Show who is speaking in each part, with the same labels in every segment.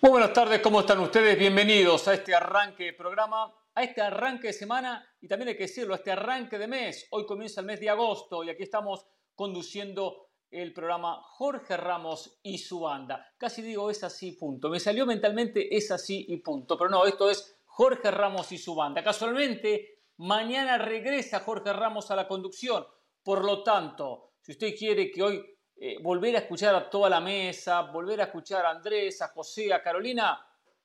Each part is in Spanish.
Speaker 1: Muy buenas tardes, ¿cómo están ustedes? Bienvenidos a este arranque de programa, a este arranque de semana y también hay que decirlo, a este arranque de mes. Hoy comienza el mes de agosto y aquí estamos conduciendo el programa Jorge Ramos y su banda. Casi digo es así, punto. Me salió mentalmente es así y punto, pero no, esto es Jorge Ramos y su banda. Casualmente, mañana regresa Jorge Ramos a la conducción. Por lo tanto, si usted quiere que hoy eh, volver a escuchar a toda la mesa, volver a escuchar a Andrés, a José, a Carolina,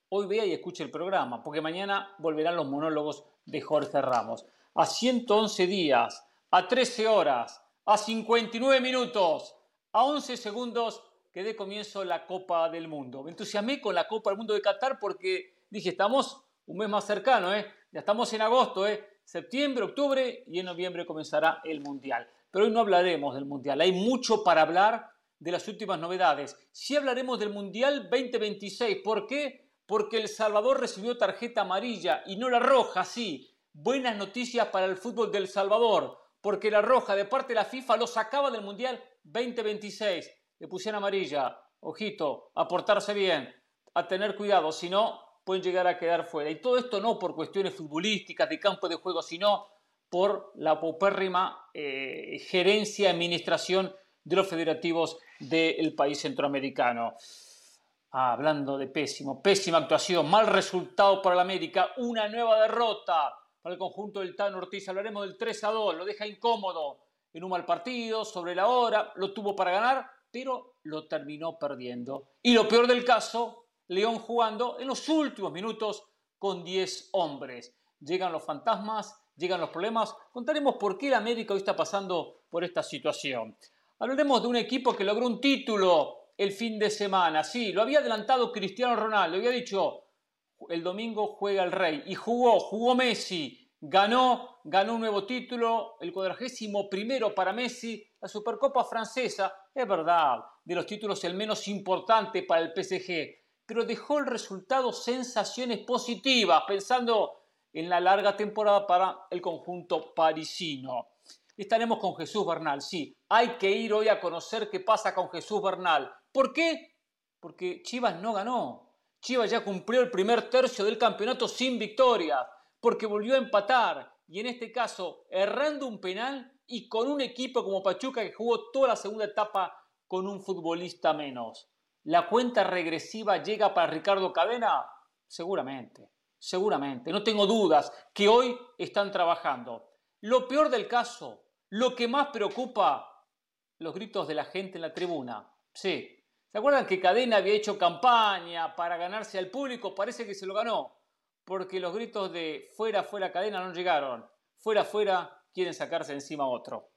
Speaker 1: hoy vea y escuche el programa, porque mañana volverán los monólogos de Jorge Ramos. A 111 días, a 13 horas, a 59 minutos, a 11 segundos que dé comienzo la Copa del Mundo. Me entusiasmé con la Copa del Mundo de Qatar porque dije, estamos un mes más cercano, ¿eh? ya estamos en agosto, ¿eh? septiembre, octubre y en noviembre comenzará el Mundial. Pero hoy no hablaremos del Mundial, hay mucho para hablar de las últimas novedades. Sí hablaremos del Mundial 2026. ¿Por qué? Porque El Salvador recibió tarjeta amarilla y no la roja, sí. Buenas noticias para el fútbol del Salvador, porque la roja de parte de la FIFA lo sacaba del Mundial 2026. Le pusieron amarilla. Ojito, a portarse bien, a tener cuidado, si no, pueden llegar a quedar fuera. Y todo esto no por cuestiones futbolísticas, de campo de juego, sino por la popérrima eh, gerencia y administración de los federativos del país centroamericano. Ah, hablando de pésimo, pésima actuación, mal resultado para la América, una nueva derrota para el conjunto del Tano Ortiz. Hablaremos del 3 a 2, lo deja incómodo en un mal partido, sobre la hora, lo tuvo para ganar, pero lo terminó perdiendo. Y lo peor del caso, León jugando en los últimos minutos con 10 hombres. Llegan los fantasmas llegan los problemas. Contaremos por qué el América hoy está pasando por esta situación. Hablaremos de un equipo que logró un título el fin de semana. Sí, lo había adelantado Cristiano Ronaldo. Había dicho, el domingo juega el Rey. Y jugó, jugó Messi. Ganó, ganó un nuevo título, el cuadragésimo primero para Messi, la Supercopa Francesa. Es verdad, de los títulos el menos importante para el PSG. Pero dejó el resultado sensaciones positivas, pensando en la larga temporada para el conjunto parisino. Estaremos con Jesús Bernal, sí, hay que ir hoy a conocer qué pasa con Jesús Bernal. ¿Por qué? Porque Chivas no ganó. Chivas ya cumplió el primer tercio del campeonato sin victoria, porque volvió a empatar y en este caso errando un penal y con un equipo como Pachuca que jugó toda la segunda etapa con un futbolista menos. ¿La cuenta regresiva llega para Ricardo Cadena? Seguramente seguramente, no tengo dudas que hoy están trabajando. Lo peor del caso, lo que más preocupa, los gritos de la gente en la tribuna. Sí, ¿se acuerdan que Cadena había hecho campaña para ganarse al público? Parece que se lo ganó, porque los gritos de fuera, fuera Cadena no llegaron. Fuera, fuera, quieren sacarse encima otro.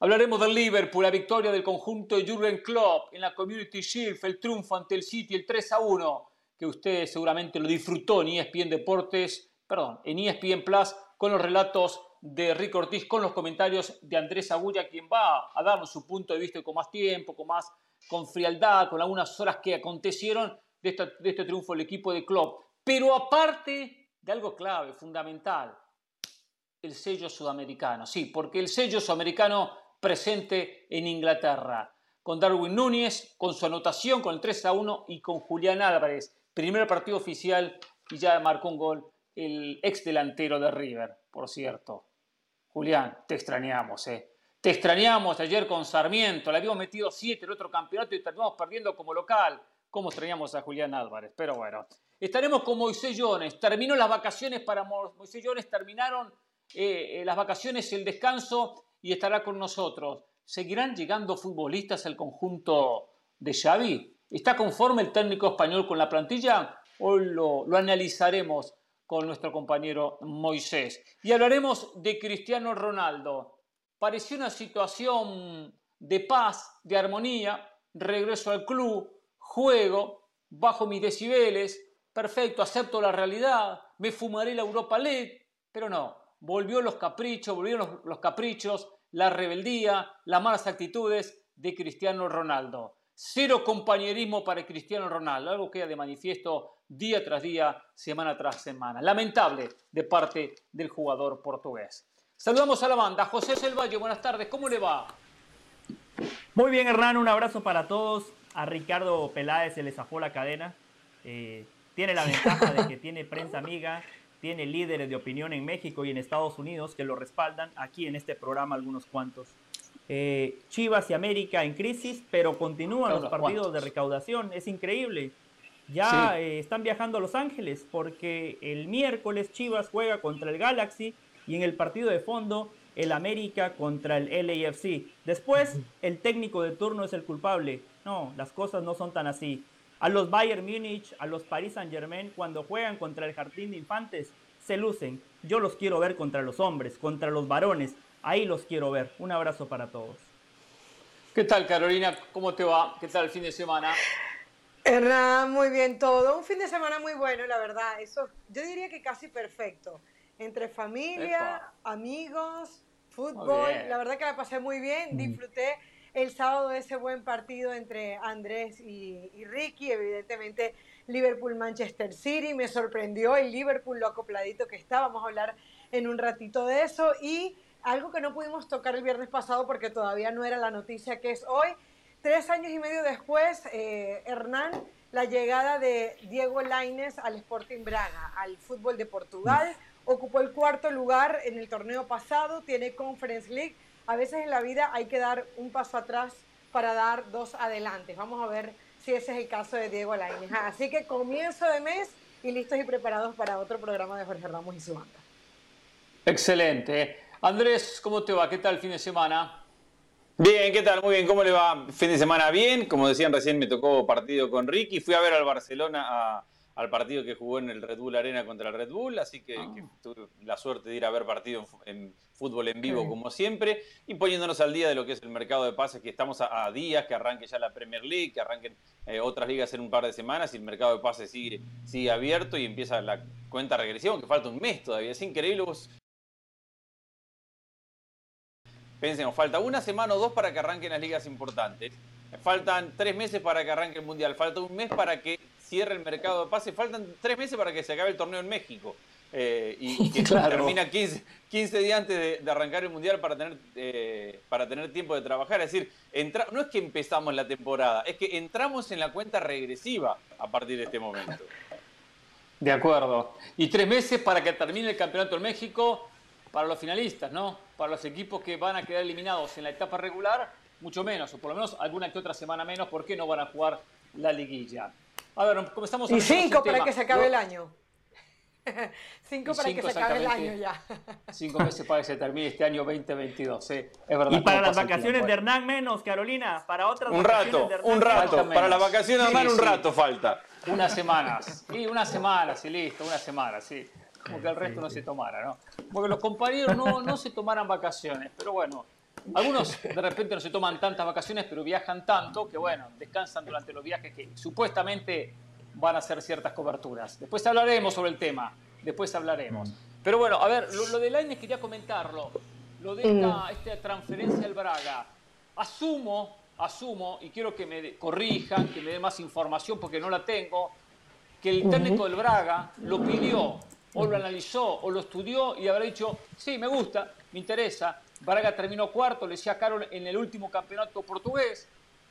Speaker 1: Hablaremos del Liverpool, la victoria del conjunto de Jurgen Klopp en la Community Shield, el triunfo ante el City, el 3 a 1 que usted seguramente lo disfrutó en ESPN Deportes, perdón, en ESPN Plus, con los relatos de Rick Ortiz, con los comentarios de Andrés Agulla, quien va a darnos su punto de vista con más tiempo, con más con frialdad, con algunas horas que acontecieron de, de este triunfo del equipo de club. Pero aparte de algo clave, fundamental, el sello sudamericano. Sí, porque el sello sudamericano presente en Inglaterra, con Darwin Núñez, con su anotación, con el 3 a 1 y con Julián Álvarez primer partido oficial y ya marcó un gol el ex delantero de River, por cierto. Julián, te extrañamos, ¿eh? Te extrañamos ayer con Sarmiento, le habíamos metido siete en otro campeonato y terminamos perdiendo como local. ¿Cómo extrañamos a Julián Álvarez? Pero bueno, estaremos con Moisés Jones. Terminó las vacaciones para Moisés Jones, terminaron eh, eh, las vacaciones, el descanso y estará con nosotros. ¿Seguirán llegando futbolistas al conjunto de Xavi? ¿Está conforme el técnico español con la plantilla? Hoy lo, analizaremos con nuestro compañero Moisés. Y hablaremos de Cristiano Ronaldo. Pareció una situación de paz, de armonía, regreso al club, juego, bajo mis decibeles, perfecto, acepto la realidad, me fumaré la Europa League, pero no, volvió los caprichos, volvieron los caprichos, la rebeldía, las malas actitudes de Cristiano Ronaldo. Cero compañerismo para Cristiano Ronaldo, algo queda de manifiesto día tras día, semana tras semana. Lamentable de parte del jugador portugués. Saludamos a la banda. José Selvalle, buenas tardes, ¿cómo le va?
Speaker 2: Muy bien, Hernán, un abrazo para todos. A Ricardo Peláez se le zafó la cadena. Eh, tiene la ventaja de que tiene prensa amiga, tiene líderes de opinión en México y en Estados Unidos que lo respaldan. Aquí en este programa algunos cuantos. Eh, Chivas y América en crisis, pero continúan los partidos de recaudación. Es increíble. Ya eh, están viajando a Los Ángeles porque el miércoles Chivas juega contra el Galaxy y en el partido de fondo el América contra el LAFC. Después el técnico de turno es el culpable. No, las cosas no son tan así. A los Bayern Múnich, a los Paris Saint Germain, cuando juegan contra el Jardín de Infantes, se lucen. Yo los quiero ver contra los hombres, contra los varones. Ahí los quiero ver. Un abrazo para todos.
Speaker 1: ¿Qué tal, Carolina? ¿Cómo te va? ¿Qué tal el fin de semana?
Speaker 3: Hernán, muy bien todo. Un fin de semana muy bueno, la verdad. Eso, yo diría que casi perfecto. Entre familia, amigos, fútbol. La verdad que la pasé muy bien. Mm. Disfruté el sábado ese buen partido entre Andrés y, y Ricky. Evidentemente, Liverpool-Manchester City. Me sorprendió el Liverpool, lo acopladito que está. Vamos a hablar en un ratito de eso. Y algo que no pudimos tocar el viernes pasado porque todavía no era la noticia que es hoy. Tres años y medio después, eh, Hernán, la llegada de Diego Laines al Sporting Braga, al fútbol de Portugal. Ocupó el cuarto lugar en el torneo pasado, tiene Conference League. A veces en la vida hay que dar un paso atrás para dar dos adelante. Vamos a ver si ese es el caso de Diego Laines. Así que comienzo de mes y listos y preparados para otro programa de Jorge Ramos y su banda.
Speaker 1: Excelente. Andrés, ¿cómo te va? ¿Qué tal el fin de semana?
Speaker 4: Bien, ¿qué tal? Muy bien, ¿cómo le va? Fin de semana bien, como decían recién me tocó partido con Ricky, fui a ver al Barcelona al partido que jugó en el Red Bull Arena contra el Red Bull, así que, ah. tuve la suerte de ir a ver partido en, fútbol en vivo como siempre y poniéndonos al día de lo que es el mercado de pases, que estamos a, días, que arranque ya la Premier League, que arranquen eh, otras ligas en un par de semanas y el mercado de pases sigue, sigue abierto y empieza la cuenta regresiva, que falta un mes todavía, es increíble. Pensemos, falta una semana o dos para que arranquen las ligas importantes. Faltan tres meses para que arranque el Mundial. Falta un mes para que cierre el mercado de pases. Faltan tres meses para que se acabe el torneo en México. Eh, y, que termina 15, 15, días antes de, arrancar el Mundial para tener, eh, para tener tiempo de trabajar. Es decir, entra, no es que empezamos la temporada, es que entramos en la cuenta regresiva a partir de este momento.
Speaker 1: De acuerdo. Y tres meses para que termine el Campeonato en México para los finalistas, ¿no? Para los equipos que van a quedar eliminados en la etapa regular, mucho menos, o por lo menos alguna que otra semana menos, porque no van a jugar la liguilla.
Speaker 3: A ver, comenzamos Y cinco para que se acabe el año. cinco para que se acabe el año ya.
Speaker 1: cinco meses para que se termine este año 2022, ¿eh? Es
Speaker 2: verdad. Y para las vacaciones de Hernán menos, Carolina, para otras
Speaker 4: un rato, Un rato, para las vacaciones de Hernán un rato falta.
Speaker 1: Unas semanas, y unas semanas, y listo, una semana, sí como que el resto no se tomara, ¿no? Porque los compañeros no, no se tomaran vacaciones, pero bueno, algunos de repente no se toman tantas vacaciones, pero viajan tanto que, bueno, descansan durante los viajes que supuestamente van a hacer ciertas coberturas. Después hablaremos sobre el tema, después hablaremos. Pero bueno, a ver, lo, de Lainez quería comentarlo, lo de esta, esta transferencia al Braga. Asumo, asumo, y quiero que me corrijan, que me dé más información porque no la tengo, que el técnico del Braga lo pidió o lo analizó o lo estudió y habrá dicho, sí, me gusta, me interesa. Braga terminó cuarto, le decía Carol en el último campeonato portugués,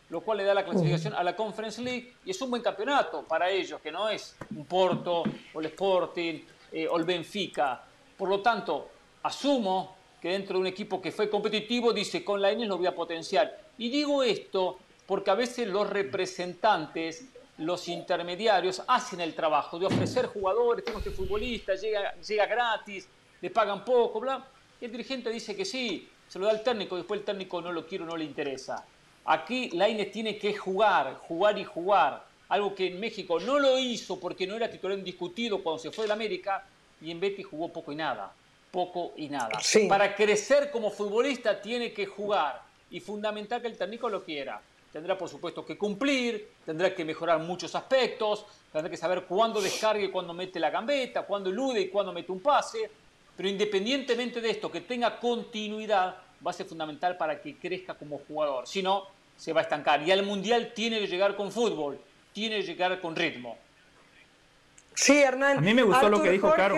Speaker 1: lo cual le da la clasificación a la Conference League y es un buen campeonato para ellos, que no es un Porto o el Sporting eh, o el Benfica. Por lo tanto, asumo que dentro de un equipo que fue competitivo dice, con la N lo voy a potenciar. Y digo esto porque a veces los representantes los intermediarios hacen el trabajo de ofrecer jugadores, tengo este futbolista, llega, llega gratis, le pagan poco, bla. Y el dirigente dice que sí, se lo da al técnico, después el técnico no lo quiere no le interesa. Aquí Lainez tiene que jugar, jugar y jugar. Algo que en México no lo hizo porque no era titular indiscutido cuando se fue del América y en Betty jugó poco y nada. Poco y nada. Para crecer como futbolista tiene que jugar y fundamental que el técnico lo quiera tendrá por supuesto que cumplir, tendrá que mejorar muchos aspectos, tendrá que saber cuándo descargue y cuándo mete la gambeta, cuándo elude y cuándo mete un pase, pero independientemente de esto, que tenga continuidad va a ser fundamental para que crezca como jugador, si no, se va a estancar. Y al Mundial tiene que llegar con fútbol, tiene que llegar con ritmo.
Speaker 3: Sí, Hernán.
Speaker 2: A mí me gustó lo que dijo Caro.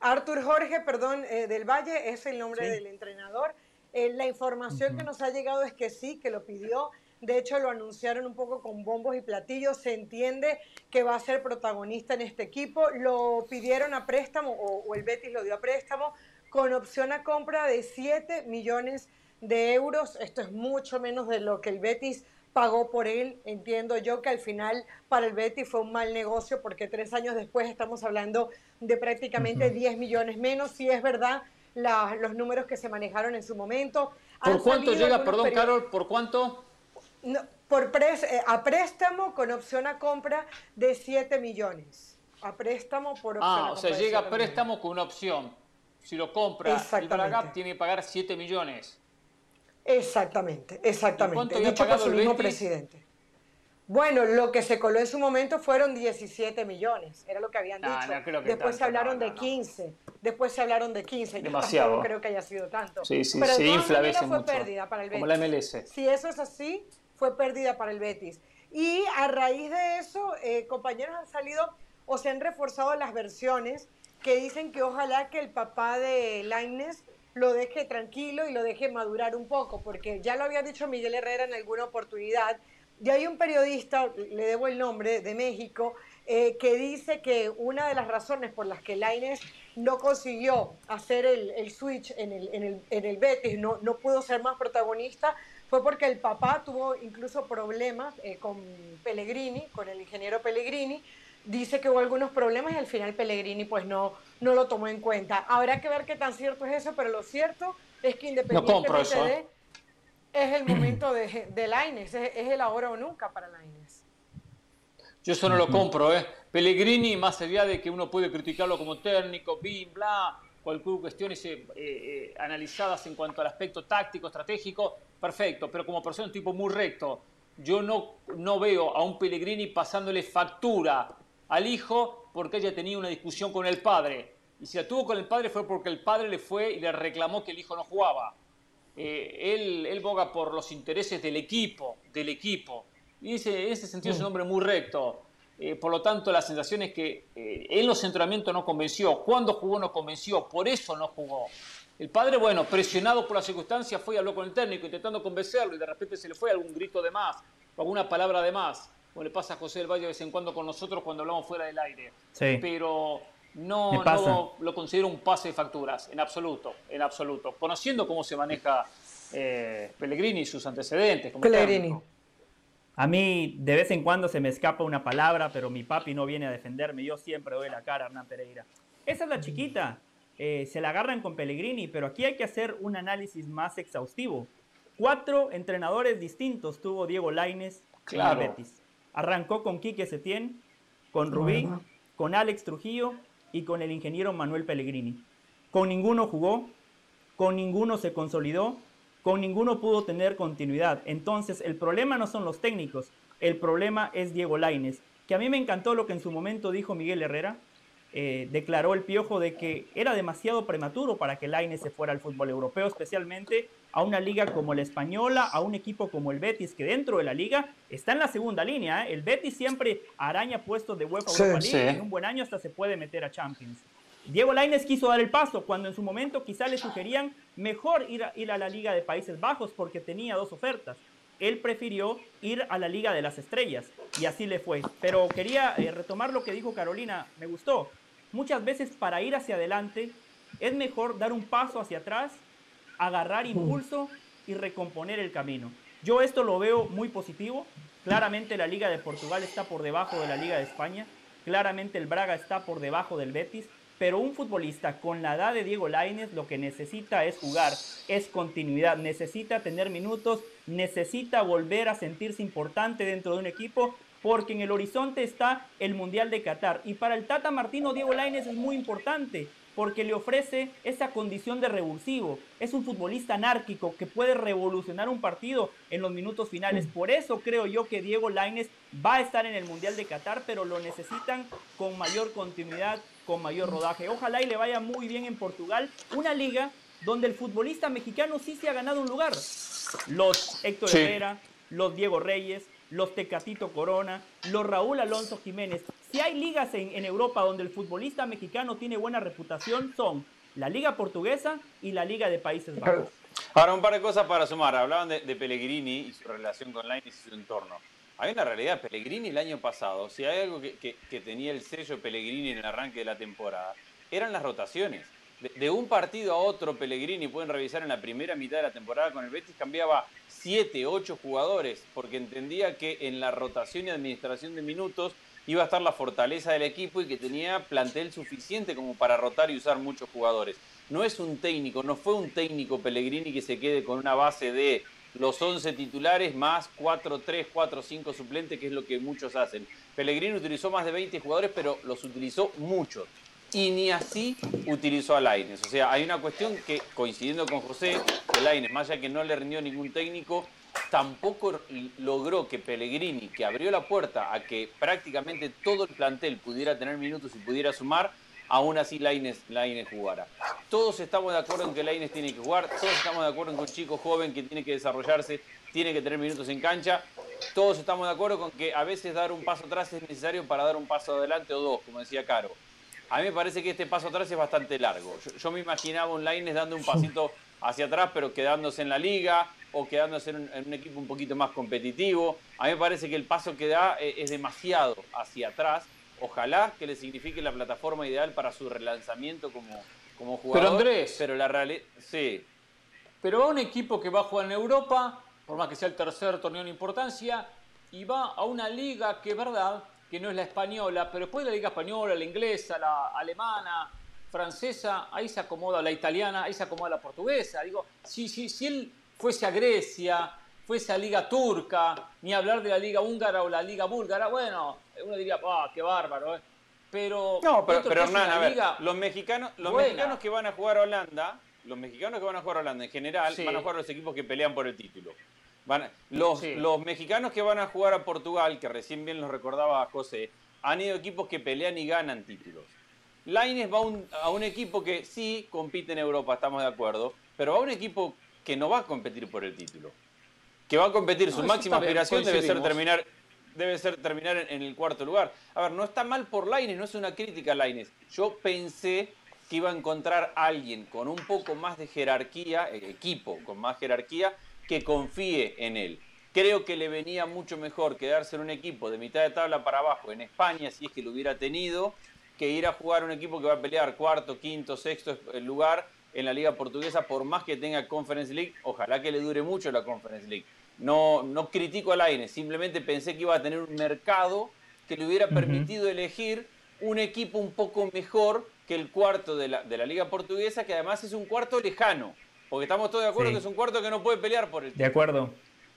Speaker 3: Artur Jorge, perdón, eh, del Valle, es el nombre del entrenador. Eh, la información que nos ha llegado es que sí, que lo pidió De hecho, lo anunciaron un poco con bombos y platillos. Se entiende que va a ser protagonista en este equipo. Lo pidieron a préstamo, o, el Betis lo dio a préstamo, con opción a compra de 7 millones de euros. Esto es mucho menos de lo que el Betis pagó por él. Entiendo yo que al final para el Betis fue un mal negocio porque tres años después estamos hablando de prácticamente 10 millones menos. Si es verdad los números que se manejaron en su momento.
Speaker 1: ¿Por cuánto llega, perdón, Carol, por cuánto?
Speaker 3: Por eh, a préstamo con opción a compra de 7 millones. A préstamo por opción
Speaker 1: ah, a compra. Ah, o sea, llega a préstamo con una opción. Si lo compra el tiene que pagar 7 millones.
Speaker 3: Exactamente, exactamente. ¿Cuánto Dicho por su mismo presidente. Bueno, lo que se coló en su momento fueron 17 millones, era lo que habían dicho. después se hablaron de 15, después se hablaron de 15.
Speaker 1: Demasiado.
Speaker 3: no creo que haya sido tanto.
Speaker 1: Sí, sí, Pero se infla a veces
Speaker 3: fue pérdida para el Betis.
Speaker 1: Como la MLS.
Speaker 3: Si eso es así, fue pérdida para el Betis. Y a raíz de eso, eh, compañeros han salido o se han reforzado las versiones que dicen que ojalá que el papá de Laines lo deje tranquilo y lo deje madurar un poco, porque ya lo había dicho Miguel Herrera en alguna oportunidad, y hay un periodista, le debo el nombre, de México, eh, que dice que una de las razones por las que Laines no consiguió hacer el, switch en el, en, el, en el, Betis, no, no pudo ser más protagonista, fue porque el papá tuvo incluso problemas eh, con Pellegrini, con el ingeniero Pellegrini, dice que hubo algunos problemas y al final Pellegrini pues no, no lo tomó en cuenta. Habrá que ver qué tan cierto es eso, pero lo cierto es que independientemente de ¿eh? es el momento de, de Laines, es, el ahora o nunca para Laines.
Speaker 1: Yo eso no lo compro, ¿eh? Pellegrini, más allá de que uno puede criticarlo como técnico, bim, bla, cualquier cuestiones eh, eh, analizadas en cuanto al aspecto táctico, estratégico, perfecto, pero como persona un tipo muy recto. Yo no, no veo a un Pellegrini pasándole factura al hijo porque ella tenía una discusión con el padre. Y si la tuvo con el padre fue porque el padre le fue y le reclamó que el hijo no jugaba. Eh, él, él, boga por los intereses del equipo, del equipo. Y ese, en ese sentido es un mm. hombre muy recto. Eh, por lo tanto, la sensación es que eh, en los entrenamientos no convenció. Cuando jugó no convenció. Por eso no jugó. El padre, bueno, presionado por las circunstancias, fue y habló con el técnico intentando convencerlo y de repente se le fue algún grito de más o alguna palabra de más como le pasa a José del Valle de vez en cuando con nosotros cuando hablamos fuera del aire. Pero no, no, lo considero un pase de facturas, en absoluto, en absoluto. Conociendo cómo se maneja eh, Pellegrini y sus antecedentes. Pellegrini.
Speaker 2: A mí de vez en cuando se me escapa una palabra, pero mi papi no viene a defenderme. Yo siempre doy la cara a Hernán Pereira. Esa es la chiquita. Eh, se la agarran con Pellegrini, pero aquí hay que hacer un análisis más exhaustivo. Cuatro entrenadores distintos tuvo Diego Laines claro. en Betis. Arrancó con Quique Setién, con Rubí, con Alex Trujillo y con el ingeniero Manuel Pellegrini. Con ninguno jugó, con ninguno se consolidó, con ninguno pudo tener continuidad. Entonces, el problema no son los técnicos, el problema es Diego Laines, que a mí me encantó lo que en su momento dijo Miguel Herrera, eh, declaró el Piojo de que era demasiado prematuro para que Laines se fuera al fútbol europeo, especialmente a una liga como la española, a un equipo como el Betis, que dentro de la liga está en la segunda línea. ¿eh? El Betis siempre araña puestos de UEFA Europa League, en un buen año hasta se puede meter a Champions. Diego Laines quiso dar el paso cuando en su momento quizá le sugerían mejor ir a, ir a la Liga de Países Bajos porque tenía dos ofertas él prefirió ir a la Liga de las Estrellas y así le fue. Pero quería eh, retomar lo que dijo Carolina, me gustó. Muchas veces para ir hacia adelante es mejor dar un paso hacia atrás, agarrar impulso y recomponer el camino. Yo esto lo veo muy positivo. Claramente la Liga de Portugal está por debajo de la Liga de España. Claramente el Braga está por debajo del Betis. Pero un futbolista con la edad de Diego Lainez lo que necesita es jugar, es continuidad, necesita tener minutos, necesita volver a sentirse importante dentro de un equipo porque en el horizonte está el Mundial de Qatar. Y para el Tata Martino, Diego Lainez es muy importante porque le ofrece esa condición de revulsivo. Es un futbolista anárquico que puede revolucionar un partido en los minutos finales. Por eso creo yo que Diego Lainez va a estar en el Mundial de Qatar, pero lo necesitan con mayor continuidad, con mayor rodaje. Ojalá y le vaya muy bien en Portugal, una liga donde el futbolista mexicano sí se ha ganado un lugar. Los Héctor Herrera, los Diego Reyes, los Tecatito Corona, los Raúl Alonso Jiménez. Si hay ligas en, Europa donde el futbolista mexicano tiene buena reputación, son la Liga Portuguesa y la Liga de Países Bajos.
Speaker 4: Ahora, un par de cosas para sumar. Hablaban de, Pellegrini y su relación con Lainez y su entorno. Hay una realidad, Pellegrini el año pasado, si hay algo que, tenía el sello Pellegrini en el arranque de la temporada, eran las rotaciones. De, un partido a otro, Pellegrini, pueden revisar en la primera mitad de la temporada con el Betis, cambiaba 7, 8 jugadores, porque entendía que en la rotación y administración de minutos iba a estar la fortaleza del equipo y que tenía plantel suficiente como para rotar y usar muchos jugadores. No es un técnico, no fue un técnico Pellegrini que se quede con una base de los 11 titulares más 4, 3, 4, 5 suplentes, que es lo que muchos hacen. Pellegrini utilizó más de 20 jugadores, pero los utilizó muchos. Y ni así utilizó a Laines. O sea, hay una cuestión que, coincidiendo con José, que Laines, más allá que no le rindió ningún técnico, tampoco logró que Pellegrini, que abrió la puerta a que prácticamente todo el plantel pudiera tener minutos y pudiera sumar, aún así Laines, jugara. Todos estamos de acuerdo en que Laines tiene que jugar, todos estamos de acuerdo en que un chico joven que tiene que desarrollarse tiene que tener minutos en cancha, todos estamos de acuerdo con que a veces dar un paso atrás es necesario para dar un paso adelante o dos, como decía Caro. A mí me parece que este paso atrás es bastante largo. Yo, me imaginaba un Laines dando un pasito hacia atrás, pero quedándose en la liga, o quedándose en un, equipo un poquito más competitivo. A mí me parece que el paso que da eh, es, demasiado hacia atrás. Ojalá que le signifique la plataforma ideal para su relanzamiento como, como jugador.
Speaker 1: Pero Andrés.
Speaker 4: Pero la realidad. Sí.
Speaker 1: Pero va un equipo que va a jugar en Europa, por más que sea el tercer torneo en importancia, y va a una liga que verdad que no es la española, pero después de la liga española, la inglesa, la alemana, francesa, ahí se acomoda la italiana, ahí se acomoda la portuguesa. Digo, si, si, si él fuese a Grecia, fuese a Liga Turca, ni hablar de la Liga Húngara o la Liga Búlgara, bueno, uno diría, ah, qué bárbaro, ¿eh? Pero,
Speaker 4: no, pero, Hernán, a ver, los mexicanos, los mexicanos que van a jugar a Holanda, los mexicanos que van a jugar a Holanda en general, van a jugar los equipos que pelean por el título. Van, los, los mexicanos que van a jugar a Portugal, que recién bien los recordaba José, han ido equipos que pelean y ganan títulos. Laines va a un equipo que sí compite en Europa, estamos de acuerdo, pero va a un equipo que no va a competir por el título. Que va a competir, su máxima aspiración debe ser terminar debe ser terminar en, el cuarto lugar. A ver, no está mal por Laines, no es una crítica a Laines. Yo pensé que iba a encontrar a alguien con un poco más de jerarquía, el equipo con más jerarquía, que confíe en él. Creo que le venía mucho mejor quedarse en un equipo de mitad de tabla para abajo en España, si es que lo hubiera tenido, que ir a jugar un equipo que va a pelear cuarto, quinto, sexto lugar en la Liga Portuguesa, por más que tenga Conference League, ojalá que le dure mucho la Conference League. No, no critico al Aine, simplemente pensé que iba a tener un mercado que le hubiera permitido elegir un equipo un poco mejor que el cuarto de la, de la Liga Portuguesa, que además es un cuarto lejano, porque estamos todos de acuerdo que es un cuarto que no puede pelear por el
Speaker 2: De acuerdo.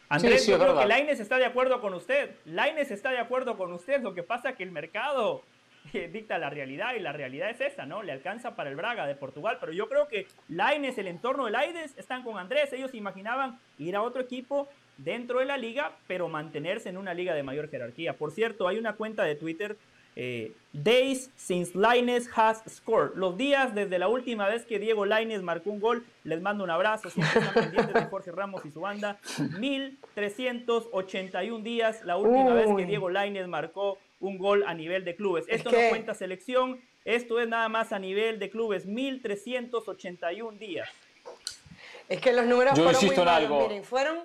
Speaker 2: Andrés, yo creo que Laines está de acuerdo con usted. Laines está de acuerdo con usted. Lo que pasa es que el mercado dicta la realidad y la realidad es esa, ¿no? Le alcanza para el Braga de Portugal, pero yo creo que Laines, el entorno del Aides, están con Andrés. Ellos imaginaban ir a otro equipo dentro de la liga, pero mantenerse en una liga de mayor jerarquía. Por cierto, hay una cuenta de Twitter, eh, Days since Laines has scored. Los días desde la última vez que Diego Laines marcó un gol. Les mando un abrazo, siempre están pendientes de Jorge Ramos y su banda. 1381 días, la última vez que Diego Laines marcó un gol a nivel de clubes. Esto no cuenta selección, esto es nada más a nivel de clubes, 1381 días.
Speaker 3: Es que los números fueron muy malos. Miren, fueron,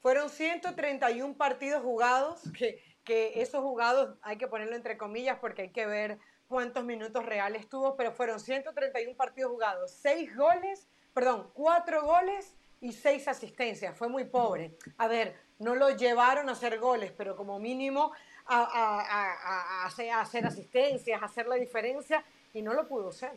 Speaker 3: fueron 131 partidos jugados, que, esos jugados hay que ponerlo entre comillas porque hay que ver cuántos minutos reales tuvo, pero fueron 131 partidos jugados, 6 goles, perdón, 4 goles y 6 asistencias. Fue muy pobre. A ver, no lo llevaron a hacer goles, pero como mínimo a, hacer, asistencias, a hacer la diferencia, y no lo pudo hacer.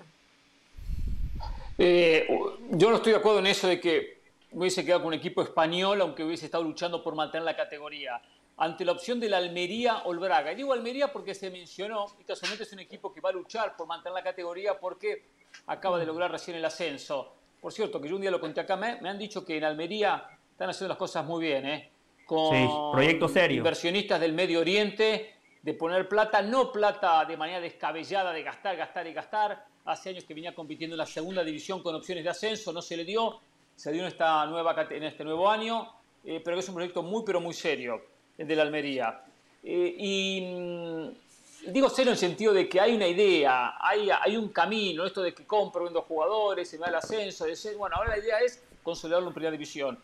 Speaker 1: Eh, yo no estoy de acuerdo en eso de que hubiese quedado con un equipo español, aunque hubiese estado luchando por mantener la categoría. Ante la opción de la Almería o el Braga. Y digo Almería porque se mencionó, y casualmente es un equipo que va a luchar por mantener la categoría porque acaba de lograr recién el ascenso. Por cierto, que yo un día lo conté acá, me, me han dicho que en Almería están haciendo las cosas muy bien, ¿eh?
Speaker 2: con proyecto serio.
Speaker 1: inversionistas del Medio Oriente, de poner plata, no plata de manera descabellada, de gastar, gastar y gastar. Hace años que venía compitiendo en la segunda división con opciones de ascenso, no se le dio, se dio en, esta nueva, en este nuevo año, eh, pero es un proyecto muy, pero muy serio, de la Almería. Eh, y mm, digo serio en el sentido de que hay una idea, hay, hay un camino, esto de que compro, vendo jugadores, se me da el ascenso, de bueno, ahora la idea es consolidarlo en primera división.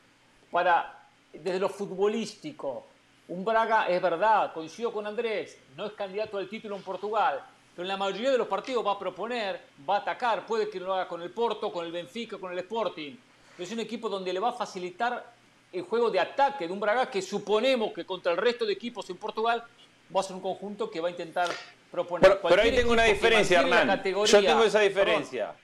Speaker 1: Para, desde lo futbolístico, un Braga es verdad, coincido con Andrés, no es candidato al título en Portugal, pero en la mayoría de los partidos va a proponer, va a atacar, puede que lo haga con el Porto, con el Benfica, con el Sporting. es un equipo donde le va a facilitar el juego de ataque de un Braga que suponemos que contra el resto de equipos en Portugal va a ser un conjunto que va a intentar proponer.
Speaker 4: Pero, ahí tengo una diferencia, Hernán. Yo tengo esa diferencia.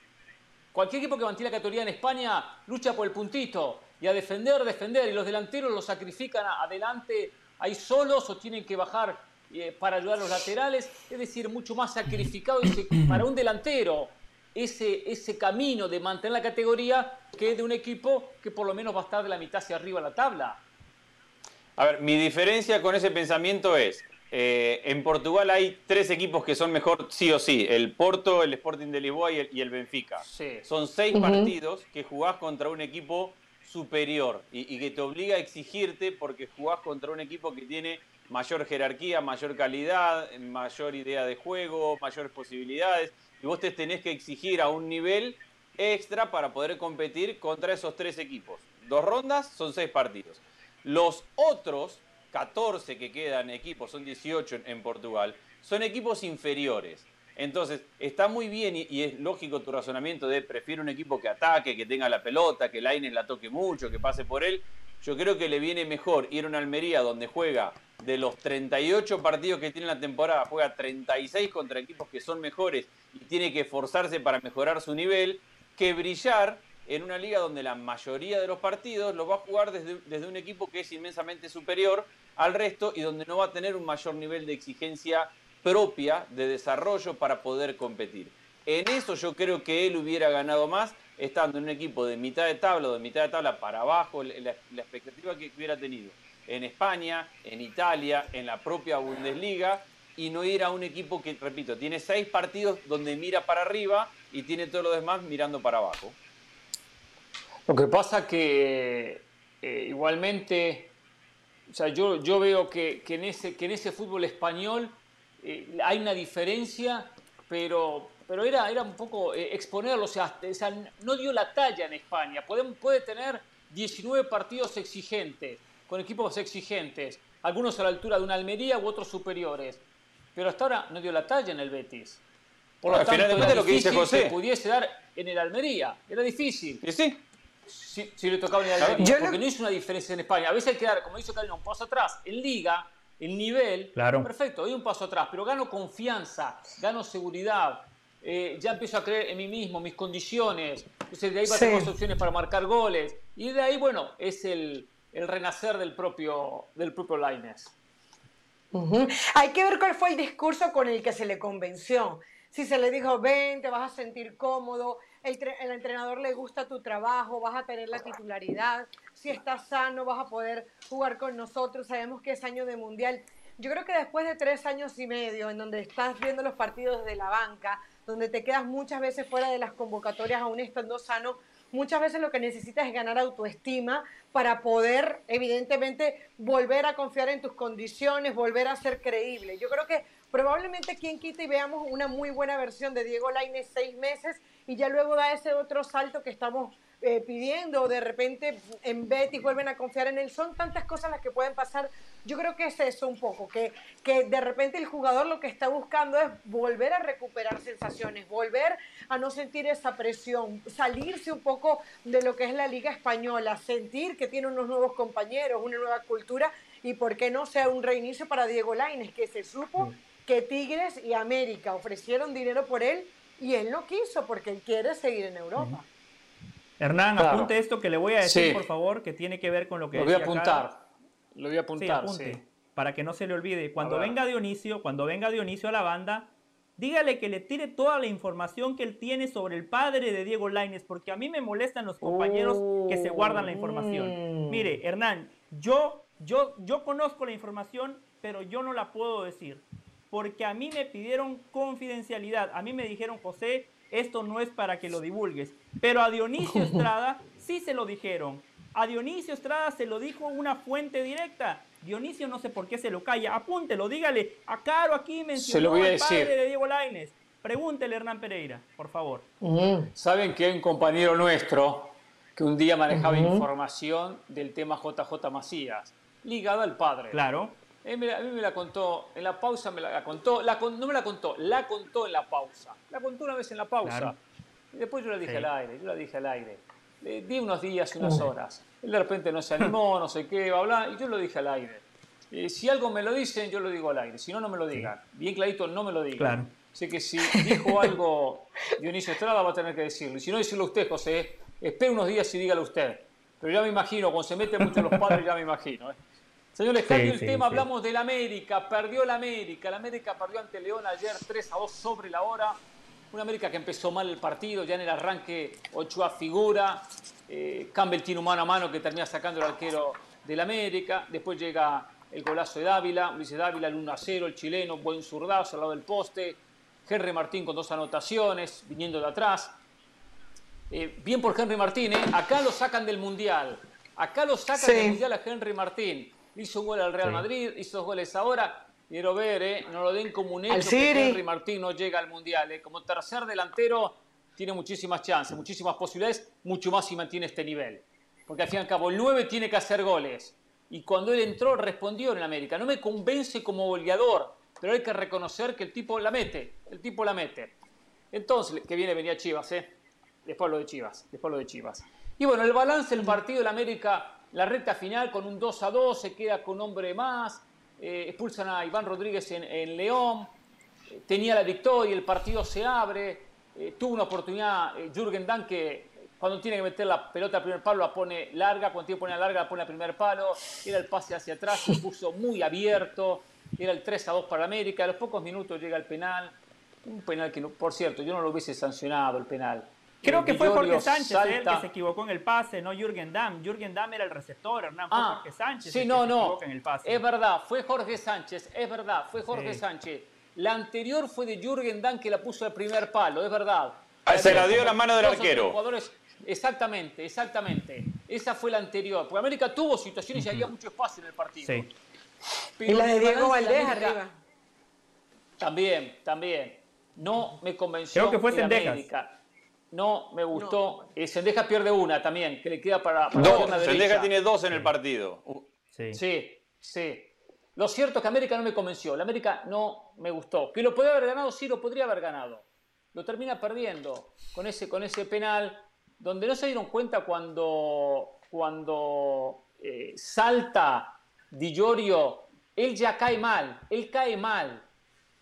Speaker 1: cualquier equipo que mantiene la categoría en España lucha por el puntito y a defender, defender. Y los delanteros los sacrifican adelante ahí solos o tienen que bajar eh, para ayudar a los laterales. Es decir, mucho más sacrificado para un delantero ese, ese camino de mantener la categoría que de un equipo que por lo menos va a estar de la mitad hacia arriba la tabla.
Speaker 4: A ver, mi diferencia con ese pensamiento es, eh, en Portugal hay tres equipos que son mejor sí o sí, el Porto, el Sporting de Lisboa y el, Benfica. Son seis partidos que jugás contra un equipo superior y, y, que te obliga a exigirte porque jugás contra un equipo que tiene mayor jerarquía, mayor calidad, mayor idea de juego, mayores posibilidades y vos te tenés que exigir a un nivel extra para poder competir contra esos tres equipos. Dos rondas son seis partidos. Los otros 14 que quedan equipos, son 18 en Portugal, son equipos inferiores. Entonces, está muy bien y, es lógico tu razonamiento de prefiero un equipo que ataque, que tenga la pelota, que Laines la toque mucho, que pase por él. Yo creo que le viene mejor ir a una Almería donde juega de los 38 partidos que tiene la temporada, juega 36 contra equipos que son mejores y tiene que esforzarse para mejorar su nivel, que brillar en una liga donde la mayoría de los partidos los va a jugar desde, desde, un equipo que es inmensamente superior al resto y donde no va a tener un mayor nivel de exigencia propia de desarrollo para poder competir. En eso yo creo que él hubiera ganado más estando en un equipo de mitad de tabla o de mitad de tabla para abajo, la, la expectativa que hubiera tenido en España, en Italia, en la propia Bundesliga y no ir a un equipo que, repito, tiene seis partidos donde mira para arriba y tiene todo lo demás mirando para abajo.
Speaker 1: Lo que pasa que eh, igualmente, o sea, yo, yo veo que, que, en ese, que en ese fútbol español eh, hay una diferencia, pero, pero era, era un poco eh, exponerlo, o sea, o sea, no dio la talla en España. Puede, puede tener 19 partidos exigentes, con equipos exigentes, algunos a la altura de una Almería u otros superiores. Pero hasta ahora no dio la talla en el Betis. Por lo tanto, era de lo que dice José. que pudiese dar en el Almería. Era difícil.
Speaker 4: ¿Y sí?
Speaker 1: Si, le tocaba en el Almería. porque no hizo una diferencia en España. A veces hay que dar, como dice Karina, un paso atrás. En Liga, el nivel,
Speaker 2: claro.
Speaker 1: perfecto, doy un paso atrás. Pero gano confianza, gano seguridad. Eh, ya empiezo a creer en mí mismo, mis condiciones. Entonces de ahí va a tener más opciones para marcar goles. Y de ahí, bueno, es el, el renacer del propio, del propio
Speaker 3: Hay que ver cuál fue el discurso con el que se le convenció. Si se le dijo, ven, te vas a sentir cómodo, el, el, entrenador le gusta tu trabajo, vas a tener la titularidad, si estás sano vas a poder jugar con nosotros, sabemos que es año de mundial. Yo creo que después de tres años y medio, en donde estás viendo los partidos de la banca, donde te quedas muchas veces fuera de las convocatorias aún estando sano, muchas veces lo que necesitas es ganar autoestima para poder, evidentemente, volver a confiar en tus condiciones, volver a ser creíble. Yo creo que probablemente quien quita y veamos una muy buena versión de Diego Lainez seis meses y ya luego da ese otro salto que estamos eh, pidiendo, de repente en Betis vuelven a confiar en él. Son tantas cosas las que pueden pasar. Yo creo que es eso un poco, que, que de repente el jugador lo que está buscando es volver a recuperar sensaciones, volver a no sentir esa presión, salirse un poco de lo que es la Liga Española, sentir que tiene unos nuevos compañeros, una nueva cultura y por qué no sea un reinicio para Diego Laines, que se supo que Tigres y América ofrecieron dinero por él y él no quiso porque él quiere seguir en Europa.
Speaker 2: Hernán, apunte esto que le voy a decir, por favor, que tiene que ver con lo que
Speaker 1: Lo voy a apuntar. Lo voy a apuntar,
Speaker 2: sí, Para que no se le olvide. Cuando venga Dionisio, cuando venga Dionisio a la banda, dígale que le tire toda la información que él tiene sobre el padre de Diego Laines, porque a mí me molestan los compañeros que se guardan la información. Mm. Mire, Hernán, yo, yo, yo conozco la información, pero yo no la puedo decir, porque a mí me pidieron confidencialidad. A mí me dijeron, José, esto no es para que lo divulgues. Pero a Dionisio Estrada sí se lo dijeron. A Dionisio Estrada se lo dijo una fuente directa. Dionisio no sé por qué se lo calla. Apúntelo, dígale. A Caro aquí mencionó
Speaker 1: se lo voy a
Speaker 2: al
Speaker 1: decir.
Speaker 2: padre de Diego Laines. Pregúntele, Hernán Pereira, por favor.
Speaker 1: Saben que hay un compañero nuestro que un día manejaba información del tema JJ Macías, ligada al padre.
Speaker 2: Claro.
Speaker 1: A mí me la contó, en la pausa me la contó, la, no me la contó, la contó en la pausa. La contó una vez en la pausa.
Speaker 2: Claro.
Speaker 1: Y después yo la dije al aire, yo la dije al aire. Le di unos días unas horas. Él de repente no se animó, no sé qué, va a hablar, y yo lo dije al aire. Eh, si algo me lo dicen, yo lo digo al aire. Si no, no me lo digan. Bien clarito, no me lo digan.
Speaker 2: Claro.
Speaker 1: Sé que si dijo algo Dionisio Estrada va a tener que decirlo. Y si no, decirlo usted, José. Espere unos días y dígalo usted. Pero ya me imagino, cuando se meten mucho los padres, ya me imagino. ¿eh? Señores, cambio el
Speaker 2: sí,
Speaker 1: tema.
Speaker 2: sí.
Speaker 1: Hablamos del América. Perdió la América. La América perdió ante León ayer 3 a 2 sobre la hora. Una América que empezó mal el partido. Ya en el arranque, Ochoa figura. Eh, Campbell tiene un mano a mano que termina sacando el arquero del América. Después llega el golazo de Dávila. Ulises Dávila, el 1 a 0. El chileno, buen zurdazo al lado del poste. Henry Martín con dos anotaciones, viniendo de atrás. Eh, bien por Henry Martín, ¿eh? acá lo sacan del Mundial. Acá lo sacan
Speaker 3: Sí.
Speaker 1: del Mundial a Henry Martín. Hizo un gol al Real
Speaker 2: Sí.
Speaker 1: Madrid, hizo dos goles ahora. Quiero ver, ¿eh? no lo den como un
Speaker 3: Al
Speaker 1: hecho que. Henry Martín no llega al Mundial. ¿eh? Como tercer delantero tiene muchísimas chances, muchísimas posibilidades, mucho más si mantiene este nivel. Porque al fin y al cabo el 9 tiene que hacer goles. Y cuando él entró respondió en América. No me convence como goleador, pero hay que reconocer que el tipo la mete. El tipo la mete. Entonces, que viene, venía Chivas, ¿eh? Después lo de Chivas, después lo de Chivas. Y bueno, el balance del partido del América, la recta final con un 2 a 2, se queda con hombre más, eh, expulsan a Iván Rodríguez en, León, tenía la victoria, el partido se abre, eh, tuvo una oportunidad eh, Jürgen Damm que cuando tiene que meter la pelota al primer palo la pone larga, cuando tiene que poner larga la pone al primer palo, era el pase hacia atrás, se puso muy abierto, era el 3 a 2 para América, a los pocos minutos llega el penal, un penal que, no- por cierto, yo no lo hubiese sancionado el penal.
Speaker 2: Creo que fue Jorge Sánchez ¿eh? el que se equivocó en el pase, no Jürgen Damm. Jürgen Damm era el receptor, Hernán. Fue
Speaker 1: Ah,
Speaker 2: Jorge Sánchez
Speaker 1: sí,
Speaker 2: el que
Speaker 1: no,
Speaker 2: se
Speaker 1: no.
Speaker 2: equivoca en el pase.
Speaker 1: Es verdad, fue Jorge Sánchez, es verdad, fue Jorge
Speaker 2: Sí.
Speaker 1: Sánchez. La anterior fue de Jürgen Damm que la puso al primer palo, es verdad.
Speaker 4: Ah, se la dio la mano del arquero.
Speaker 1: jugadores- Exactamente, exactamente. Esa fue la anterior. Porque América tuvo situaciones y había mucho espacio en el partido.
Speaker 2: Sí.
Speaker 1: Pero
Speaker 3: Y la
Speaker 1: en
Speaker 3: de Diego Valdés
Speaker 1: América-
Speaker 3: arriba.
Speaker 1: También, también. No me convenció.
Speaker 2: Creo que fue Cendejas.
Speaker 1: América. No me gustó. Eh, Cendejas pierde una también, que le queda para, para la
Speaker 4: Dos.
Speaker 1: pierna
Speaker 4: Sendeja tiene dos en el partido. Uh,
Speaker 2: Sí.
Speaker 1: Sí, sí. Lo cierto es que América no me convenció. La América no me gustó. Que lo podría haber ganado, sí, lo podría haber ganado. Lo termina perdiendo con ese, con ese penal, donde no se dieron cuenta cuando, cuando eh, salta Di Giorgio, él ya cae mal, él cae mal.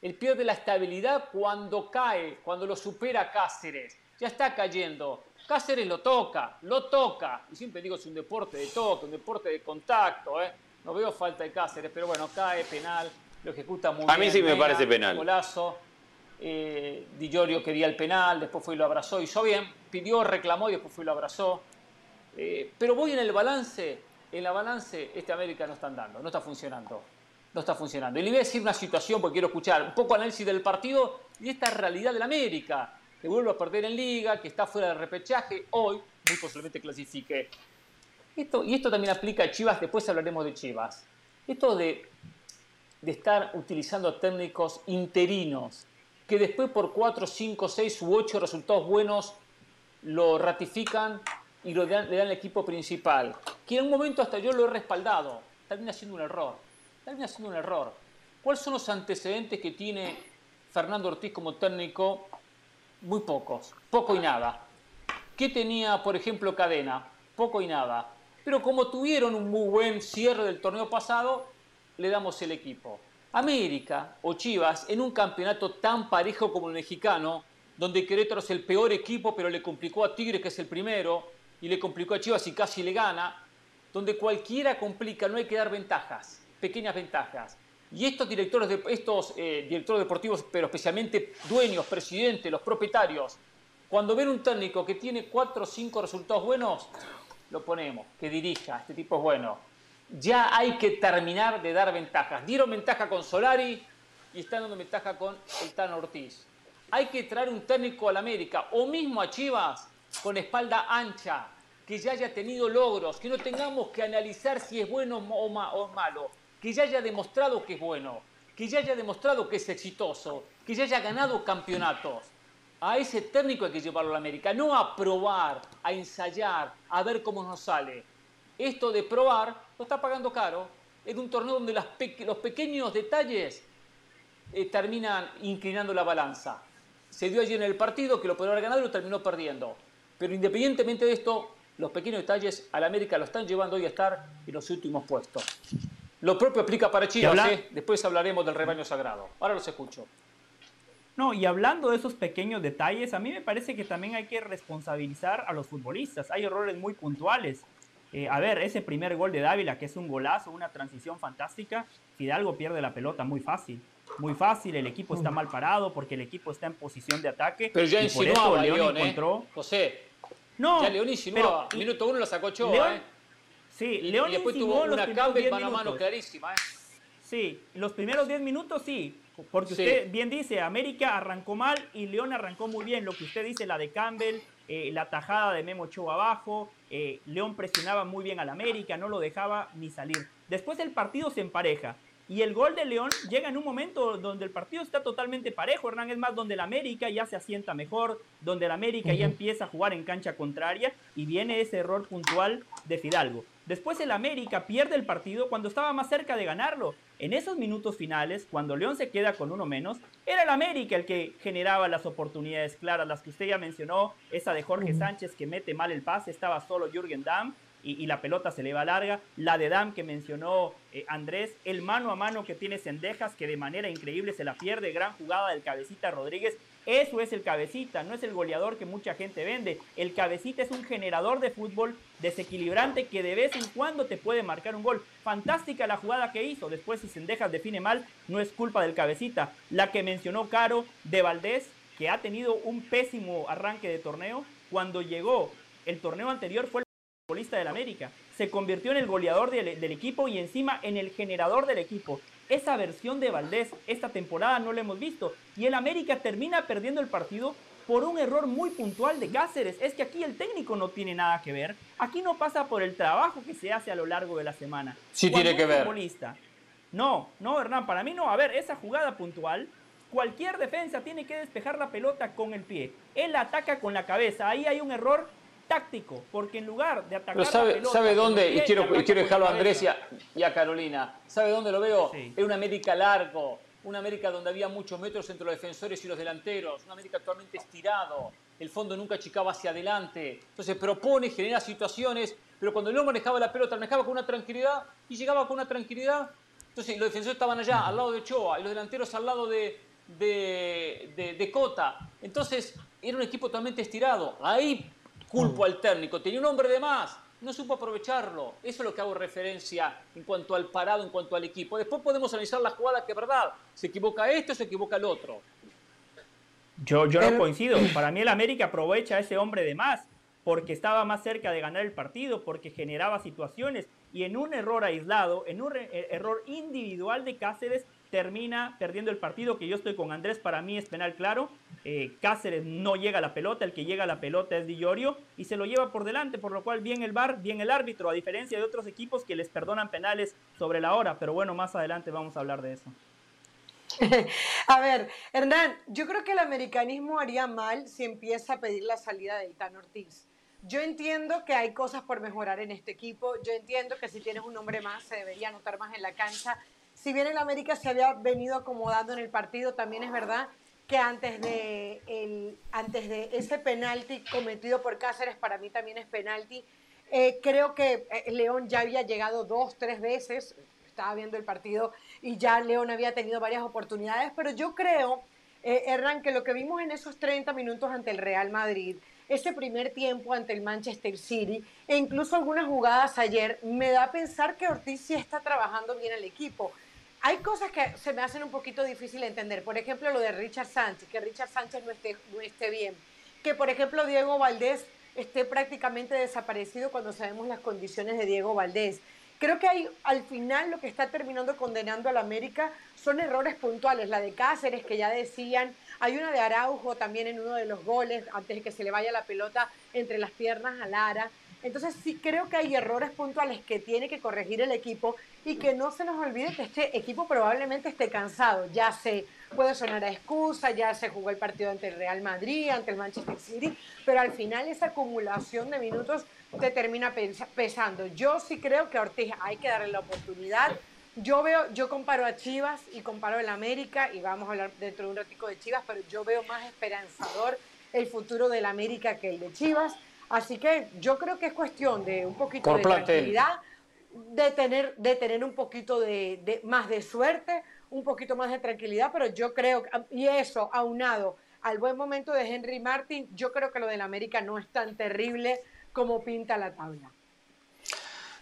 Speaker 1: Él pierde la estabilidad cuando cae, cuando lo supera Cáceres. Ya está cayendo. Cáceres lo toca, lo toca. Y siempre digo, es un deporte de toque, un deporte de contacto. ¿eh? No veo falta de Cáceres, pero bueno, cae penal, lo ejecuta muy
Speaker 4: A
Speaker 1: bien.
Speaker 4: mí sí me
Speaker 1: Mena,
Speaker 4: parece penal.
Speaker 1: Golazo. Eh, Di Giorgio quería el penal, después fue y lo abrazó, hizo bien. Pidió, reclamó y después fue y lo abrazó. Eh, pero voy en el balance, en la balance este América no está andando, no está funcionando. No está funcionando. Y le voy a decir una situación porque quiero escuchar un poco análisis del partido y esta realidad del América, que vuelve a perder en liga, que está fuera del repechaje, hoy muy posiblemente clasifique. Esto, y esto también aplica a Chivas, después hablaremos de Chivas. Esto de, de estar utilizando técnicos interinos, que después por 4, 5, 6 u 8 resultados buenos lo ratifican y lo dan- le dan al equipo principal. Que en un momento hasta yo lo he respaldado. Termina siendo un error. Termina siendo un error. ¿Cuáles son los antecedentes que tiene Fernando Ortiz como técnico? Muy pocos. Poco y nada. ¿Qué tenía, por ejemplo, Cadena? Poco y nada. Pero como tuvieron un muy buen cierre del torneo pasado, le damos el equipo. América o Chivas, en un campeonato tan parejo como el mexicano, donde Querétaro es el peor equipo, pero le complicó a Tigre, que es el primero, y le complicó a Chivas y casi le gana, donde cualquiera complica, no hay que dar ventajas, pequeñas ventajas. Y estos directores, de, estos eh, directores deportivos, pero especialmente dueños, presidentes, los propietarios, cuando ven un técnico que tiene cuatro o cinco resultados buenos, lo ponemos, que dirija, este tipo es bueno. Ya hay que terminar de dar ventajas. Dieron ventaja con Solari y están dando ventaja con el Tano Ortiz. Hay que traer un técnico al América o mismo a Chivas con espalda ancha, que ya haya tenido logros, que no tengamos que analizar si es bueno o, ma- o malo. Que ya haya demostrado que es bueno, que ya haya demostrado que es exitoso, que ya haya ganado campeonatos. A ese técnico hay que llevarlo a la América, no a probar, a ensayar, a ver cómo nos sale. Esto de probar lo está pagando caro en un torneo donde los pequeños detalles eh, terminan inclinando la balanza. Se dio allí en el partido que lo podría haber ganado y lo terminó perdiendo. Pero independientemente de esto, los pequeños detalles al América lo están llevando hoy a estar en los últimos puestos. Lo propio aplica para Chivas, ¿eh? después hablaremos del rebaño sagrado. Ahora los escucho.
Speaker 2: No, y hablando de esos pequeños detalles, a mí me parece que también hay que responsabilizar a los futbolistas. Hay errores muy puntuales. Eh, a ver, ese primer gol de Dávila, que es un golazo, una transición fantástica, Fidalgo pierde la pelota muy fácil. Muy fácil, el equipo está mal parado porque el equipo está en posición de ataque.
Speaker 1: Pero ya insinuaba León, ¿eh? encontró... José, no, ya León insinuaba. Minuto uno lo sacó Choa, ¿eh?
Speaker 2: Sí, León
Speaker 1: y después tuvo una Campbell mano a mano clarísima, ¿eh?
Speaker 2: Sí, los primeros 10 minutos sí, porque usted bien dice, América arrancó mal y León arrancó muy bien. Lo que usted dice, la de Campbell, eh, la tajada de Memo Ochoa abajo, eh, León presionaba muy bien al América, no lo dejaba ni salir. Después el partido se empareja. Y el gol de León llega en un momento donde el partido está totalmente parejo, Hernán, es más, donde el América ya se asienta mejor, donde el América ya empieza a jugar en cancha contraria y viene ese error puntual de Fidalgo. Después el América pierde el partido cuando estaba más cerca de ganarlo. En esos minutos finales, cuando León se queda con uno menos, era el América el que generaba las oportunidades claras, las que usted ya mencionó, esa de Jorge Sánchez que mete mal el pase, estaba solo Jürgen Damm y, la pelota se le va larga. La de Dam que mencionó eh, Andrés, el mano a mano que tiene Sendejas, que de manera increíble se la pierde. Gran jugada del cabecita Rodríguez. Eso es el cabecita, no es el goleador que mucha gente vende. El cabecita es un generador de fútbol desequilibrante que de vez en cuando te puede marcar un gol. Fantástica la jugada que hizo. Después, si Sendejas define mal, no es culpa del cabecita. La que mencionó Caro de Valdés, que ha tenido un pésimo arranque de torneo. Cuando llegó el torneo anterior fue futbolista del América. Se convirtió en el goleador del, equipo y encima en el generador del equipo. Esa versión de Valdés esta temporada no la hemos visto. Y el América termina perdiendo el partido por un error muy puntual de Cáceres. Es que aquí el técnico no tiene nada que ver. Aquí no pasa por el trabajo que se hace a lo largo de la semana.
Speaker 1: Sí tiene que ver.
Speaker 2: Futbolista, no, no, Hernán, para mí no. A ver, esa jugada puntual, cualquier defensa tiene que despejar la pelota con el pie. Él ataca con la cabeza. Ahí hay un error táctico, porque en lugar de atacar
Speaker 1: sabe, ¿sabe dónde? Y quiero, quiero dejarlo a Andrés y a, Carolina. ¿Sabe dónde lo veo? En una América largo, una América donde había muchos metros entre los defensores y los delanteros, una América actualmente estirado, el fondo nunca achicaba hacia adelante. Entonces propone, genera situaciones, pero cuando no manejaba la pelota, manejaba con una tranquilidad y llegaba con una tranquilidad. Entonces los defensores estaban allá, al lado de Ochoa, y los delanteros al lado de, de, de Cota. Entonces era un equipo totalmente estirado. Ahí culpo mm. al técnico, tenía un hombre de más, no supo aprovecharlo. Eso es lo que hago referencia en cuanto al parado, en cuanto al equipo. Después podemos analizar la jugada que es verdad, se equivoca este o se equivoca el otro.
Speaker 2: Yo, yo no coincido. Para mí el América aprovecha a ese hombre de más porque estaba más cerca de ganar el partido, porque generaba situaciones y en un error aislado, en un eh, error individual de Cáceres, termina perdiendo el partido, que yo estoy con Andrés, para mí es penal claro. Eh, Cáceres no llega a la pelota, el que llega a la pelota es Di Llorio y se lo lleva por delante, por lo cual bien el VAR, bien el árbitro, a diferencia de otros equipos que les perdonan penales sobre la hora, pero bueno, más adelante vamos a hablar de eso.
Speaker 3: a ver, Hernán, yo creo que el americanismo haría mal si empieza a pedir la salida de Itán Ortiz. Yo entiendo que hay cosas por mejorar en este equipo, yo entiendo que si tienes un hombre más se debería anotar más en la cancha, si bien el América se había venido acomodando en el partido, también es verdad que antes de, el, antes de ese penalti cometido por Cáceres, para mí también es penalti. Eh, creo que eh, León ya había llegado dos, tres veces, estaba viendo el partido y ya León había tenido varias oportunidades, pero yo creo, eh, Hernán, que lo que vimos en esos 30 minutos ante el Real Madrid, ese primer tiempo ante el Manchester City e incluso algunas jugadas ayer, me da a pensar que Ortiz sí está trabajando bien el equipo hay cosas que se me hacen un poquito difícil de entender. Por ejemplo, lo de Richard Sánchez, que Richard Sánchez no esté, no esté bien. Que, por ejemplo, Diego Valdés esté prácticamente desaparecido cuando sabemos las condiciones de Diego Valdés. Creo que hay, al final lo que está terminando condenando a la América son errores puntuales. La de Cáceres, que ya decían, hay una de Araujo también en uno de los goles, antes de que se le vaya la pelota entre las piernas a Lara. Entonces sí creo que hay errores puntuales que tiene que corregir el equipo y que no se nos olvide que este equipo probablemente esté cansado. Ya se puede sonar a excusa, ya se jugó el partido ante el Real Madrid, ante el Manchester City, pero al final esa acumulación de minutos te termina pesando. Yo sí creo que a Ortiz hay que darle la oportunidad. Yo veo, yo comparo a Chivas y comparo el América y vamos a hablar dentro de un ratico de Chivas, pero yo veo más esperanzador el futuro del América que el de Chivas. Así que yo creo que es cuestión de un poquito de tranquilidad, de tener, de tener un poquito de, más de suerte, un poquito más de tranquilidad, pero yo creo, y eso aunado al buen momento de Henry Martin, yo creo que lo del América no es tan terrible como pinta la tabla.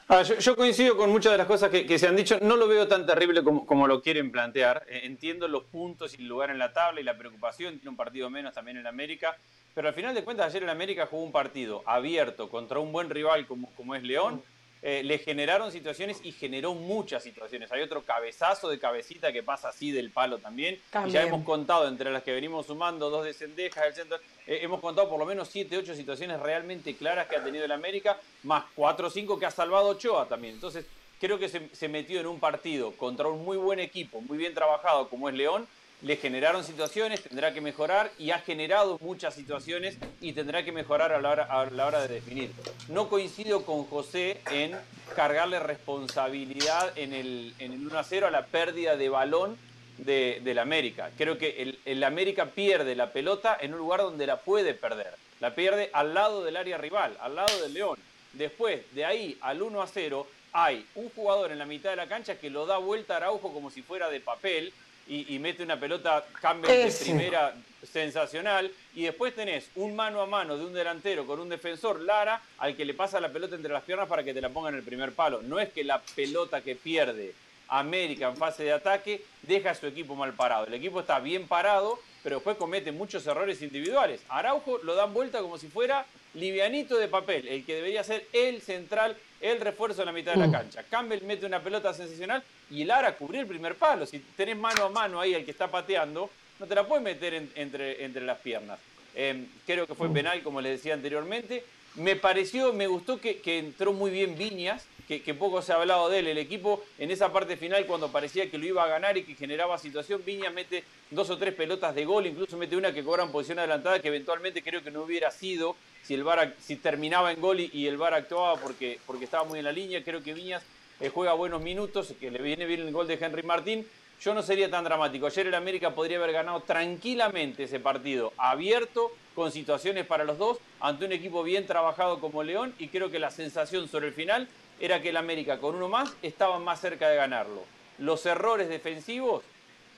Speaker 4: Ah, yo, coincido con muchas de las cosas que, se han dicho. No lo veo tan terrible como, lo quieren plantear. Eh, entiendo los puntos y el lugar en la tabla y la preocupación. Tiene un partido menos también en América. Pero al final de cuentas, ayer en América jugó un partido abierto contra un buen rival como, como es León eh, le generaron situaciones y generó muchas situaciones. Hay otro cabezazo de cabecita que pasa así del palo también. Y ya hemos contado, entre las que venimos sumando, dos de Cendejas, del centro, eh, hemos contado por lo menos 7, 8 situaciones realmente claras que ha tenido el América, más 4 o 5 que ha salvado Ochoa también. Entonces, creo que se, se metió en un partido contra un muy buen equipo, muy bien trabajado como es León, le generaron situaciones, tendrá que mejorar y ha generado muchas situaciones y tendrá que mejorar a la hora, de definir. No coincido con José en cargarle responsabilidad en el, en el 1 a 0 a la pérdida de balón de, del América. Creo que el, el, América pierde la pelota en un lugar donde la puede perder. La pierde al lado del área rival, al lado del León. Después, de ahí al 1 a 0, hay un jugador en la mitad de la cancha que lo da vuelta a Araujo como si fuera de papel y, mete una pelota cambia de primera sensacional. Y después tenés un mano a mano de un delantero con un defensor, Lara, al que le pasa la pelota entre las piernas para que te la ponga en el primer palo. No es que la pelota que pierde América en fase de ataque deja a su equipo mal parado. El equipo está bien parado, pero después comete muchos errores individuales. Araujo lo dan vuelta como si fuera livianito de papel, el que debería ser el central, el refuerzo en la mitad de la mm. cancha. Campbell mete una pelota sensacional y Lara cubrió el primer palo. Si tenés mano a mano ahí al que está pateando, no te la puedes meter entre, entre las piernas. Em, creo que fue mm. penal, como les decía anteriormente. Me pareció, me gustó que, entró muy bien Viñas, que, poco se ha hablado de él. El equipo en esa parte final, cuando parecía que lo iba a ganar y que generaba situación, Viñas mete dos o tres pelotas de gol, incluso mete una que cobra en posición adelantada, que eventualmente creo que no hubiera sido si el si terminaba en gol y, el VAR actuaba porque, porque estaba muy en la línea. Creo que Viñas eh, juega buenos minutos, que le viene bien el gol de Henry Martín. Yo no sería tan dramático. Ayer el América podría haber ganado tranquilamente ese partido, abierto, con situaciones para los dos, ante un equipo bien trabajado como León. Y creo que la sensación sobre el final era que el América, con uno más, estaba más cerca de ganarlo. Los errores defensivos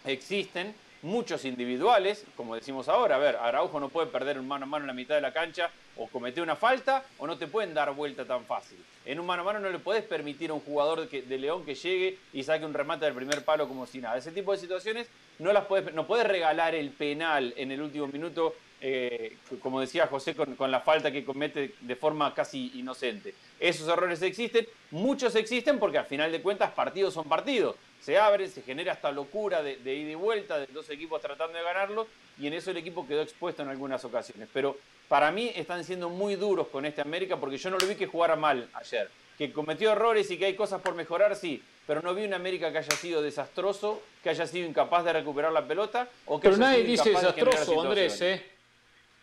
Speaker 4: existen, muchos individuales, como decimos ahora, a ver, Araujo no puede perder un mano a mano en la mitad de la cancha o cometer una falta o no te pueden dar vuelta tan fácil. En un mano a mano no le puedes permitir a un jugador de León que llegue y saque un remate del primer palo como si nada. Ese tipo de situaciones no las puedes, no puedes regalar el penal en el último minuto, eh, como decía José, con, con la falta que comete de forma casi inocente. Esos errores existen, muchos existen porque al final de cuentas partidos son partidos se abre, se genera esta locura de, ida y vuelta de dos equipos tratando de ganarlo y en eso el equipo quedó expuesto en algunas ocasiones. Pero para mí están siendo muy duros con este América porque yo no lo vi que jugara mal ayer. Que cometió errores y que hay cosas por mejorar, sí, pero no vi un América que haya sido desastroso, que haya sido incapaz de recuperar la pelota o que
Speaker 1: pero nadie dice desastroso, Andrés, ¿eh?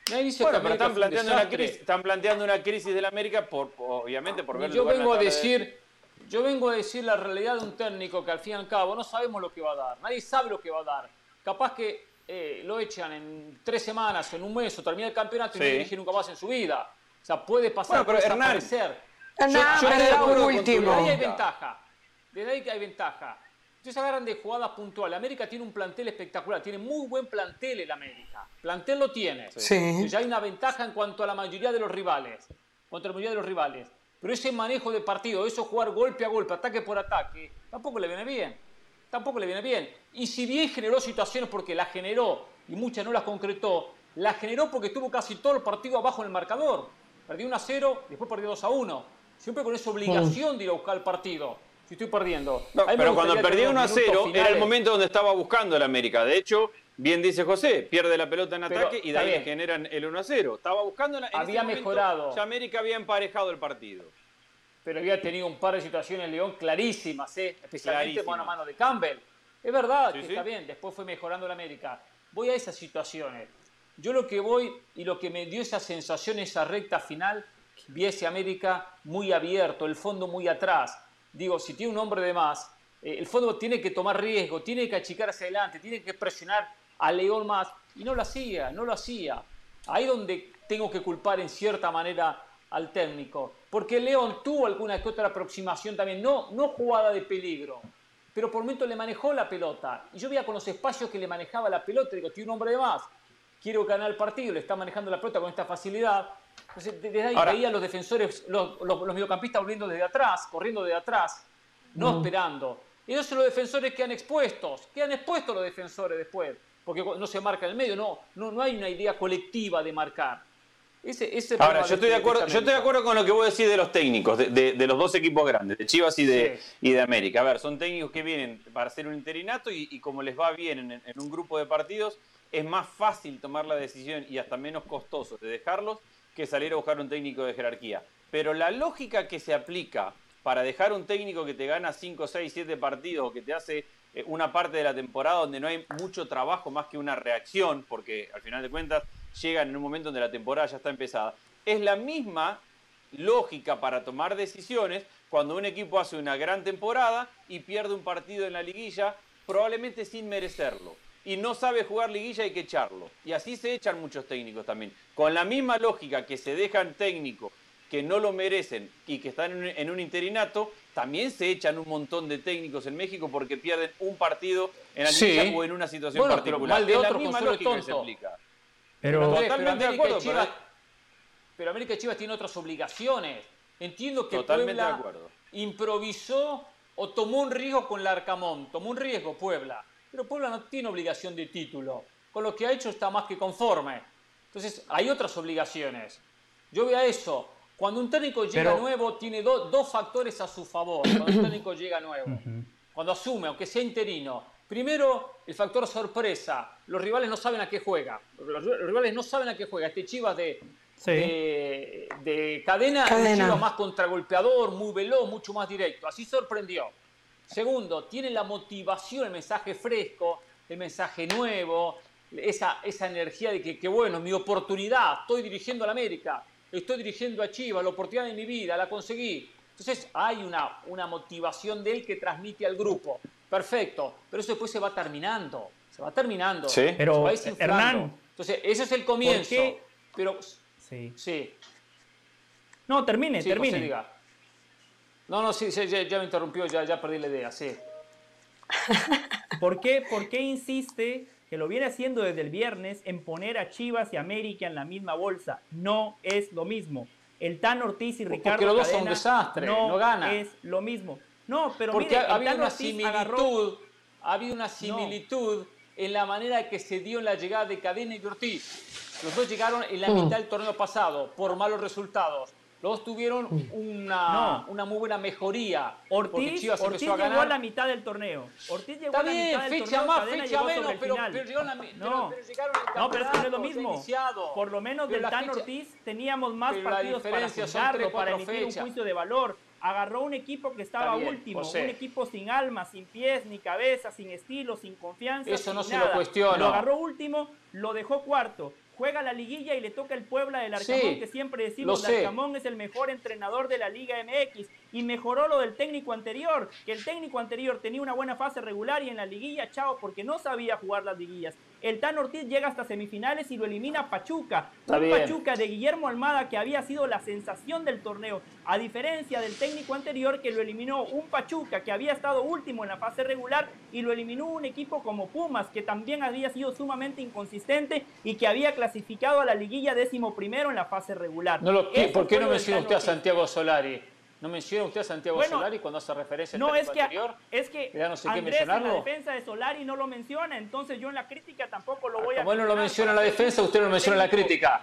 Speaker 4: Nadie dice bueno, pero están planteando, una crisis, están planteando una crisis del América, por, obviamente por ver
Speaker 1: Yo vengo a decir... Yo vengo a decir la realidad de un técnico que al fin y al cabo no sabemos lo que va a dar, nadie sabe lo que va a dar. Capaz que eh, lo echan en tres semanas, en un mes o termina el campeonato y no dirige nunca más en su vida. O sea, puede pasar,
Speaker 4: bueno, pero Hernán,
Speaker 3: yo, yo último.
Speaker 1: Desde ahí hay ventaja. Desde ahí hay ventaja. Ustedes agarran de jugadas puntuales. América tiene un plantel espectacular, tiene muy buen plantel el América. Plantel lo tiene.
Speaker 3: Sí.
Speaker 1: Ya hay una ventaja en cuanto a la mayoría de los rivales. Contra la mayoría de los rivales. Pero ese manejo de partido, eso jugar golpe a golpe, ataque por ataque, tampoco le viene bien. Tampoco le viene bien. Y si bien generó situaciones porque las generó y muchas no las concretó, las generó porque tuvo casi todo el partido abajo en el marcador. Perdió 1 a 0, después perdió 2 a 1. Siempre con esa obligación de ir a buscar el partido. Si estoy perdiendo.
Speaker 4: pero cuando perdió 1 a 0 era el momento donde estaba buscando el América. De hecho, Bien dice José, pierde la pelota en ataque y de ahí generan el 1 a 0. Estaba buscando en
Speaker 1: Había mejorado.
Speaker 4: Ya América había emparejado el partido.
Speaker 1: Pero había tenido un par de situaciones en León clarísimas, ¿eh? especialmente mano a mano de Campbell. Es verdad que está bien, después fue mejorando la América. Voy a esas situaciones. Yo lo que voy y lo que me dio esa sensación, esa recta final, vi ese América muy abierto, el fondo muy atrás. Digo, si tiene un hombre de más, eh, el fondo tiene que tomar riesgo, tiene que achicar hacia adelante, tiene que presionar a León más. Y no lo hacía, no lo hacía. Ahí donde tengo que culpar en cierta manera al técnico. Porque León tuvo alguna que otra aproximación también, no, no jugada de peligro, pero por momento le manejó la pelota. Y yo veía con los espacios que le manejaba la pelota, digo, tiene un hombre de más, quiero ganar el partido, le está manejando la pelota con esta facilidad. Entonces, desde ahí veía a los defensores, los, los, mediocampistas volviendo desde atrás, corriendo desde atrás, no esperando. Y esos son los defensores que han expuestos, que han expuesto los defensores después porque no se marca en el medio, no, no, no hay una idea colectiva de marcar.
Speaker 4: Ese, ese Ahora, yo estoy, de acuerdo, yo estoy de acuerdo con lo que vos decís de los técnicos, de, los dos equipos grandes, de Chivas y de, y de América. A ver, son técnicos que vienen para hacer un interinato y, como les va bien en, un grupo de partidos, es más fácil tomar la decisión y hasta menos costoso de dejarlos que salir a buscar un técnico de jerarquía. Pero la lógica que se aplica para dejar un técnico que te gana 5, 6, 7 partidos o que te hace eh, una parte de la temporada donde no hay mucho trabajo más que una reacción, porque al final de cuentas llegan en un momento donde la temporada ya está empezada. Es la misma lógica para tomar decisiones cuando un equipo hace una gran temporada y pierde un partido en la liguilla, probablemente sin merecerlo. Y no sabe jugar liguilla, hay que echarlo. Y así se echan muchos técnicos también. Con la misma lógica que se dejan técnicos que no lo merecen y que están en un interinato, también se echan un montón de técnicos en México porque pierden un partido en la liga o en una situación particular.
Speaker 1: Pero de la misma lógica que se aplica. Pero, totalmente de acuerdo. Chivas, pero, América Chivas tiene otras obligaciones. Entiendo que Puebla improvisó o tomó un riesgo con Larcamón. Tomó un riesgo Puebla. Pero Puebla no tiene obligación de título. Con lo que ha hecho está más que conforme. Entonces, hay otras obligaciones. Yo veo a eso. Cuando un técnico llega nuevo, tiene dos factores a su favor. Cuando un técnico llega nuevo, cuando asume, aunque sea interino. Primero, el factor sorpresa. Los rivales no saben a qué juega. Los rivales no saben a qué juega. Este Chivas de, de, cadena, es un Chivas más contragolpeador, muy veloz, mucho más directo. Así sorprendió. Segundo, tiene la motivación, el mensaje fresco, el mensaje nuevo, esa, esa energía de que, que, bueno, mi oportunidad, estoy dirigiendo a la América, estoy dirigiendo a Chivas, la oportunidad de mi vida, la conseguí. Entonces hay una, una motivación de él que transmite al grupo. Perfecto, pero eso después se va terminando, se va terminando,
Speaker 2: sí. pero
Speaker 1: Hernán, entonces ese es el comienzo. Pero sí. sí.
Speaker 2: No, termine, termine.
Speaker 1: No, no, sí, ya, me interrumpió, ya, ya perdí la idea, sí.
Speaker 2: ¿Por qué, ¿Por qué insiste que lo viene haciendo desde el viernes en poner a Chivas y América en la misma bolsa. No es lo mismo. El Tan Ortiz y Ricardo
Speaker 1: Porque los son un desastre, no, gana.
Speaker 2: es lo mismo. No, pero
Speaker 1: Porque ha habido una similitud, ha habido una similitud en la manera que se dio en la llegada de Cadena y Ortiz. Los dos llegaron en la mm. mitad del torneo pasado por malos resultados. Los dos tuvieron una, una muy buena mejoría.
Speaker 2: Ortiz, Ortiz llegó a la mitad del torneo. Ortiz llegó a la mitad del
Speaker 1: fecha
Speaker 2: torneo.
Speaker 1: Más, fecha menos, pero, pero, llegaron
Speaker 2: la, no, pero, llegaron no, pero es que no es lo mismo. Por lo menos del Tan Ortiz teníamos más partidos para juzgarlo, para emitir un juicio de valor. Agarró un equipo que estaba último, un equipo sin alma, sin pies ni cabeza, sin estilo, sin confianza.
Speaker 1: Eso
Speaker 2: sin
Speaker 1: no
Speaker 2: se
Speaker 1: lo cuestiona.
Speaker 2: Lo agarró último, lo dejó cuarto juega la liguilla y le toca el Puebla del Arcamón, que siempre decimos, el Arcamón es el mejor entrenador de la Liga MX y mejoró lo del técnico anterior, que el técnico anterior tenía una buena fase regular y en la liguilla, chao, porque no sabía jugar las liguillas. El Tan Ortiz llega hasta semifinales y lo elimina Pachuca. un Pachuca de Guillermo Almada que había sido la sensación del torneo, a diferencia del técnico anterior que lo eliminó un Pachuca que había estado último en la fase regular y lo eliminó un equipo como Pumas que también había sido sumamente inconsistente y que había clasificado a la liguilla décimo primero en la fase regular.
Speaker 1: No lo, ¿Por qué no menciona usted a Santiago Solari? ¿No menciona usted a Santiago Solari cuando hace referencia al
Speaker 2: no, es que, anterior? Es que ya no sé Andrés en la defensa de Solari no lo menciona, entonces yo en la crítica tampoco lo voy a...
Speaker 1: Bueno, lo menciona en la defensa, usted no lo menciona en la crítica.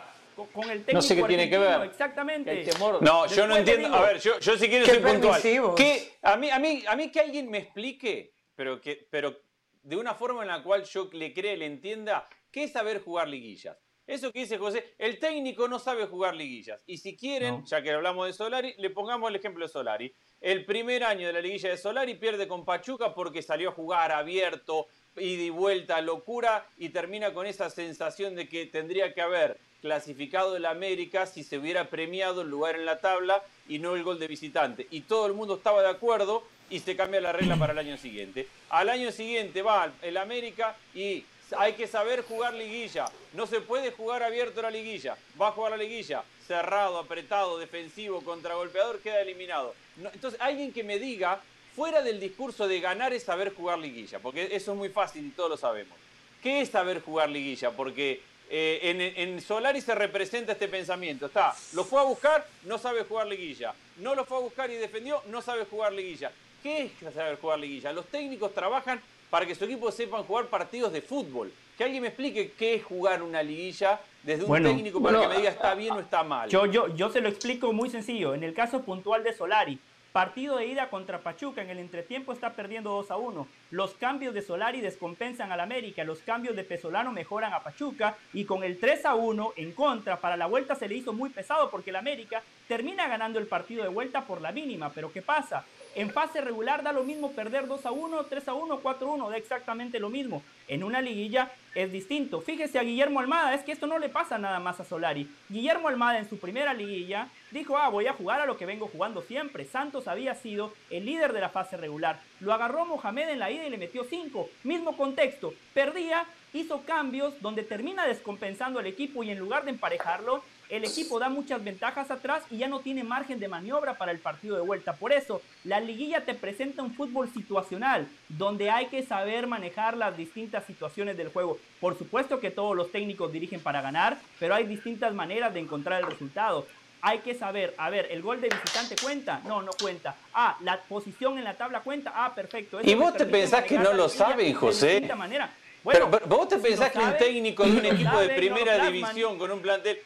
Speaker 2: Con, el
Speaker 1: no sé qué tiene que ver.
Speaker 2: Exactamente.
Speaker 4: no, yo no entiendo. a ver, yo, yo si quiero ser puntual. Que a mí, a, mí, a mí que alguien me explique, pero que, pero de una forma en la cual yo le cree, le entienda qué es saber jugar liguillas. Eso que dice José, el técnico no sabe jugar liguillas. Y si quieren, ya que hablamos de Solari, le pongamos el ejemplo de Solari. El primer año de la liguilla de Solari pierde con Pachuca porque salió a jugar abierto, ida y vuelta, locura, y termina con esa sensación de que tendría que haber clasificado el América si se hubiera premiado el lugar en la tabla y no el gol de visitante. Y todo el mundo estaba de acuerdo y se cambia la regla para el año siguiente. Al año siguiente va el América y hay que saber jugar liguilla. No se puede jugar abierto la liguilla. Va a jugar la liguilla cerrado, apretado, defensivo, contragolpeador, queda eliminado. entonces, alguien que me diga, fuera del discurso de ganar es saber jugar liguilla, porque eso es muy fácil y todos lo sabemos. ¿Qué es saber jugar liguilla? Porque eh, en, en, Solari se representa este pensamiento. Está, lo fue a buscar, no sabe jugar liguilla. No lo fue a buscar y defendió, no sabe jugar liguilla. ¿Qué es saber jugar liguilla? Los técnicos trabajan para que su equipo sepan jugar partidos de fútbol. Que alguien me explique qué es jugar una liguilla desde un técnico para que me diga está bien o está mal.
Speaker 2: Yo, yo, yo se lo explico muy sencillo. En el caso puntual de Solari, Partido de ida contra Pachuca. En el entretiempo está perdiendo 2 a 1. Los cambios de Solari descompensan al América. Los cambios de Pesolano mejoran a Pachuca. Y con el 3 a 1 en contra, para la vuelta se le hizo muy pesado porque el América termina ganando el partido de vuelta por la mínima. Pero ¿qué pasa? En fase regular da lo mismo perder 2 a 1, 3 a 1, 4 a 1, da exactamente lo mismo. En una liguilla es distinto. Fíjese a Guillermo Almada, es que esto no le pasa nada más a Solari. Guillermo Almada en su primera liguilla dijo, ah, voy a jugar a lo que vengo jugando siempre. Santos había sido el líder de la fase regular. Lo agarró Mohamed en la ida y le metió 5. Mismo contexto, perdía, hizo cambios donde termina descompensando al equipo y en lugar de emparejarlo, el equipo da muchas ventajas atrás y ya no tiene margen de maniobra para el partido de vuelta. Por eso, la liguilla te presenta un fútbol situacional, donde hay que saber manejar las distintas situaciones del juego. Por supuesto que todos los técnicos dirigen para ganar, pero hay distintas maneras de encontrar el resultado. Hay que saber, a ver, ¿el gol de visitante cuenta? No, no cuenta. Ah, ¿la posición en la tabla cuenta? Ah, perfecto.
Speaker 4: ¿Y vos te pensás que no lo saben, José?
Speaker 2: manera.
Speaker 4: pero, vos te pensás que un técnico de un equipo de primera división con un plantel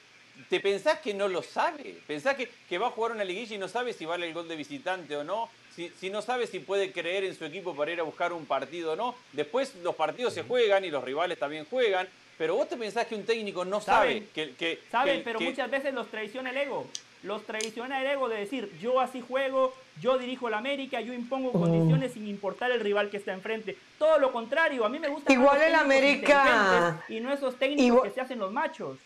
Speaker 4: ¿Te pensás que no lo sabe? ¿Pensás que, que, va a jugar una liguilla y no sabe si vale el gol de visitante o no? Si, si, no sabe si puede creer en su equipo para ir a buscar un partido o no. Después los partidos se juegan y los rivales también juegan. Pero vos te pensás que un técnico no sabe que... que
Speaker 2: Saben, pero muchas veces los traiciona el ego. Los traiciona el ego de decir, yo así juego, yo dirijo la América, yo impongo oh. condiciones sin importar el rival que está enfrente. Todo lo contrario, a mí me gusta...
Speaker 3: Igual el América...
Speaker 2: Y no esos técnicos que se hacen los machos.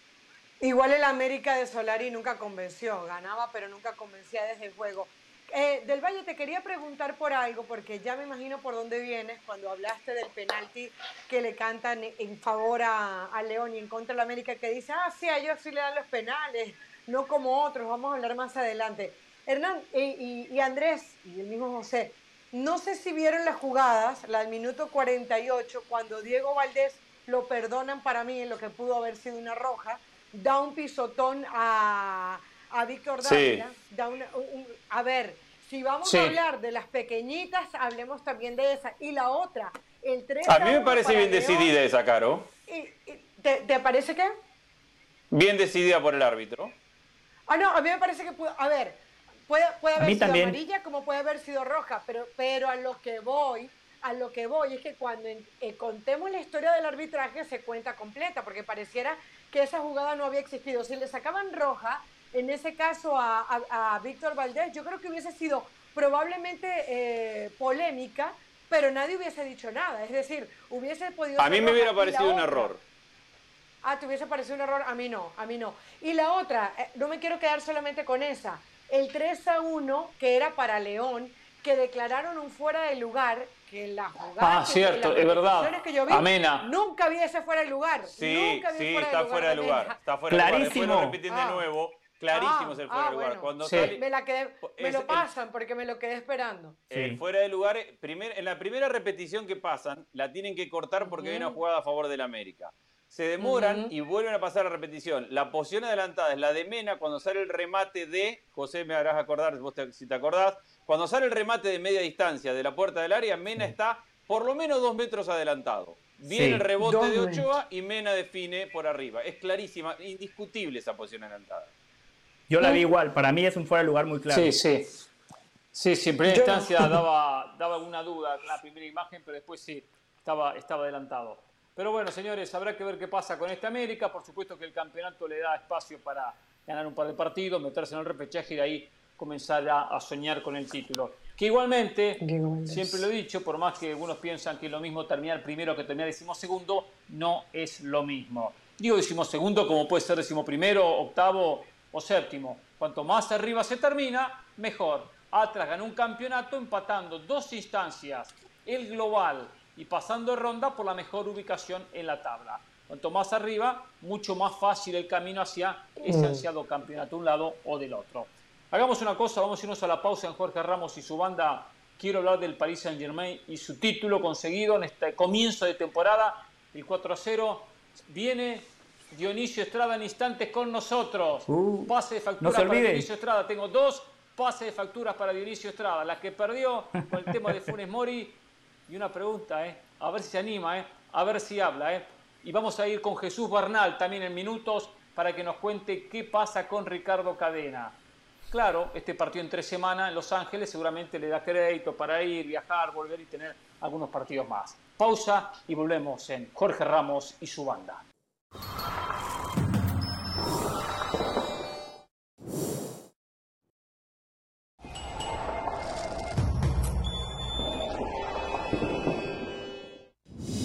Speaker 3: Igual el América de Solari nunca convenció, ganaba pero nunca convencía desde el juego. Eh, del Valle, te quería preguntar por algo, porque ya me imagino por dónde vienes cuando hablaste del penalti que le cantan en favor a, León y en contra de la América, que dice, ah, sí, a ellos sí le dan los penales, no como otros, vamos a hablar más adelante. Hernán y, y Andrés y el mismo José, no sé si vieron las jugadas, la del minuto 48, cuando Diego Valdés lo perdonan para mí en lo que pudo haber sido una roja, da un pisotón a, a Víctor Dávila. a ver, si vamos a hablar de las pequeñitas, hablemos también de esa. Y la otra, el 3
Speaker 4: A mí me parece bien decidida esa, Caro.
Speaker 3: ¿te, parece qué?
Speaker 4: Bien decidida por el árbitro.
Speaker 3: Ah, no, a mí me parece que pudo, a ver, puede, puede haber sido amarilla como puede haber sido roja, pero, pero a lo que voy, a lo que voy es que cuando eh, contemos la historia del arbitraje se cuenta completa, porque pareciera que esa jugada no había existido. Si le sacaban roja, en ese caso a, Víctor Valdés, yo creo que hubiese sido probablemente eh, polémica, pero nadie hubiese dicho nada. Es decir, hubiese podido...
Speaker 4: A mí me hubiera parecido un error.
Speaker 3: Ah, te hubiese parecido un error. A mí no, a mí no. Y la otra, eh, no me quiero quedar solamente con esa. El 3 a 1, que era para León, que declararon un fuera de lugar que la jugada.
Speaker 1: Ah, cierto, es verdad.
Speaker 3: Que yo vi, Amena. Nunca vi ese fuera de lugar.
Speaker 4: Sí,
Speaker 3: nunca
Speaker 4: vi sí, fuera está, de fuera de lugar, está fuera
Speaker 2: Clarísimo.
Speaker 4: de lugar. Después lo repiten de ah. nuevo. Clarísimo es el fuera de ah, lugar. Cuando
Speaker 3: me, la quedé, me lo pasan porque me lo quedé esperando.
Speaker 4: El fuera de lugar, primer, en la primera repetición que pasan, la tienen que cortar porque hay una jugada a favor del América. Se demoran y vuelven a pasar la repetición. La posición adelantada es la de Mena cuando sale el remate de, José me harás acordar vos si te acordás, cuando sale el remate de media distancia de la puerta del área, Mena está por lo menos dos metros adelantado. Viene el rebote de Ochoa y Mena define por arriba. Es clarísima, indiscutible esa posición adelantada.
Speaker 2: Yo la vi igual, para mí es un fuera de lugar muy claro.
Speaker 1: Sí, sí. Sí, sí, en primera instancia daba, daba alguna duda la primera imagen, pero después sí. estaba, estaba adelantado. Pero bueno, señores, habrá que ver qué pasa con esta América. Por supuesto que el campeonato le da espacio para ganar un par de partidos, meterse en el repechaje y de ahí comenzar a, soñar con el título. Que igualmente, siempre lo he dicho, por más que algunos piensan que es lo mismo terminar primero que terminar segundo, no es lo mismo. Digo segundo como puede ser primero, octavo o séptimo. Cuanto más arriba se termina, mejor. Atlas ganó un campeonato empatando dos instancias, el global y pasando de ronda por la mejor ubicación en la tabla. Cuanto más arriba, mucho más fácil el camino hacia ese mm. ansiado campeonato, un lado o del otro. Hagamos una cosa, vamos a irnos a la pausa en Jorge Ramos y su banda. Quiero hablar del Paris Saint Germain y su título conseguido en este comienzo de temporada. El 4 a 0 viene Dionisio Estrada en instantes con nosotros. Uh, pase de factura para Dionisio Estrada. Tengo dos pases de facturas para Dionisio Estrada. La que perdió con el tema de Funes Mori. Y una pregunta, ¿eh? a ver si se anima, ¿eh? a ver si habla. ¿eh? Y vamos a ir con Jesús Bernal también en minutos para que nos cuente qué pasa con Ricardo Cadena. Claro, este partido en tres semanas en Los Ángeles seguramente le da crédito para ir, viajar, volver y tener algunos partidos más. Pausa y volvemos en Jorge Ramos y su banda.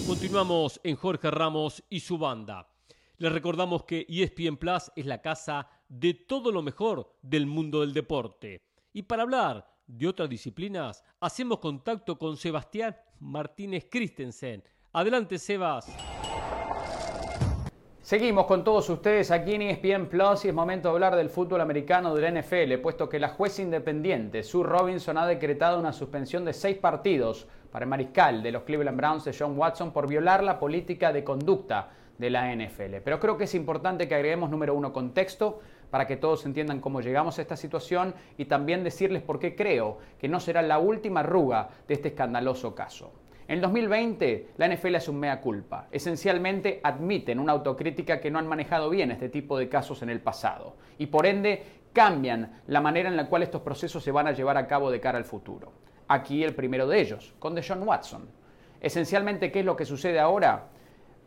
Speaker 1: Continuamos en Jorge Ramos y su banda. Les recordamos que ESPN Plus es la casa de todo lo mejor del mundo del deporte. Y para hablar de otras disciplinas, hacemos contacto con Sebastián Martínez Christensen. Adelante, Sebas.
Speaker 5: Seguimos con todos ustedes aquí en ESPN Plus y es momento de hablar del fútbol americano de la NFL, puesto que la jueza independiente Sue Robinson ha decretado una suspensión de seis partidos para el mariscal de los Cleveland Browns de John Watson por violar la política de conducta de la NFL. Pero creo que es importante que agreguemos, número uno, contexto para que todos entiendan cómo llegamos a esta situación y también decirles por qué creo que no será la última arruga de este escandaloso caso. En 2020, la NFL es un mea culpa. Esencialmente admiten una autocrítica que no han manejado bien este tipo de casos en el pasado y por ende cambian la manera en la cual estos procesos se van a llevar a cabo de cara al futuro. Aquí el primero de ellos, con Deshaun Watson. Esencialmente, ¿qué es lo que sucede ahora?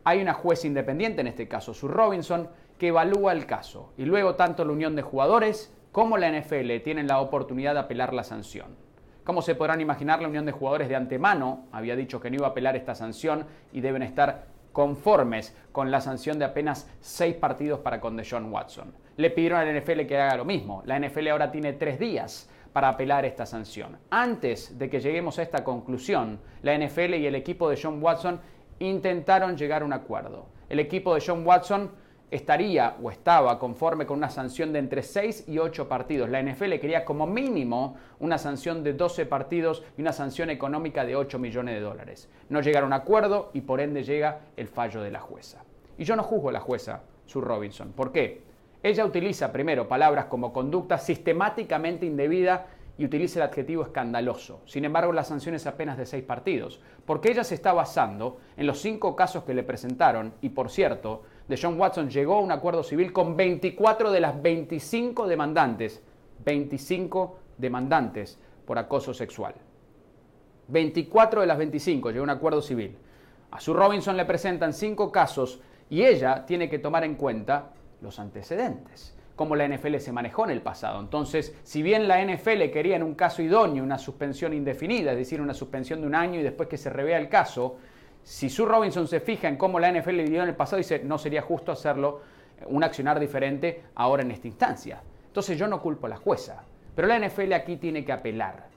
Speaker 5: Hay una juez independiente, en este caso Sue Robinson, que evalúa el caso y luego tanto la unión de jugadores como la NFL tienen la oportunidad de apelar la sanción. Como se podrán imaginar, la unión de jugadores de antemano había dicho que no iba a apelar esta sanción y deben estar conformes con la sanción de apenas seis partidos para con Deshaun Watson. Le pidieron a la NFL que haga lo mismo. La NFL ahora tiene tres días para apelar esta sanción. Antes de que lleguemos a esta conclusión, la NFL y el equipo de John Watson intentaron llegar a un acuerdo. El equipo de John Watson estaría o estaba conforme con una sanción de entre 6 y 8 partidos. La NFL quería como mínimo una sanción de 12 partidos y una sanción económica de 8 millones de dólares. No llegaron a acuerdo y por ende llega el fallo de la jueza. Y yo no juzgo a la jueza, Sue Robinson. ¿Por qué? Ella utiliza primero palabras como conducta sistemáticamente indebida y utiliza el adjetivo escandaloso. Sin embargo, la sanción es apenas de seis partidos, porque ella se está basando en los cinco casos que le presentaron y, por cierto, de John Watson llegó a un acuerdo civil con 24 de las 25 demandantes, 25 demandantes por acoso sexual. 24 de las 25 llegó a un acuerdo civil. A su Robinson le presentan cinco casos y ella tiene que tomar en cuenta los antecedentes, como la NFL se manejó en el pasado. Entonces, si bien la NFL quería en un caso idóneo una suspensión indefinida, es decir, una suspensión de un año y después que se revea el caso, si Sue Robinson se fija en cómo la NFL dio en el pasado, dice, no sería justo hacerlo, eh, un accionar diferente ahora en esta instancia. Entonces yo no culpo a la jueza, pero la NFL aquí tiene que apelar.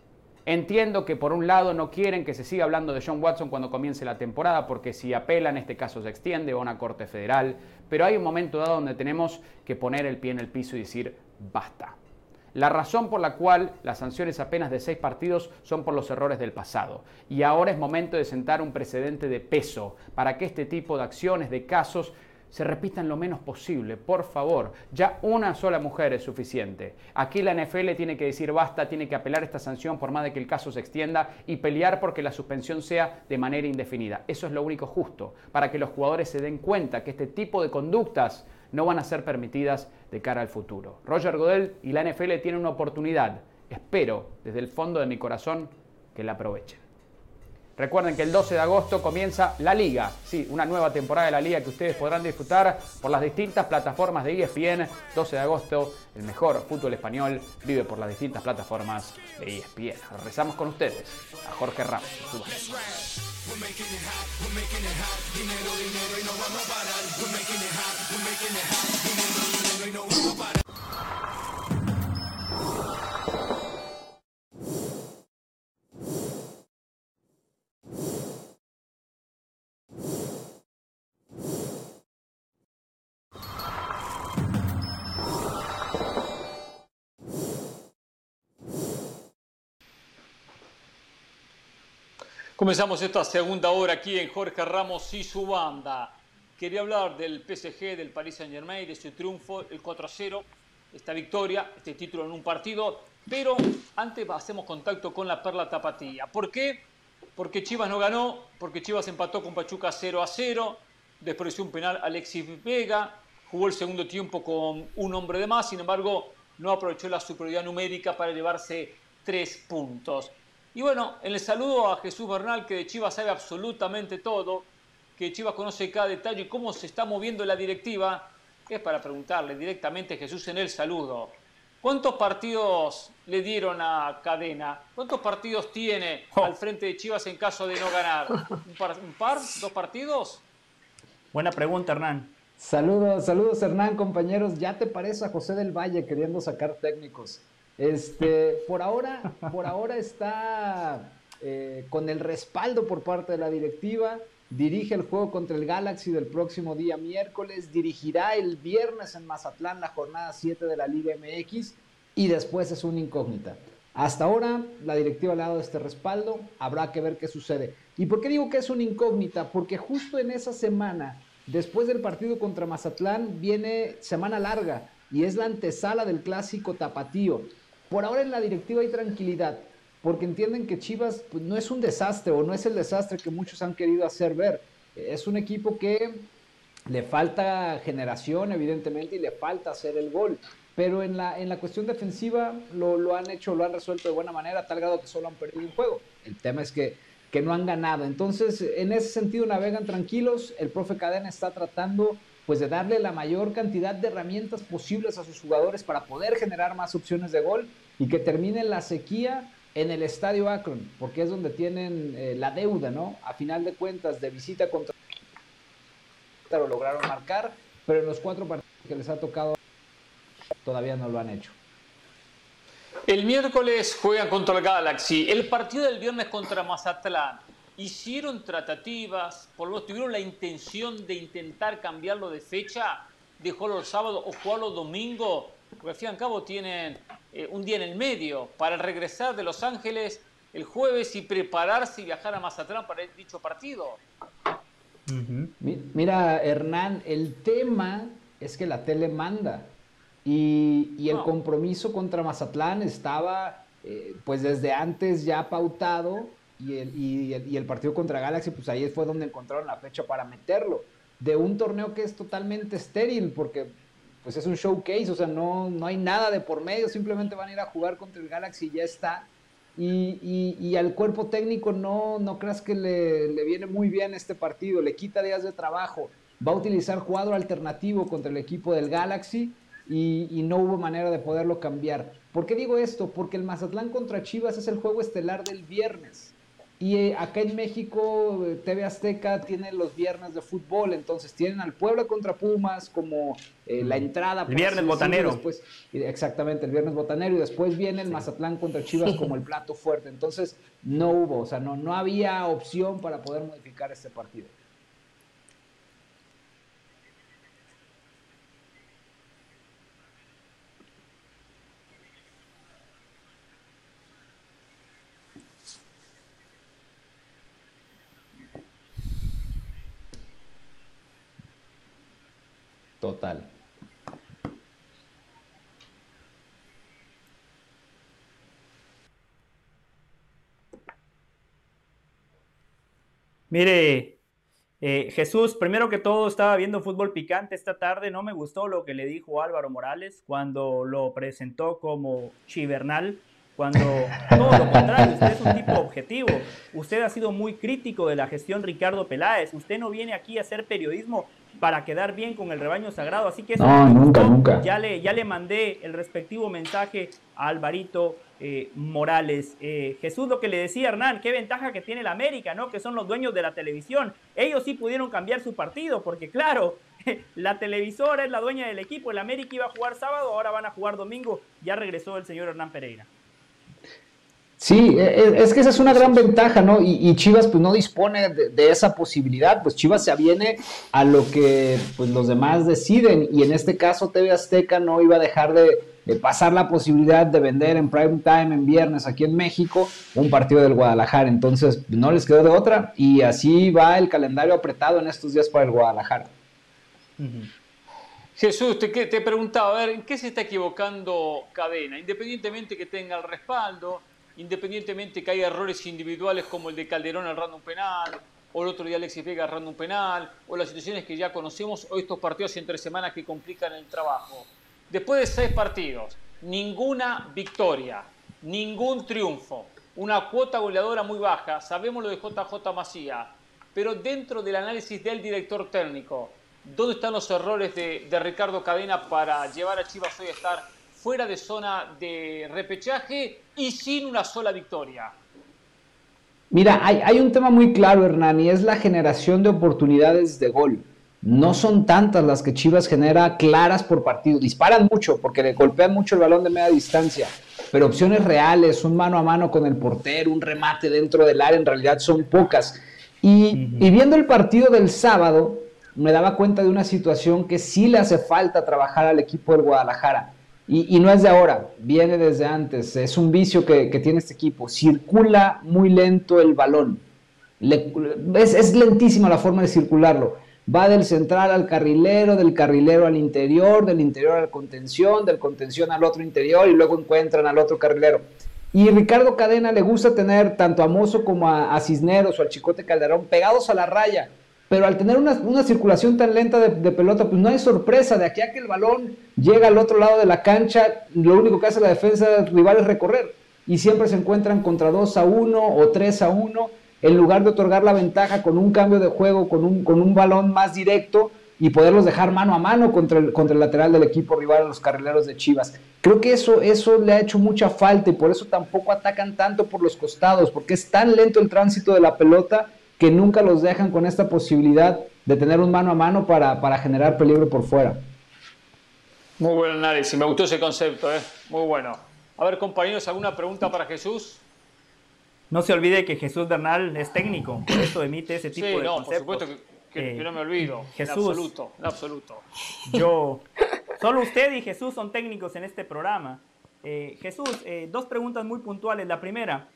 Speaker 5: Entiendo que por un lado no quieren que se siga hablando de John Watson cuando comience la temporada, porque si apela en este caso se extiende a una corte federal, pero hay un momento dado donde tenemos que poner el pie en el piso y decir basta. La razón por la cual las sanciones apenas de seis partidos son por los errores del pasado. Y ahora es momento de sentar un precedente de peso para que este tipo de acciones, de casos, se repitan lo menos posible. Por favor, ya una sola mujer es suficiente. Aquí la NFL tiene que decir basta, tiene que apelar esta sanción por más de que el caso se extienda y pelear porque la suspensión sea de manera indefinida. Eso es lo único justo, para que los jugadores se den cuenta que este tipo de conductas no van a ser permitidas de cara al futuro. Roger Godel y la NFL tienen una oportunidad. Espero desde el fondo de mi corazón que la aprovechen. Recuerden que el 12 de agosto comienza la liga, sí, una nueva temporada de la liga que ustedes podrán disfrutar por las distintas plataformas de ESPN. 12 de agosto, el mejor fútbol español vive por las distintas plataformas de ESPN. Regresamos con ustedes a Jorge Ramos.
Speaker 1: Comenzamos esta segunda hora aquí en Jorge Ramos y su banda. Quería hablar del PSG, del Paris Saint Germain, de su triunfo, el 4-0, esta victoria, este título en un partido. Pero antes hacemos contacto con la Perla Tapatía. ¿Por qué? Porque Chivas no ganó, porque Chivas empató con Pachuca 0 a 0, después hizo un penal Alexis Vega, jugó el segundo tiempo con un hombre de más, sin embargo no aprovechó la superioridad numérica para llevarse tres puntos. Y bueno, en el saludo a Jesús Bernal, que de Chivas sabe absolutamente todo, que Chivas conoce cada detalle y cómo se está moviendo la directiva, es para preguntarle directamente a Jesús en el saludo. ¿Cuántos partidos le dieron a Cadena? ¿Cuántos partidos tiene oh. al frente de Chivas en caso de no ganar? ¿Un par? ¿Dos partidos?
Speaker 2: Buena pregunta, Hernán.
Speaker 6: Saludos, saludos Hernán, compañeros. ¿Ya te parece a José del Valle queriendo sacar técnicos? Este, por ahora, por ahora está eh, con el respaldo por parte de la directiva. Dirige el juego contra el Galaxy del próximo día miércoles. Dirigirá el viernes en Mazatlán la jornada 7 de la Liga MX. Y después es una incógnita. Hasta ahora la directiva le ha dado este respaldo. Habrá que ver qué sucede. ¿Y por qué digo que es una incógnita? Porque justo en esa semana, después del partido contra Mazatlán, viene semana larga. Y es la antesala del clásico tapatío. Por ahora en la directiva hay tranquilidad, porque entienden que Chivas pues, no es un desastre o no es el desastre que muchos han querido hacer ver. Es un equipo que le falta generación, evidentemente, y le falta hacer el gol. Pero en la, en la cuestión defensiva lo, lo han hecho, lo han resuelto de buena manera, tal grado que solo han perdido un juego. El tema es que, que no han ganado. Entonces, en ese sentido, navegan tranquilos. El profe Cadena está tratando pues de darle la mayor cantidad de herramientas posibles a sus jugadores para poder generar más opciones de gol y que termine la sequía en el estadio Akron, porque es donde tienen eh, la deuda, ¿no? A final de cuentas, de visita contra lo lograron marcar, pero en los cuatro partidos que les ha tocado todavía no lo han hecho.
Speaker 1: El miércoles juegan contra el Galaxy, el partido del viernes contra Mazatlán hicieron tratativas, por lo menos tuvieron la intención de intentar cambiarlo de fecha, de jugarlo el sábado o jugarlo domingo, porque al fin y al cabo tienen eh, un día en el medio. Para regresar de Los Ángeles el jueves y prepararse y viajar a Mazatlán para dicho partido.
Speaker 6: Mira, Hernán, el tema es que la tele manda y, el compromiso contra Mazatlán estaba eh, pues desde antes ya pautado y el, y, el, partido contra Galaxy, pues ahí fue donde encontraron la fecha para meterlo. De un torneo que es totalmente estéril, porque pues es un showcase, o sea, no, no hay nada de por medio, simplemente van a ir a jugar contra el Galaxy y ya está. Y, y, al cuerpo técnico no, no creas que le, le, viene muy bien este partido, le quita días de trabajo, va a utilizar cuadro alternativo contra el equipo del Galaxy y, y, no hubo manera de poderlo cambiar. ¿Por qué digo esto? Porque el Mazatlán contra Chivas es el juego estelar del viernes. Y eh, acá en México, eh, TV Azteca tiene los viernes de fútbol, entonces tienen al Puebla contra Pumas como eh, la entrada.
Speaker 2: El viernes botanero.
Speaker 6: Después, exactamente, el viernes botanero. Y después viene el Mazatlán contra Chivas como el plato fuerte. Entonces no hubo, o sea, no, no había opción para poder modificar este partido.
Speaker 2: Mire, eh, Jesús, primero que todo estaba viendo fútbol picante esta tarde, no me gustó lo que le dijo Álvaro Morales cuando lo presentó como Chivernal. Cuando todo lo contrario, usted es un tipo objetivo. Usted ha sido muy crítico de la gestión Ricardo Peláez. Usted no viene aquí a hacer periodismo para quedar bien con el rebaño sagrado. Así que
Speaker 6: no, nunca, nunca.
Speaker 2: Ya le, ya le mandé el respectivo mensaje a Alvarito eh, Morales. Eh, Jesús, lo que le decía Hernán, qué ventaja que tiene la América, ¿no? Que son los dueños de la televisión. Ellos sí pudieron cambiar su partido, porque claro, la televisora es la dueña del equipo. El América iba a jugar sábado, ahora van a jugar domingo. Ya regresó el señor Hernán Pereira.
Speaker 6: Sí, e, e, es que esa es una gran ventaja, ¿no? Y, Chivas pues no dispone de, esa posibilidad, pues Chivas se aviene a lo que pues los demás deciden y en este caso TV Azteca no iba a dejar de, pasar la posibilidad de vender en prime time en viernes aquí en México un partido del Guadalajara, entonces no les quedó de otra y así va el calendario apretado en estos días para el Guadalajara.
Speaker 1: Jesús, te, te preguntaba, a ver, ¿en qué se está equivocando Cadena? Independientemente que tenga el respaldo, independientemente que haya errores individuales como el de Calderón errando un penal, o el otro día Alexis Vega errando un penal, o las situaciones que ya conocemos, o estos partidos entre semanas que complican el trabajo. Después de seis partidos, ninguna victoria, ningún triunfo, una cuota goleadora muy baja, sabemos lo de JJ Macía, pero dentro del análisis del director técnico, ¿dónde están los errores de, de Ricardo Cadena para llevar a Chivas hoy a estar fuera de zona de repechaje y sin una sola victoria.
Speaker 6: Mira, hay, un tema muy claro, Hernán, y es la generación de oportunidades de gol. No son tantas las que Chivas genera claras por partido. Disparan mucho porque le golpean mucho el balón de media distancia, pero opciones reales, un mano a mano con el portero, un remate dentro del área, en realidad son pocas. Y, y viendo el partido del sábado, me daba cuenta de una situación que sí le hace falta trabajar al equipo del Guadalajara y, no es de ahora, viene desde antes. Es un vicio que, tiene este equipo. Circula muy lento el balón. es, lentísima la forma de circularlo. Va del central al carrilero, del carrilero al interior, del interior al contención, del contención al otro interior y luego encuentran al otro carrilero. Y Ricardo Cadena le gusta tener tanto a Mozo como a, a Cisneros o al Chicote Calderón pegados a la raya pero al tener una, circulación tan lenta de, pelota, pues no hay sorpresa. De aquí a que el balón llega al otro lado de la cancha, lo único que hace la defensa rival es recorrer. Y siempre se encuentran contra 2 a 1 o 3 a 1, en lugar de otorgar la ventaja con un cambio de juego, con un, con un balón más directo y poderlos dejar mano a mano contra el, contra el lateral del equipo rival los carrileros de Chivas. Creo que eso, eso le ha hecho mucha falta y por eso tampoco atacan tanto por los costados, porque es tan lento el tránsito de la pelota que nunca los dejan con esta posibilidad de tener un mano a mano para, generar peligro por fuera.
Speaker 1: Muy buen análisis, me gustó ese concepto, ¿eh? muy bueno. A ver, compañeros, ¿alguna pregunta para Jesús?
Speaker 2: No se olvide que Jesús Bernal es técnico, por eso emite ese tipo
Speaker 1: sí,
Speaker 2: de
Speaker 1: no, por supuesto que, no me olvido. Jesús, en absoluto, en absoluto.
Speaker 2: Yo, solo usted y Jesús son técnicos en este programa. Eh, Jesús, eh, dos preguntas muy puntuales. La primera,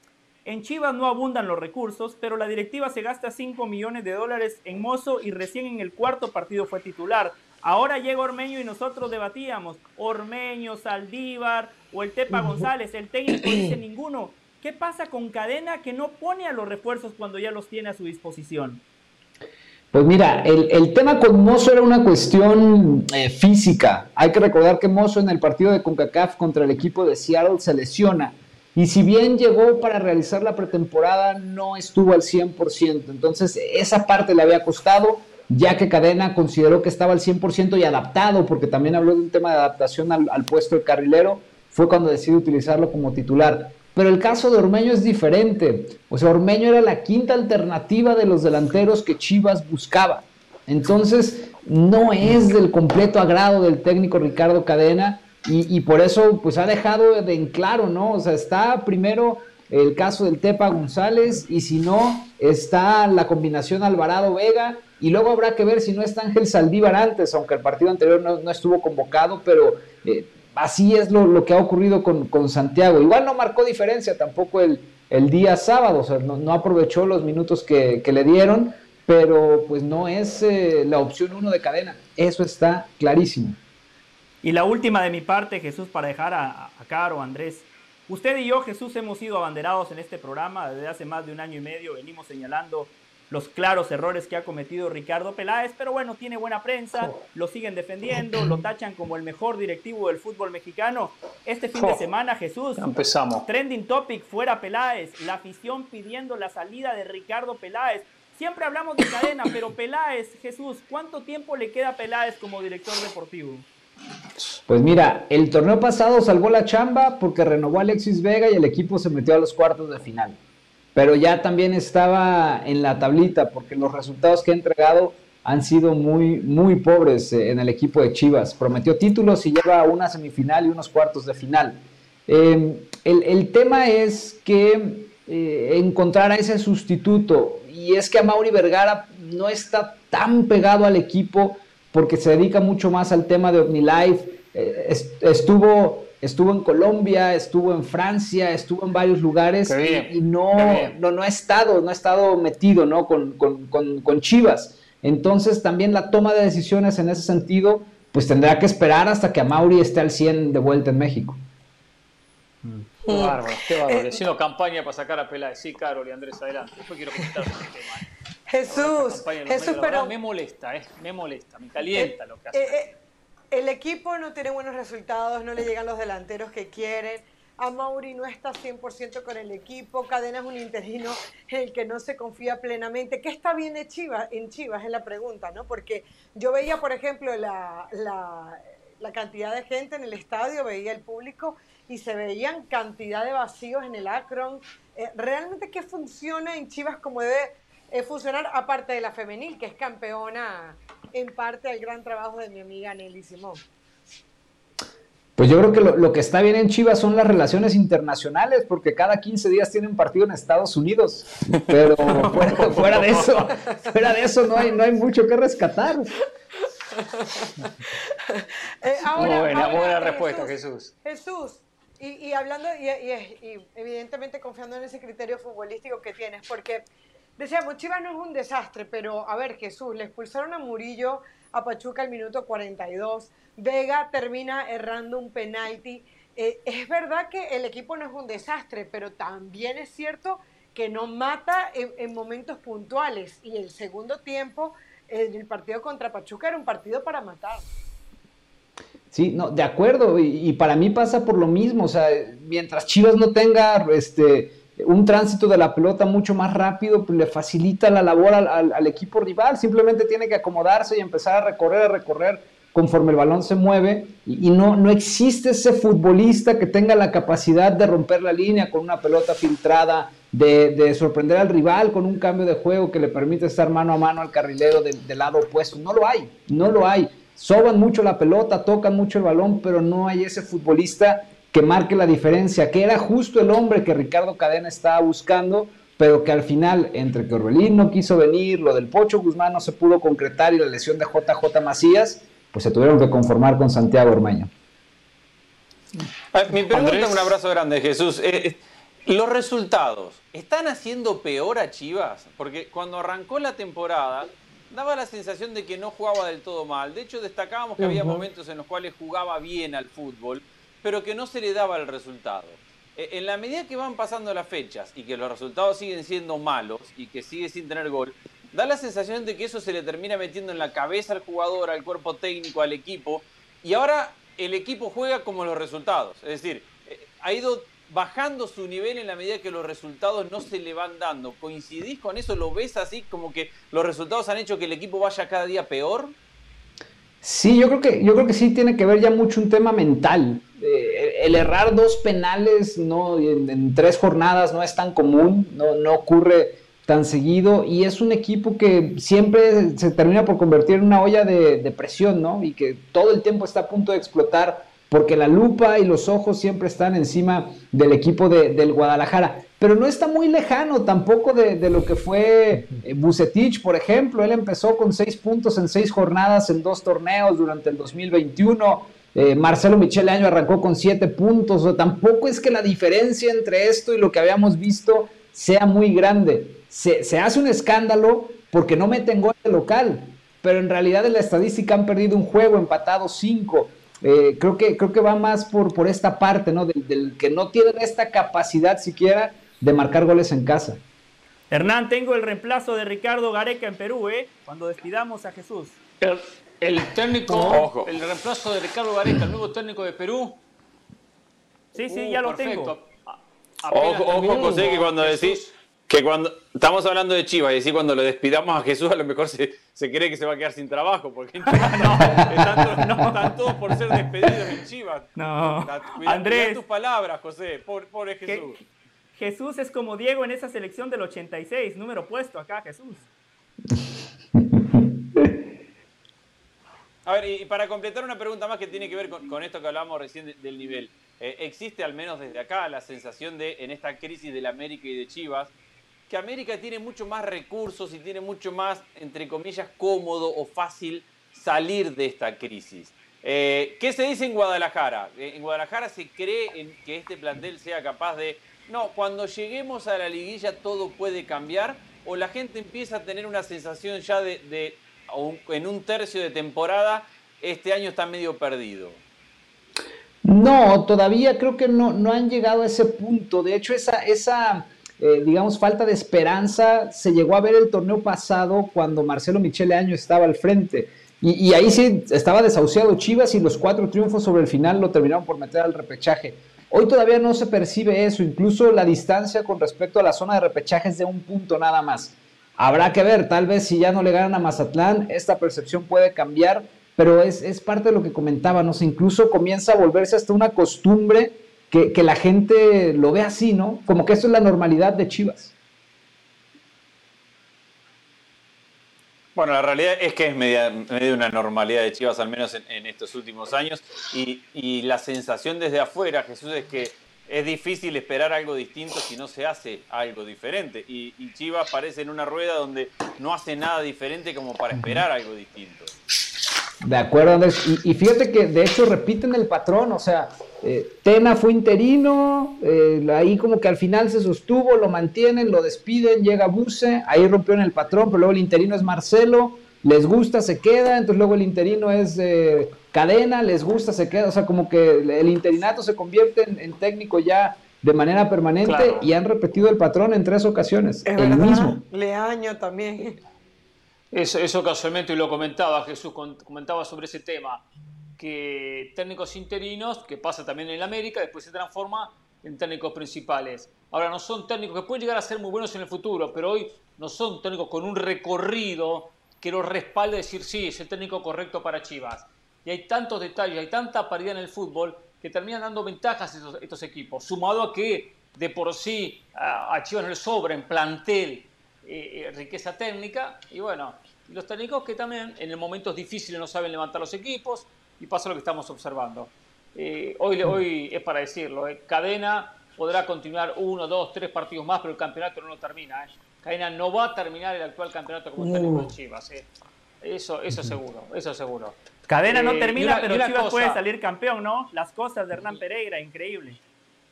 Speaker 2: en Chivas no abundan los recursos, pero la directiva se gasta 5 millones de dólares en Mozo y recién en el cuarto partido fue titular. Ahora llega Ormeño y nosotros debatíamos, Ormeño, Saldívar o el Tepa González, el técnico dice ninguno. ¿Qué pasa con Cadena que no pone a los refuerzos cuando ya los tiene a su disposición?
Speaker 6: Pues mira, el, tema con Mozo era una cuestión eh, física. Hay que recordar que Mozo en el partido de CONCACAF contra el equipo de Seattle se lesiona y si bien llegó para realizar la pretemporada, no estuvo al 100%. Entonces, esa parte le había costado, ya que Cadena consideró que estaba al 100% y adaptado, porque también habló de un tema de adaptación al, puesto del carrilero, fue cuando decidió utilizarlo como titular. Pero el caso de Ormeño es diferente. O sea, Ormeño era la quinta alternativa de los delanteros que Chivas buscaba. Entonces, no es del completo agrado del técnico Ricardo Cadena y, por eso, pues ha dejado de en claro, ¿no? O sea, está primero el caso del Tepa González y si no, está la combinación Alvarado-Vega y luego habrá que ver si no está Ángel Saldívar antes, aunque el partido anterior no, estuvo convocado, pero eh, así es lo, que ha ocurrido con, Santiago. Igual no marcó diferencia tampoco el, el día sábado, o sea, no, aprovechó los minutos que, le dieron, pero pues no es eh, la opción uno de cadena, eso está clarísimo.
Speaker 2: Y la última de mi parte, Jesús, para dejar a, a Caro, Andrés. Usted y yo, Jesús, hemos sido abanderados en este programa desde hace más de un año y medio. Venimos señalando los claros errores que ha cometido Ricardo Peláez, pero bueno, tiene buena prensa, lo siguen defendiendo, lo tachan como el mejor directivo del fútbol mexicano. Este fin de semana, Jesús,
Speaker 1: empezamos.
Speaker 2: Trending topic fuera Peláez, la afición pidiendo la salida de Ricardo Peláez. Siempre hablamos de cadena, pero Peláez, Jesús, ¿cuánto tiempo le queda a Peláez como director deportivo?
Speaker 6: Pues mira, el torneo pasado salvó la chamba porque renovó a Alexis Vega y el equipo se metió a los cuartos de final. Pero ya también estaba en la tablita porque los resultados que ha entregado han sido muy, muy pobres eh, en el equipo de Chivas. Prometió títulos y lleva una semifinal y unos cuartos de final. Em, el, tema es que eh, encontrar a ese sustituto y es que a Mauri Vergara no está tan pegado al equipo porque se dedica mucho más al tema de OmniLife. Eh, estuvo, estuvo en Colombia, estuvo en Francia, estuvo en varios lugares y, no, no, no, ha estado, no ha estado metido ¿no? Con, con, Chivas. Entonces también la toma de decisiones en ese sentido, pues tendrá que esperar hasta que a Mauri esté al 100 de vuelta en México.
Speaker 1: Qué bárbaro, qué bárbaro. Haciendo campaña para sacar a Peláez. Sí, Carol y Andrés, adelante. Después quiero comentar sobre el tema. ¿Eh?
Speaker 3: Jesús, Jesús, pero...
Speaker 1: Me molesta, ¿eh? me molesta, me calienta lo que hace.
Speaker 3: Eh, eh, el equipo no tiene buenos resultados, no le llegan los delanteros que quieren. A Mauri no está 100% con el equipo. Cadena es un interino en el que no se confía plenamente. ¿Qué está bien en Chivas? En Chivas es la pregunta, ¿no? Porque yo veía, por ejemplo, la, la, cantidad de gente en el estadio, veía el público y se veían cantidad de vacíos en el Akron. Eh, ¿Realmente qué funciona en Chivas como debe funcionar, aparte de la femenil, que es campeona en parte al gran trabajo de mi amiga Nelly Simón.
Speaker 6: Pues yo creo que lo, que está bien en Chivas son las relaciones internacionales, porque cada 15 días tienen partido en Estados Unidos. Pero fuera, de eso, fuera de eso no hay, no hay mucho que rescatar.
Speaker 3: Eh, ahora,
Speaker 1: buena, buena respuesta, Jesús.
Speaker 3: Jesús, y, hablando, y, y, evidentemente confiando en ese criterio futbolístico que tienes, porque Decíamos, Chivas no es un desastre, pero a ver, Jesús, le expulsaron a Murillo a Pachuca al minuto 42. Vega termina errando un penalti. Eh, es verdad que el equipo no es un desastre, pero también es cierto que no mata en, momentos puntuales. Y el segundo tiempo, el partido contra Pachuca era un partido para matar.
Speaker 6: Sí, no, de acuerdo, y, para mí pasa por lo mismo, o sea, mientras Chivas no tenga este, un tránsito de la pelota mucho más rápido, pues le facilita la labor al, equipo rival, simplemente tiene que acomodarse y empezar a recorrer, a recorrer conforme el balón se mueve, y, no, no existe ese futbolista que tenga la capacidad de romper la línea con una pelota filtrada, de, sorprender al rival con un cambio de juego que le permite estar mano a mano al carrilero del lado opuesto. No lo hay, no lo hay. Soban mucho la pelota, tocan mucho el balón, pero no hay ese futbolista que marque la diferencia, que era justo el hombre que Ricardo Cadena estaba buscando, pero que al final, entre que Orbelín no quiso venir, lo del Pocho Guzmán no se pudo concretar y la lesión de JJ Macías, pues se tuvieron que conformar con Santiago Ormeño.
Speaker 4: Mi pregunta, un abrazo grande, Jesús. Eh, eh, los resultados, ¿están haciendo peor a Chivas? Porque cuando arrancó la temporada, daba la sensación de que no jugaba del todo mal. De hecho, destacábamos que había momentos en los cuales jugaba bien al fútbol pero que no se le daba el resultado. E, en la medida que van pasando las fechas y que los resultados siguen siendo malos y que sigue sin tener gol, da la sensación de que eso se le termina metiendo en la cabeza al jugador, al cuerpo técnico, al equipo, y ahora el equipo juega como los resultados. Es decir, eh, ha ido bajando su nivel en la medida que los resultados no se le van dando. ¿Coincidís con eso? ¿Lo ves así como que los resultados han hecho que el equipo vaya cada día peor?
Speaker 6: Sí, yo creo que, yo creo que sí tiene que ver ya mucho un tema mental. Eh, el errar dos penales no, en, tres jornadas no es tan común, no, no ocurre tan seguido y es un equipo que siempre se termina por convertir en una olla de, presión, ¿no? Y que todo el tiempo está a punto de explotar porque la lupa y los ojos siempre están encima del equipo de, del Guadalajara. Pero no está muy lejano tampoco de, lo que fue eh, Bucetich, por ejemplo. Él empezó con seis puntos en seis jornadas en dos torneos durante el 2021 eh, Marcelo Michele Año arrancó con siete puntos. O tampoco es que la diferencia entre esto y lo que habíamos visto sea muy grande. Se, hace un escándalo porque no meten gol de local, pero en realidad en la estadística han perdido un juego, empatado cinco. Eh, creo, que, creo que va más por, por esta parte, ¿no? Del, del, que no tienen esta capacidad siquiera de marcar goles en casa.
Speaker 2: Hernán, tengo el reemplazo de Ricardo Gareca en Perú, ¿eh? Cuando despidamos a Jesús.
Speaker 1: El, técnico, el reemplazo de Ricardo Gareca, el nuevo técnico de Perú.
Speaker 2: Sí, sí, ya lo uh, tengo.
Speaker 4: Ojo, ojo, José, que cuando decís que cuando estamos hablando de Chivas y decís cuando lo despidamos a Jesús, a lo mejor se, se cree que se va a quedar sin trabajo, porque no, están, todos por ser despedidos en Chivas.
Speaker 2: No, Andrés.
Speaker 4: tus palabras, José, pobre Jesús.
Speaker 2: Jesús es como Diego en esa selección del 86, número puesto acá, Jesús.
Speaker 4: A ver, y para completar una pregunta más que tiene que ver con, esto que hablábamos recién del nivel. Eh, ¿Existe, al menos desde acá, la sensación de, en esta crisis del América y de Chivas, que América tiene mucho más recursos y tiene mucho más, entre comillas, cómodo o fácil salir de esta crisis? Eh, ¿Qué se dice en Guadalajara? Eh, en Guadalajara se cree en que este plantel sea capaz de no, cuando lleguemos a la liguilla todo puede cambiar o la gente empieza a tener una sensación ya de, en un tercio de temporada, este año está medio perdido.
Speaker 6: No, todavía creo que no, no han llegado a ese punto. De hecho, esa, esa eh, digamos, falta de esperanza se llegó a ver el torneo pasado cuando Marcelo Michele Año estaba al frente. Y, ahí sí estaba desahuciado Chivas y los cuatro triunfos sobre el final lo terminaron por meter al repechaje. Hoy todavía no se percibe eso, incluso la distancia con respecto a la zona de repechaje es de un punto nada más. Habrá que ver, tal vez si ya no le ganan a Mazatlán, esta percepción puede cambiar, pero es, parte de lo que comentábamos, incluso comienza a volverse hasta una costumbre que, que la gente lo ve así, ¿no? Como que esto es la normalidad de Chivas.
Speaker 4: Bueno, la realidad es que es media, medio una normalidad de Chivas, al menos en, estos últimos años. Y, la sensación desde afuera, Jesús, es que es difícil esperar algo distinto si no se hace algo diferente. Y, y Chivas parece en una rueda donde no hace nada diferente como para esperar algo distinto.
Speaker 6: De acuerdo, Andrés. Y, fíjate que de hecho repiten el patrón, o sea, eh, Tena fue interino, eh, ahí como que al final se sostuvo, lo mantienen, lo despiden, llega Buse, ahí rompieron el patrón, pero luego el interino es Marcelo, les gusta, se queda, entonces luego el interino es eh, Cadena, les gusta, se queda, o sea, como que el interinato se convierte en, técnico ya de manera permanente y han repetido el patrón en tres ocasiones, el mismo.
Speaker 3: Leaño también.
Speaker 1: Eso, eso casualmente lo comentaba Jesús, comentaba sobre ese tema, que técnicos interinos, que pasa también en América, después se transforma en técnicos principales. Ahora, no son técnicos que pueden llegar a ser muy buenos en el futuro, pero hoy no son técnicos con un recorrido que los respalde decir, sí, es el técnico correcto para Chivas. Y hay tantos detalles, hay tanta paridad en el fútbol que terminan dando ventajas a estos, equipos, sumado a que de por sí a, Chivas no le sobra en plantel eh, eh, riqueza técnica y bueno, los técnicos que también en momentos difíciles no saben levantar los equipos y pasa lo que estamos observando. Eh, hoy, hoy es para decirlo, Cadena podrá continuar uno, dos, tres partidos más, pero el campeonato no lo termina. Cadena no va a terminar el actual campeonato como técnico de Chivas. Eso, eso seguro, eso seguro.
Speaker 2: Cadena no termina, pero Chivas puede salir campeón, ¿no? Las cosas de Hernán Pereira, increíble.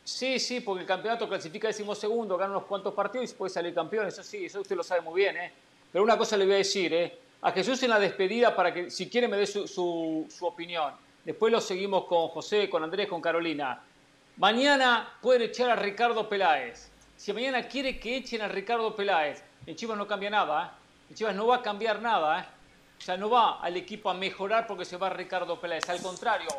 Speaker 1: Sí, sí, porque el campeonato clasifica segundo, gana unos cuantos partidos y puede salir campeón. Eso sí, eso usted lo sabe muy bien. ¿eh? Pero una cosa le voy a decir, ¿eh? a Jesús en la despedida para que si quiere me dé su, opinión. Después lo seguimos con José, con Andrés, con Carolina. Mañana pueden echar a Ricardo Peláez. Si mañana quiere que echen a Ricardo Peláez, en Chivas no cambia nada. ¿eh? En Chivas no va a cambiar nada. ¿eh? O sea, no va al equipo a mejorar porque se va Ricardo Peláez. Al contrario,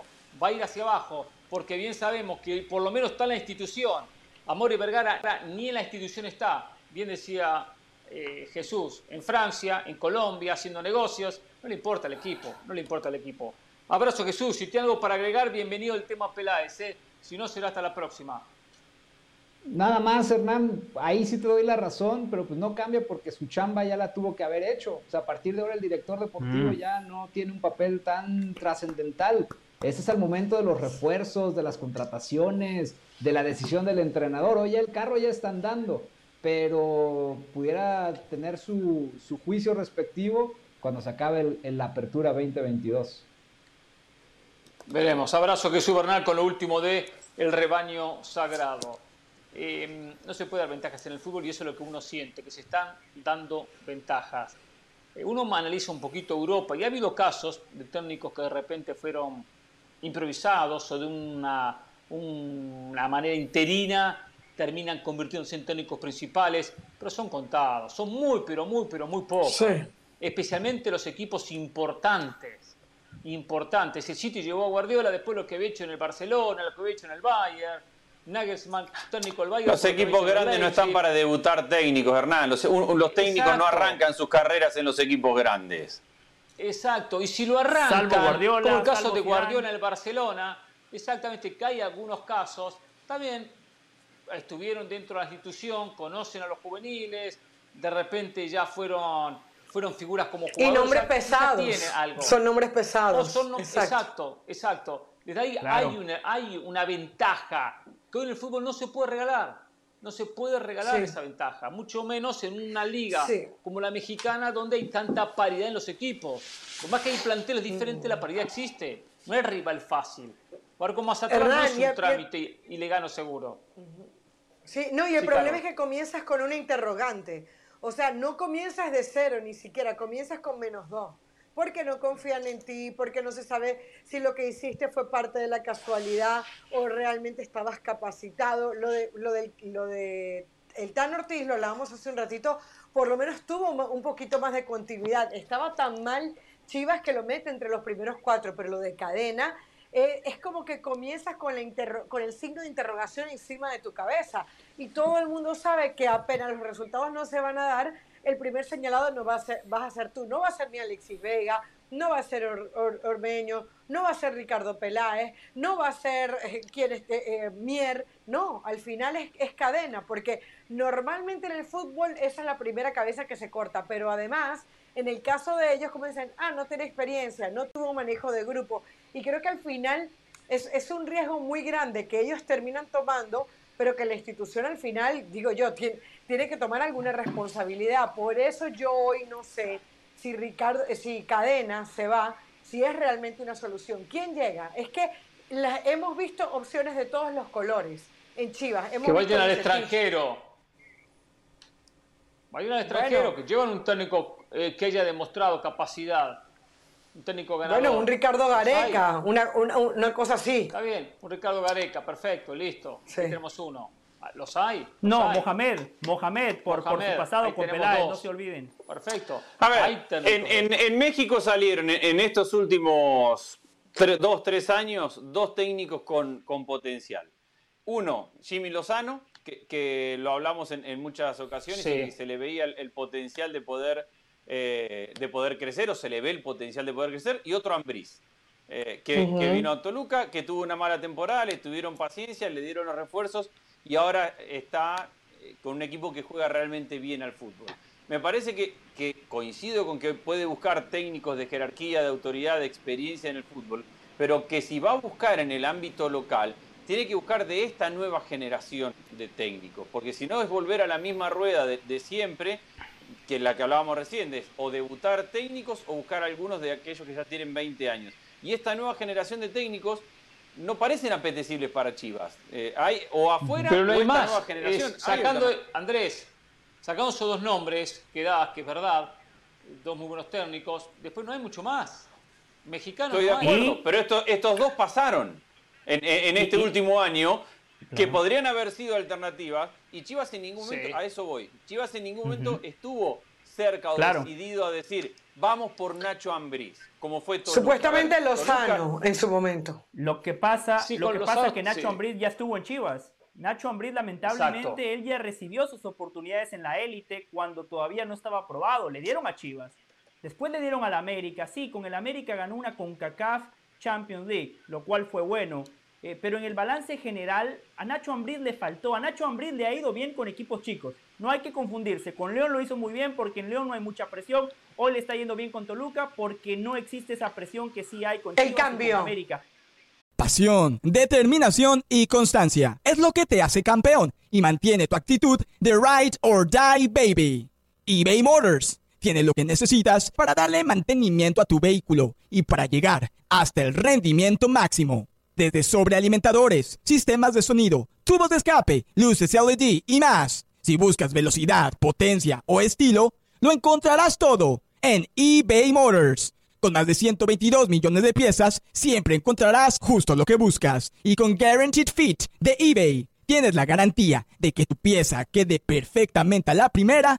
Speaker 1: va a ir hacia abajo porque bien sabemos que por lo menos está en la institución. Amor y Vergara ni en la institución está. Bien decía eh, Jesús, en Francia, en Colombia, haciendo negocios. No le importa el equipo, no le importa el equipo. Abrazo Jesús, si tiene algo para agregar, bienvenido al tema Peláez. ¿eh? Si no, será hasta la próxima.
Speaker 6: Nada más, Hernán, ahí sí te doy la razón, pero pues no cambia porque su chamba ya la tuvo que haber hecho. O sea, a partir de ahora el director deportivo mm. ya no tiene un papel tan trascendental. Ese es el momento de los refuerzos, de las contrataciones, de la decisión del entrenador. Oye, el carro ya está andando, pero pudiera tener su, juicio respectivo cuando se acabe la apertura 2022.
Speaker 1: Veremos. Abrazo Jesús Bernal con lo último de el rebaño sagrado. Eh, no se puede dar ventajas en el fútbol y eso es lo que uno siente, que se están dando ventajas. Eh, uno analiza un poquito Europa y ha habido casos de técnicos que de repente fueron improvisados o de una, una manera interina terminan convirtiéndose en técnicos principales, pero son contados, son muy, pero muy, pero muy pocos. Especialmente los equipos importantes, importantes. El City llevó a Guardiola después lo que había hecho en el Barcelona, lo que había hecho en el Bayern. Nagelsmann, técnico del Bayern.
Speaker 4: Los equipos grandes no están para debutar técnicos, Hernán. Los, técnicos no arrancan sus carreras en los equipos grandes.
Speaker 1: Exacto, y si lo arrancan, como el caso de Guardiola en el Barcelona, exactamente que hay algunos casos, también estuvieron dentro de la institución, conocen a los juveniles, de repente ya fueron, fueron figuras como jugadores.
Speaker 3: Y nombres pesados. Son nombres pesados.
Speaker 1: exacto. exacto, Desde ahí hay, una, hay una ventaja que hoy en el fútbol no se puede regalar. No se puede regalar esa ventaja, mucho menos en una liga como la mexicana donde hay tanta paridad en los equipos. Por más que hay planteles diferentes, la paridad existe. No es rival fácil. Jugar como Mazatlán no es un trámite y le gano seguro.
Speaker 3: Sí, no, y el problema es que comienzas con una interrogante. O sea, no comienzas de cero ni siquiera, comienzas con menos dos. Porque no confían en ti, porque no se sabe si lo que hiciste fue parte de la casualidad o realmente estabas capacitado. Lo de, lo lo de el Tan Ortiz, lo hablábamos hace un ratito, por lo menos tuvo un poquito más de continuidad. Estaba tan mal Chivas que lo mete entre los primeros cuatro, pero lo de cadena eh, es como que comienzas con, el signo de interrogación encima de tu cabeza. Y todo el mundo sabe que apenas los resultados no se van a dar, el primer señalado no va a ser, vas a ser tú, no va a ser ni Alexis Vega, no va a ser Ormeño, no va a ser Ricardo Peláez, no va a ser eh, quien eh, Mier, no, al final es, es, cadena, porque normalmente en el fútbol esa es la primera cabeza que se corta, pero además, en el caso de ellos, como dicen, ah, no tiene experiencia, no tuvo manejo de grupo, y creo que al final es, es un riesgo muy grande que ellos terminan tomando, pero que la institución al final, digo yo, tiene, tiene que tomar alguna responsabilidad. Por eso yo hoy no sé si Ricardo, si Cadena se va, si es realmente una solución. ¿Quién llega? Es que hemos visto opciones de todos los colores en Chivas.
Speaker 1: que vayan al extranjero. Vayan al extranjero, que llevan un técnico eh, que haya demostrado capacidad un técnico ganador.
Speaker 3: Bueno, un Ricardo Gareca, una, una, cosa así.
Speaker 1: Está bien, un Ricardo Gareca, perfecto, listo. tenemos uno. Ah, ¿Los hay?
Speaker 2: no, Mohamed, Mohamed, por, por su pasado con Peláez, no se olviden.
Speaker 1: Perfecto.
Speaker 4: A ver, en, en, México salieron en, estos últimos dos, tres años dos técnicos con, con potencial. Uno, Jimmy Lozano, que, que lo hablamos en, muchas ocasiones y se le veía el potencial de poder eh, de poder crecer o se le ve el potencial de poder crecer, y otro Ambriz, eh, que, vino a Toluca, que tuvo una mala temporada, le tuvieron paciencia, le dieron los refuerzos y ahora está eh, con un equipo que juega realmente bien al fútbol. Me parece que, que coincido con que puede buscar técnicos de jerarquía, de autoridad, de experiencia en el fútbol, pero que si va a buscar en el ámbito local, tiene que buscar de esta nueva generación de técnicos, porque si no es volver a la misma rueda de, de siempre que la que hablábamos recién, es o debutar técnicos o buscar algunos de aquellos que ya tienen 20 años. Y esta nueva generación de técnicos no parecen apetecibles para Chivas. Eh, hay o afuera
Speaker 1: Pero no hay más. nueva generación. sacando, Andrés, sacando esos dos nombres que das, que es verdad, dos muy buenos técnicos, después no hay mucho más. Mexicanos
Speaker 4: Estoy de acuerdo, pero estos dos pasaron en, este último año que podrían haber sido alternativas y Chivas en ningún momento, a eso voy, Chivas en ningún momento estuvo cerca o decidido a decir, vamos por Nacho Ambriz, como fue todo.
Speaker 3: Supuestamente Lozano en su momento.
Speaker 2: Lo que pasa, lo que pasa es que Nacho Ambriz ya estuvo en Chivas. Nacho Ambriz, lamentablemente, él ya recibió sus oportunidades en la élite cuando todavía no estaba aprobado. Le dieron a Chivas. Después le dieron al América. Sí, con el América ganó una CONCACAF Champions League, lo cual fue bueno. Eh, pero en el balance general a Nacho Ambriz le faltó. A Nacho Ambriz le ha ido bien con equipos chicos. No hay que confundirse. Con León lo hizo muy bien porque en León no hay mucha presión. Hoy le está yendo bien con Toluca porque no existe esa presión que sí hay con
Speaker 3: el cambio.
Speaker 2: América.
Speaker 7: Pasión, determinación y constancia es lo que te hace campeón y mantiene tu actitud de ride or die baby. eBay Motors tiene lo que necesitas para darle mantenimiento a tu vehículo y para llegar hasta el rendimiento máximo desde sobrealimentadores, sistemas de sonido, tubos de escape, luces LED y más. Si buscas velocidad, potencia o estilo, lo encontrarás todo en eBay Motors. Con más de 122 millones de piezas, siempre encontrarás justo lo que buscas. Y con Guaranteed Fit de eBay, tienes la garantía de que tu pieza quede perfectamente a la primera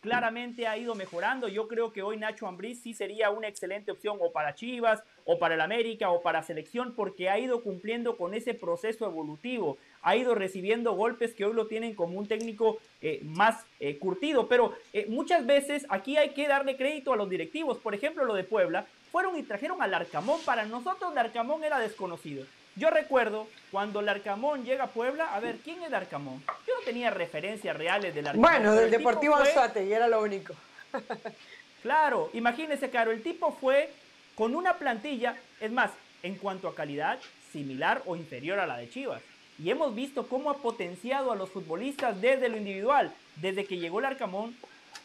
Speaker 2: claramente ha ido mejorando. Yo creo que hoy Nacho Ambriz sí sería una excelente opción o para Chivas, o para el América, o para selección, porque ha ido cumpliendo con ese proceso evolutivo. Ha ido recibiendo golpes que hoy lo tienen como un técnico eh, más eh, curtido. Pero eh, muchas veces aquí hay que darle crédito a los directivos. Por ejemplo, lo de Puebla. Fueron y trajeron al Arcamón. Para nosotros, el Arcamón era desconocido. Yo recuerdo cuando el Arcamón llega a Puebla, a ver, ¿quién es Arcamón? Yo no tenía referencias reales del Arcamón.
Speaker 3: Bueno, del Deportivo Anzuate, y era lo único.
Speaker 2: claro, imagínese, Caro, el tipo fue con una plantilla, es más, en cuanto a calidad, similar o inferior a la de Chivas. Y hemos visto cómo ha potenciado a los futbolistas desde lo individual. Desde que llegó el Arcamón,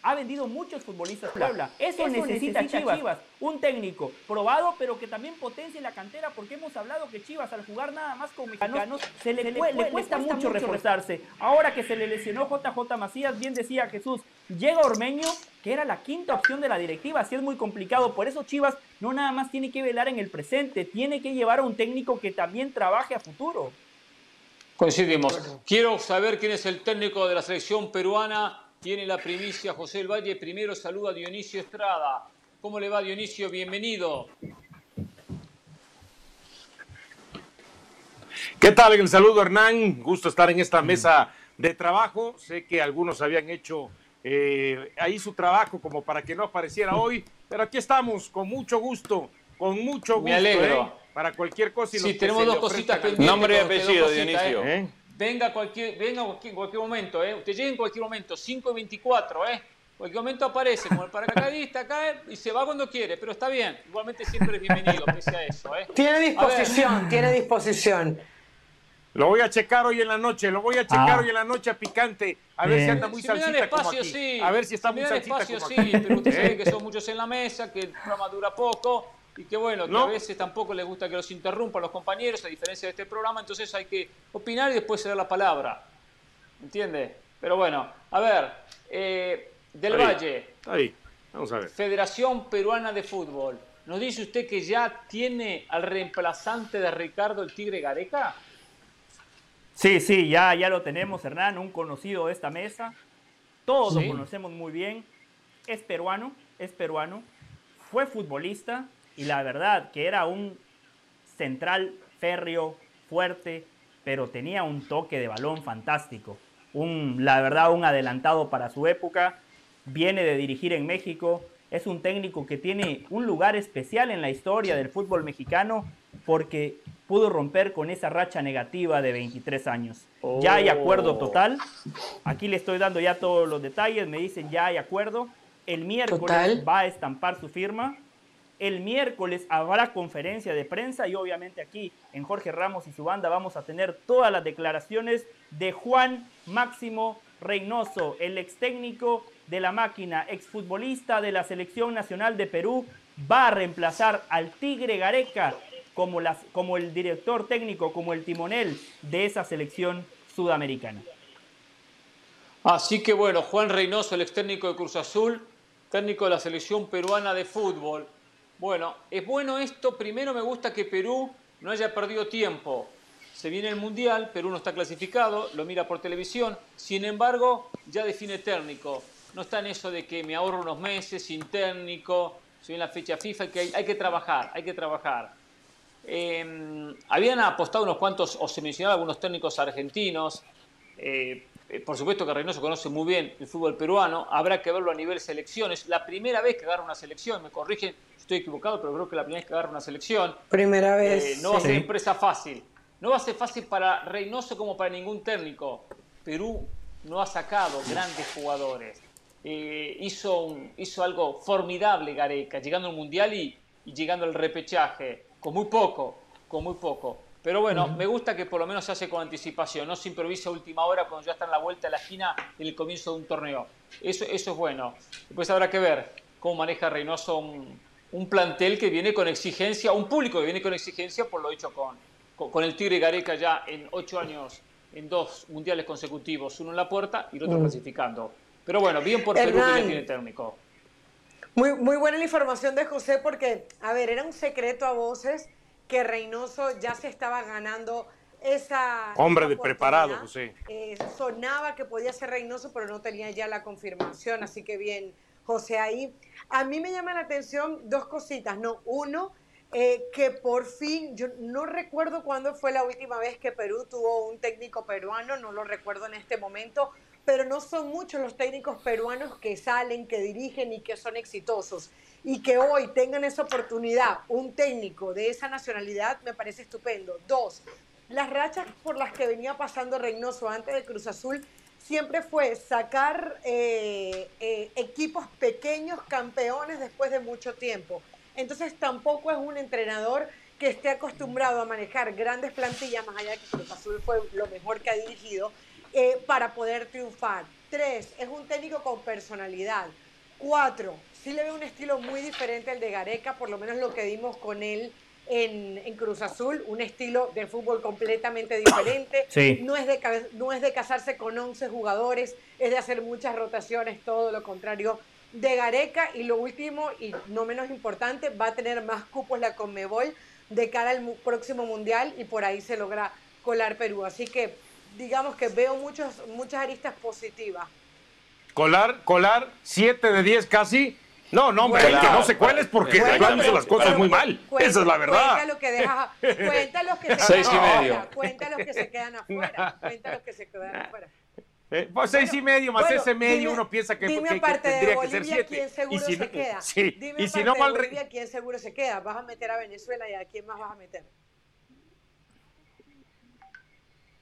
Speaker 2: ha vendido muchos futbolistas Puebla. Eso, necesita, Chivas. Un técnico probado, pero que también potencie la cantera, porque hemos hablado que Chivas al jugar nada más con mexicanos se le, cuesta, mucho, reforzarse. Ahora que se le lesionó JJ Macías, bien decía Jesús, llega Ormeño, que era la quinta opción de la directiva, así es muy complicado. Por eso Chivas no nada más tiene que velar en el presente, tiene que llevar a un técnico que también trabaje a futuro.
Speaker 1: Coincidimos. Quiero saber quién es el técnico de la selección peruana tiene la primicia José del Valle. Primero saluda a Dionisio Estrada. ¿Cómo le va Dionisio? Bienvenido.
Speaker 8: ¿Qué tal? El saludo Hernán. Gusto estar en esta mesa de trabajo. Sé que algunos habían hecho eh, ahí su trabajo como para que no apareciera hoy, pero aquí estamos con mucho gusto, con mucho gusto. Me
Speaker 1: alegro.
Speaker 8: ¿eh? Para cualquier cosa. Y
Speaker 1: sí, tenemos dos cositas pendientes.
Speaker 4: Nombre y apellido, Dionisio.
Speaker 1: ¿eh? Venga, cualquier, venga en cualquier momento, ¿eh? Usted llega en cualquier momento, 5 y 24, ¿eh? En cualquier momento aparece como el paracaidista, cae y se va cuando quiere, pero está bien. Igualmente siempre es bienvenido, pese a eso, ¿eh?
Speaker 3: Tiene disposición, tiene disposición.
Speaker 8: Lo voy a checar hoy en la noche, lo voy a checar ah. hoy en la noche a picante, a ver si anda muy si salsita espacio, como aquí. Sí. A ver si está si muy salsita espacio,
Speaker 1: como sí, pero usted sabe que son muchos en la mesa, que el programa dura poco y que bueno, que a veces tampoco les gusta que los interrumpan los compañeros, a diferencia de este programa, entonces hay que opinar y después ceder la palabra. ¿Entiende? Pero bueno, a ver, eh, Del Valle.
Speaker 8: Ahí, vamos a ver.
Speaker 1: Federación Peruana de Fútbol. ¿Nos dice usted que ya tiene al reemplazante de Ricardo el Tigre Gareca?
Speaker 2: Sí, sí, ya, ya lo tenemos, Hernán, un conocido de esta mesa. Todos lo conocemos muy bien. Es peruano, es peruano. Fue futbolista, y la verdad que era un central férreo, fuerte, pero tenía un toque de balón fantástico. Un, la verdad, un adelantado para su época. Viene de dirigir en México. Es un técnico que tiene un lugar especial en la historia del fútbol mexicano porque pudo romper con esa racha negativa de 23 años. Ya hay acuerdo oh. total. Aquí le estoy dando ya todos los detalles. Me dicen ya hay acuerdo. El miércoles va a estampar su firma el miércoles habrá conferencia de prensa y obviamente aquí en Jorge Ramos y su banda vamos a tener todas las declaraciones de Juan Máximo Reynoso, el ex técnico de la máquina, exfutbolista de la Selección Nacional de Perú, va a reemplazar al Tigre Gareca como, el director técnico, como el timonel de esa selección sudamericana.
Speaker 1: Así que bueno, Juan Reynoso, el ex técnico de Cruz Azul, técnico de la selección peruana de fútbol. Bueno, es bueno esto. Primero me gusta que Perú no haya perdido tiempo. Se viene el Mundial, Perú no está clasificado, lo mira por televisión. Sin embargo, ya define técnico. No está en eso de que me ahorro unos meses sin técnico, soy en la fecha FIFA, que hay, que trabajar, hay que trabajar. Em, habían apostado unos cuantos, o se mencionaban algunos técnicos argentinos. Eh, por supuesto que Reynoso conoce muy bien el fútbol peruano, habrá que verlo a nivel selecciones. La primera vez que agarra una selección, me corrigen estoy equivocado, pero creo que la primera vez que agarra una selección.
Speaker 3: Primera vez.
Speaker 1: Eh, no va a ser empresa fácil. No va a ser fácil para Reynoso como para ningún técnico. Perú no ha sacado grandes jugadores. Eh, hizo, hizo algo formidable Gareca, llegando al Mundial y, llegando al repechaje, con muy poco, con muy poco. Pero bueno, me gusta que por lo menos se hace con anticipación, no se improvisa a última hora cuando ya está en la vuelta de la esquina en el comienzo de un torneo. Eso, eso es bueno. Después habrá que ver cómo maneja Reynoso un, plantel que viene con exigencia, un público que viene con exigencia por lo hecho con, con, el Tigre Gareca ya en ocho años, en dos mundiales consecutivos, uno en la puerta y el otro clasificando. Pero bueno, bien por Perú que ya tiene técnico.
Speaker 3: Muy, muy buena la información de José porque, a ver, era un secreto a voces que Reynoso ya se estaba ganando esa...
Speaker 8: Hombre de preparado, José.
Speaker 3: Eh, sonaba que podía ser Reynoso, pero no tenía ya la confirmación, así que bien, José, ahí. A mí me llama la atención dos cositas, ¿no? Uno, eh, que por fin, yo no recuerdo cuándo fue la última vez que Perú tuvo un técnico peruano, no lo recuerdo en este momento, pero no son muchos los técnicos peruanos que salen, que dirigen y que son exitosos y que hoy tengan esa oportunidad, un técnico de esa nacionalidad, me parece estupendo. Dos, las rachas por las que venía pasando Reynoso antes de Cruz Azul siempre fue sacar eh, eh, equipos pequeños campeones después de mucho tiempo. Entonces tampoco es un entrenador que esté acostumbrado a manejar grandes plantillas, más allá de que Cruz Azul fue lo mejor que ha dirigido, eh, para poder triunfar. Tres, es un técnico con personalidad. Cuatro, sí le veo un estilo muy diferente al de Gareca, por lo menos lo que vimos con él en, Cruz Azul, un estilo de fútbol completamente diferente. No, es de, no es de casarse con 11 jugadores, es de hacer muchas rotaciones, todo lo contrario de Gareca. Y lo último, y no menos importante, va a tener más cupos la Conmebol de cara al próximo Mundial y por ahí se logra colar Perú. Así que digamos que veo muchos, muchas aristas positivas.
Speaker 8: Colar, colar, 7 de 10 casi no, no, hombre, que no se cueles porque bueno, hizo las cosas muy mal. Esa es la verdad.
Speaker 3: Cuenta lo que deja, cuenta los que se seis quedan y medio. cuenta los que se quedan afuera, cuenta los que se quedan afuera.
Speaker 8: Eh, pues seis y medio más ese medio uno piensa que,
Speaker 3: dime
Speaker 8: que,
Speaker 3: que tendría que ser siete. ¿quién seguro
Speaker 8: y
Speaker 3: si, se queda?
Speaker 8: Sí,
Speaker 3: dime
Speaker 8: y si no mal...
Speaker 3: Bolivia, ¿quién seguro se queda? ¿Vas a meter a Venezuela y a quién más vas a meter?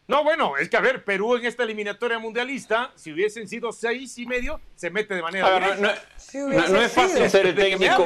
Speaker 8: No, bueno, es que a ver, Perú en esta eliminatoria mundialista, si hubiesen sido seis y medio, se mete de manera.
Speaker 4: no, es fácil ser el técnico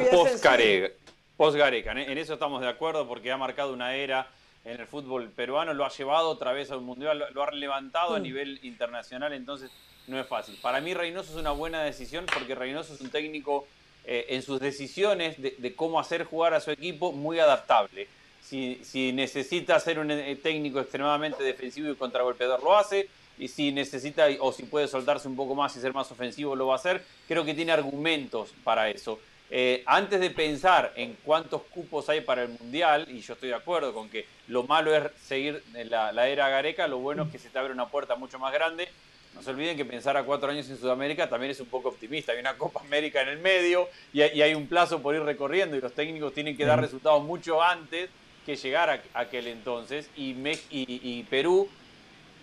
Speaker 4: post-Gareca. en eso estamos de acuerdo porque ha marcado una era en el fútbol peruano, lo ha llevado otra vez a un mundial, lo ha levantado a mm. nivel internacional, entonces no es fácil. Para mí Reynoso es una buena decisión porque Reynoso es un técnico eh, en sus decisiones de cómo hacer jugar a su equipo muy adaptable si, necesita ser un eh, técnico extremadamente defensivo y contragolpeador, lo hace. Y si necesita o si puede soltarse un poco más y ser más ofensivo, lo va a hacer. Creo que tiene argumentos para eso. Eh, antes de pensar en cuántos cupos hay para el Mundial, y yo estoy de acuerdo con que lo malo es seguir la, la era Gareca, lo bueno es que se te abre una puerta mucho más grande. No se olviden que pensar a cuatro años en Sudamérica también es un poco optimista. Hay una Copa América en el medio y, hay un plazo por ir recorriendo y los técnicos tienen que dar resultados mucho antes que llegar a aquel entonces y, y, Perú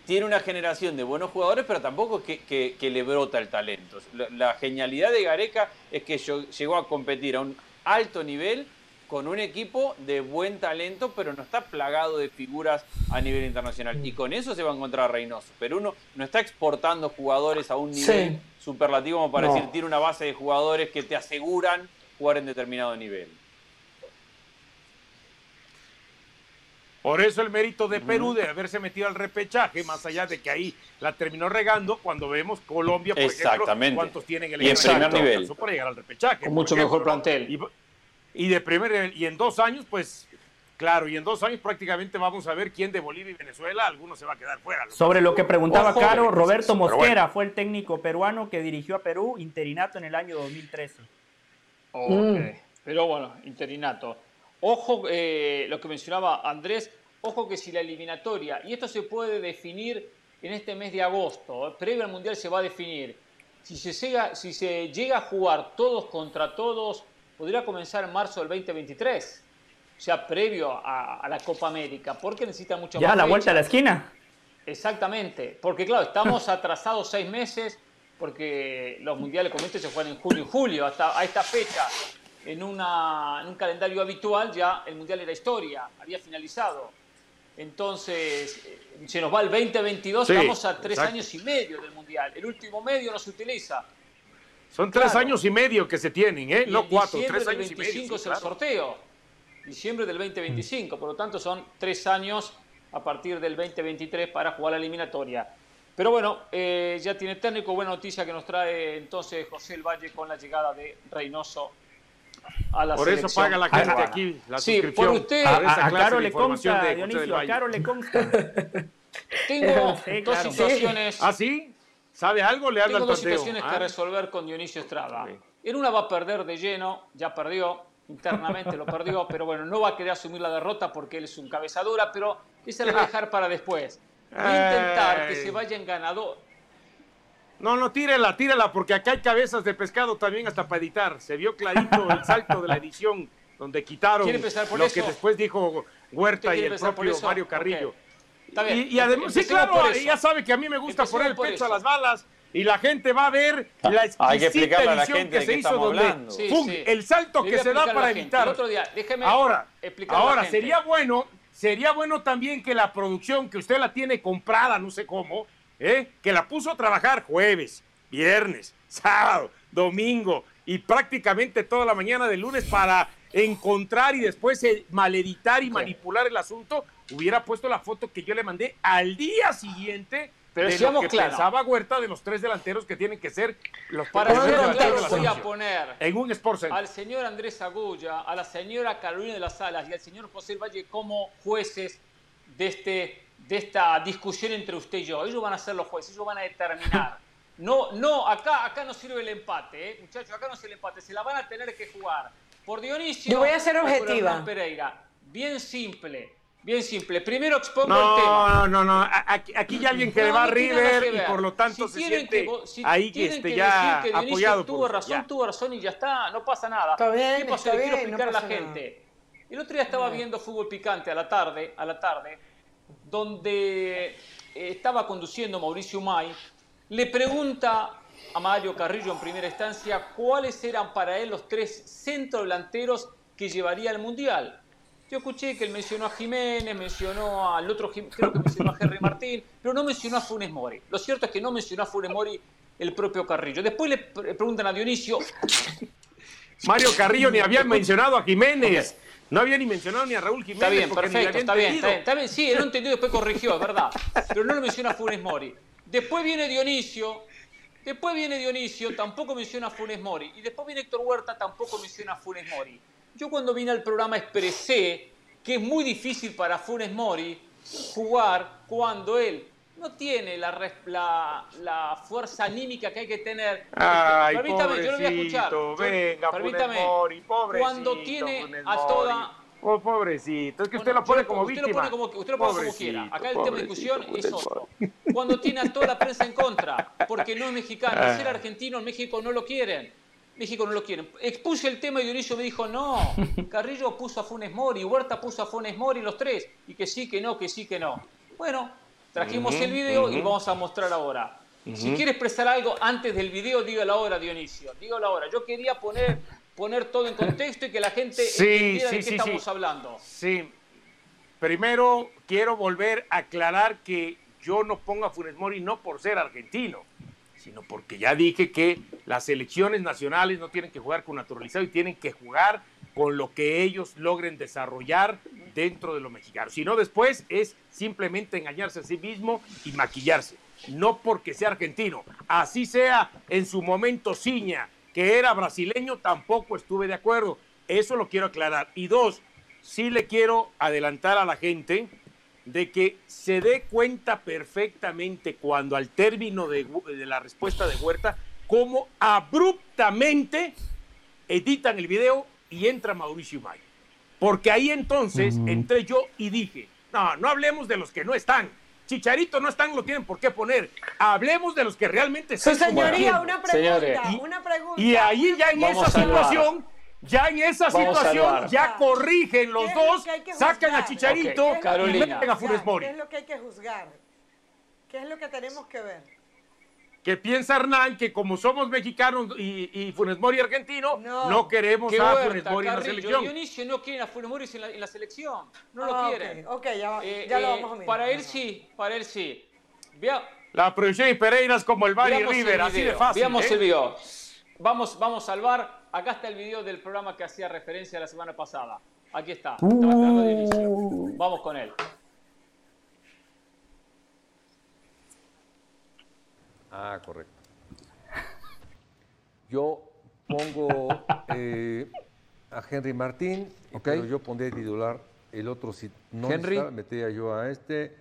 Speaker 4: tiene una generación de buenos jugadores, pero tampoco que, que, le brota el talento. La, genialidad de Gareca es que llegó a competir a un alto nivel con un equipo de buen talento, pero no está plagado de figuras a nivel internacional. Y con eso se va a encontrar Reynoso. Perú no, no está exportando jugadores a un nivel superlativo como para decir, tiene una base de jugadores que te aseguran jugar en determinado nivel.
Speaker 8: Por eso el mérito de Perú de haberse metido al repechaje, más allá de que ahí la terminó regando, cuando vemos Colombia, por
Speaker 4: Exactamente.
Speaker 8: ejemplo, cuántos tienen el
Speaker 4: y en primer nivel.
Speaker 8: para llegar al repechaje.
Speaker 1: Con mucho mejor plantel.
Speaker 8: Y, de primer y en dos años, pues, claro, y en dos años prácticamente vamos a ver quién de Bolivia y Venezuela, alguno se va a quedar fuera.
Speaker 2: Sobre lo que preguntaba Caro, Roberto Mosquera fue el técnico peruano que dirigió a Perú interinato en el año 2013.
Speaker 1: Okay. Pero bueno, interinato. Ojo, eh, lo que mencionaba Andrés, ojo que si la eliminatoria, y esto se puede definir en este mes de agosto, eh, previo al Mundial se va a definir, si se, llega, si se llega a jugar todos contra todos, podría comenzar en marzo del 2023, o sea, previo a, la Copa América, porque necesita mucho
Speaker 2: más. Ya, la vuelta a la esquina.
Speaker 1: Exactamente, porque claro, estamos atrasados seis meses, porque los mundiales como este se juegan en junio y julio, hasta a esta fecha en, un calendario habitual ya el Mundial era historia, había finalizado. Entonces, eh, se nos va el 2022, estamos a tres años y medio del Mundial. El último medio no se utiliza.
Speaker 8: Son tres años y medio que se tienen, ¿eh? no cuatro, tres años y medio.
Speaker 1: es el sorteo. Diciembre del 2025, por lo tanto son tres años a partir del 2023 para jugar la eliminatoria. Pero bueno, eh, ya tiene técnico. Buena noticia que nos trae entonces José El Valle con la llegada de Reynoso a la
Speaker 8: Por eso paga la gente aquí la
Speaker 1: sí,
Speaker 8: suscripción.
Speaker 1: Por usted,
Speaker 2: a, a, a Caro le consta, de Dionisio, a Caro le consta.
Speaker 1: Tengo sí, dos claro. situaciones.
Speaker 8: ¿Ah, sí? ¿Sabe algo? Le habla
Speaker 1: Tengo dos situaciones
Speaker 8: ¿Ah?
Speaker 1: que resolver con Dionisio Estrada. En una va a perder de lleno, ya perdió, internamente lo perdió, pero bueno, no va a querer asumir la derrota porque él es un cabezadura, pero esa la voy a dejar para después. Voy a intentar que se vayan ganador.
Speaker 8: No, no, tírela, tírela, porque acá hay cabezas de pescado también hasta para editar. Se vio clarito el salto de la edición donde quitaron
Speaker 1: por
Speaker 8: lo
Speaker 1: eso?
Speaker 8: que después dijo Huerta y el propio Mario Carrillo.
Speaker 1: Okay.
Speaker 8: Y, y, además, sí, claro, ya sabe que a mí me gusta Empecemos poner el pecho
Speaker 1: eso.
Speaker 8: a las balas y la gente va a ver la exquisita edición que se hizo donde
Speaker 1: sí,
Speaker 8: ¡pum!
Speaker 1: sí.
Speaker 8: el salto que se da para evitar.
Speaker 1: Otro día, déjeme
Speaker 8: ahora, ahora sería bueno, sería bueno también que la producción que usted la tiene comprada, no sé cómo, ¿eh? que la puso a trabajar jueves, viernes, sábado, domingo y prácticamente toda la mañana del lunes para encontrar y después eh, maleditar y manipular el asunto, hubiera puesto la foto que yo le mandé al día siguiente
Speaker 1: Pero
Speaker 8: de lo que
Speaker 1: claro.
Speaker 8: pensaba Huerta de los tres delanteros que tienen que ser los
Speaker 1: Para claro,
Speaker 8: de la
Speaker 1: voy a poner
Speaker 8: en un Sports Center.
Speaker 1: al señor Andrés Agulla, a la señora Carolina de las Alas y al señor José Valle como jueces de, este, de esta discusión entre usted y yo. Ellos van a ser los jueces, ellos van a determinar. No, no, acá, acá no sirve el empate, ¿eh? muchachos, acá no sirve el empate, se la van a tener que jugar. Por Dionisio.
Speaker 3: Yo voy a ser objetiva.
Speaker 1: Pereira. Bien simple, bien simple. Primero expongo
Speaker 8: No,
Speaker 1: el tema.
Speaker 8: no, no, no. Aquí, aquí ya alguien que le
Speaker 1: No,
Speaker 8: va a River y por lo tanto
Speaker 1: Si
Speaker 8: se siente
Speaker 1: que si
Speaker 8: ahí que
Speaker 1: que
Speaker 8: ya
Speaker 1: decir que Dionisio
Speaker 8: apoyado
Speaker 1: tuvo
Speaker 8: por
Speaker 1: razón,
Speaker 8: ya.
Speaker 1: tuvo razón y ya está, no pasa nada.
Speaker 3: Está bien,
Speaker 1: ¿Qué pasó?
Speaker 3: está
Speaker 1: Le quiero
Speaker 3: bien, no
Speaker 1: explicar a la
Speaker 3: pasa nada.
Speaker 1: gente. El otro día estaba viendo fútbol picante a la tarde, a la tarde, donde eh, estaba conduciendo Mauricio May, le pregunta a Mario Carrillo en primera instancia cuáles eran para él los tres centrodelanteros que llevaría al Mundial. Yo escuché que él mencionó a Jiménez, mencionó al otro, creo que mencionó a Henry Martín, pero no mencionó a Funes Mori. Lo cierto es que no mencionó a Funes Mori el propio Carrillo. Después le pre- preguntan a Dionisio,
Speaker 8: Mario Carrillo ni había mencionado a Jiménez. No había ni mencionado ni a Raúl Jiménez.
Speaker 1: Está bien, perfecto, está bien, está bien, está bien. Sí, él lo entendió después corrigió, es verdad. Pero no lo menciona Funes Mori. Después viene Dionisio, después viene Dionisio, tampoco menciona a Funes Mori. Y después viene Héctor Huerta, tampoco menciona a Funes Mori. Yo cuando vine al programa expresé que es muy difícil para Funes Mori jugar cuando él no tiene la, la, la fuerza anímica que hay que tener.
Speaker 8: Ay,
Speaker 1: permítame, yo lo voy a escuchar.
Speaker 8: pobrecito,
Speaker 1: Yo-
Speaker 8: venga,
Speaker 1: permítame.
Speaker 8: Mori,
Speaker 1: cuando tiene a toda
Speaker 8: Oh, pobrecito, es que usted
Speaker 1: bueno,
Speaker 8: lo pone
Speaker 1: yo
Speaker 8: como
Speaker 1: usted
Speaker 8: víctima.
Speaker 1: Lo pone como, usted lo pone como quiera. Acá el tema de discusión es otro. Cuando tiene a toda la prensa en contra, porque no es mexicano,
Speaker 8: Ah.
Speaker 1: ser argentino en México no lo quieren. México no lo quieren. Expuse el tema y Dionisio me dijo, no, Carrillo puso a Funes Mori, Huerta puso a Funes Mori, los tres, y que sí, que no, que sí, que no. Bueno, trajimos el video y vamos a mostrar ahora. Si quiere expresar algo antes del video, dígalo ahora, Dionisio. Dígalo ahora. Yo quería poner, poner todo en contexto y que la gente
Speaker 8: Sí,
Speaker 1: entendiera
Speaker 8: sí,
Speaker 1: de qué
Speaker 8: sí,
Speaker 1: estamos hablando.
Speaker 8: Sí. Primero quiero volver a aclarar que yo no pongo a Funes Mori no por ser argentino, sino porque ya dije que las selecciones nacionales no tienen que jugar con naturalizado y tienen que jugar con lo que ellos logren desarrollar dentro de lo mexicano. Si no, después es simplemente engañarse a sí mismo y maquillarse. No porque sea argentino. Así sea en su momento Ciña, que era brasileño, tampoco estuve de acuerdo. Eso lo quiero aclarar. Y dos, sí le quiero adelantar a la gente de que se dé cuenta perfectamente cuando al término de, de la respuesta de Huerta, cómo abruptamente editan el video y entra Mauricio May. Porque ahí entonces entré yo y dije, no, no hablemos de los que no están. Chicharito no están, lo tienen por qué poner. Hablemos de los que realmente
Speaker 3: Su
Speaker 8: están
Speaker 3: señoría, una pregunta,
Speaker 1: Señores.
Speaker 3: una pregunta.
Speaker 8: Y ahí ya en
Speaker 1: Vamos
Speaker 8: esa situación, ya en esa
Speaker 1: Vamos
Speaker 8: situación, ya corrigen los
Speaker 3: ¿Qué es lo
Speaker 8: dos,
Speaker 3: que hay que
Speaker 8: sacan a? Chicharito y meten a Funes Mori.
Speaker 3: ¿Qué es lo que hay que juzgar? ¿Qué es lo que tenemos que ver?
Speaker 8: Que piensa Hernán que como somos mexicanos y, y Funes Mori argentino, no,
Speaker 3: No.
Speaker 8: queremos
Speaker 1: Qué
Speaker 8: a
Speaker 1: Huerta,
Speaker 8: Funes Mori en la selección.
Speaker 1: Dionisio no quieren a Funes Mori en la, en la selección. No
Speaker 3: Ah,
Speaker 1: lo
Speaker 3: ok,
Speaker 1: quieren.
Speaker 3: Ok, ya,
Speaker 1: Eh,
Speaker 3: ya lo
Speaker 1: eh,
Speaker 3: vamos a mirar.
Speaker 1: Para él sí, para él sí. Vea,
Speaker 8: La proyección y Pereira es como el Bari River,
Speaker 1: el
Speaker 8: así de fácil.
Speaker 1: Veamos
Speaker 8: ¿eh?
Speaker 1: el video. Vamos, vamos al bar. Acá está el video del programa que hacía referencia la semana pasada. Aquí está. Estaba Dionisio. Vamos con él.
Speaker 9: Ah, correcto. Yo pongo eh, a Henry Martín, pero yo pondré titular el otro si no
Speaker 5: Henry.
Speaker 9: está, metería yo a este.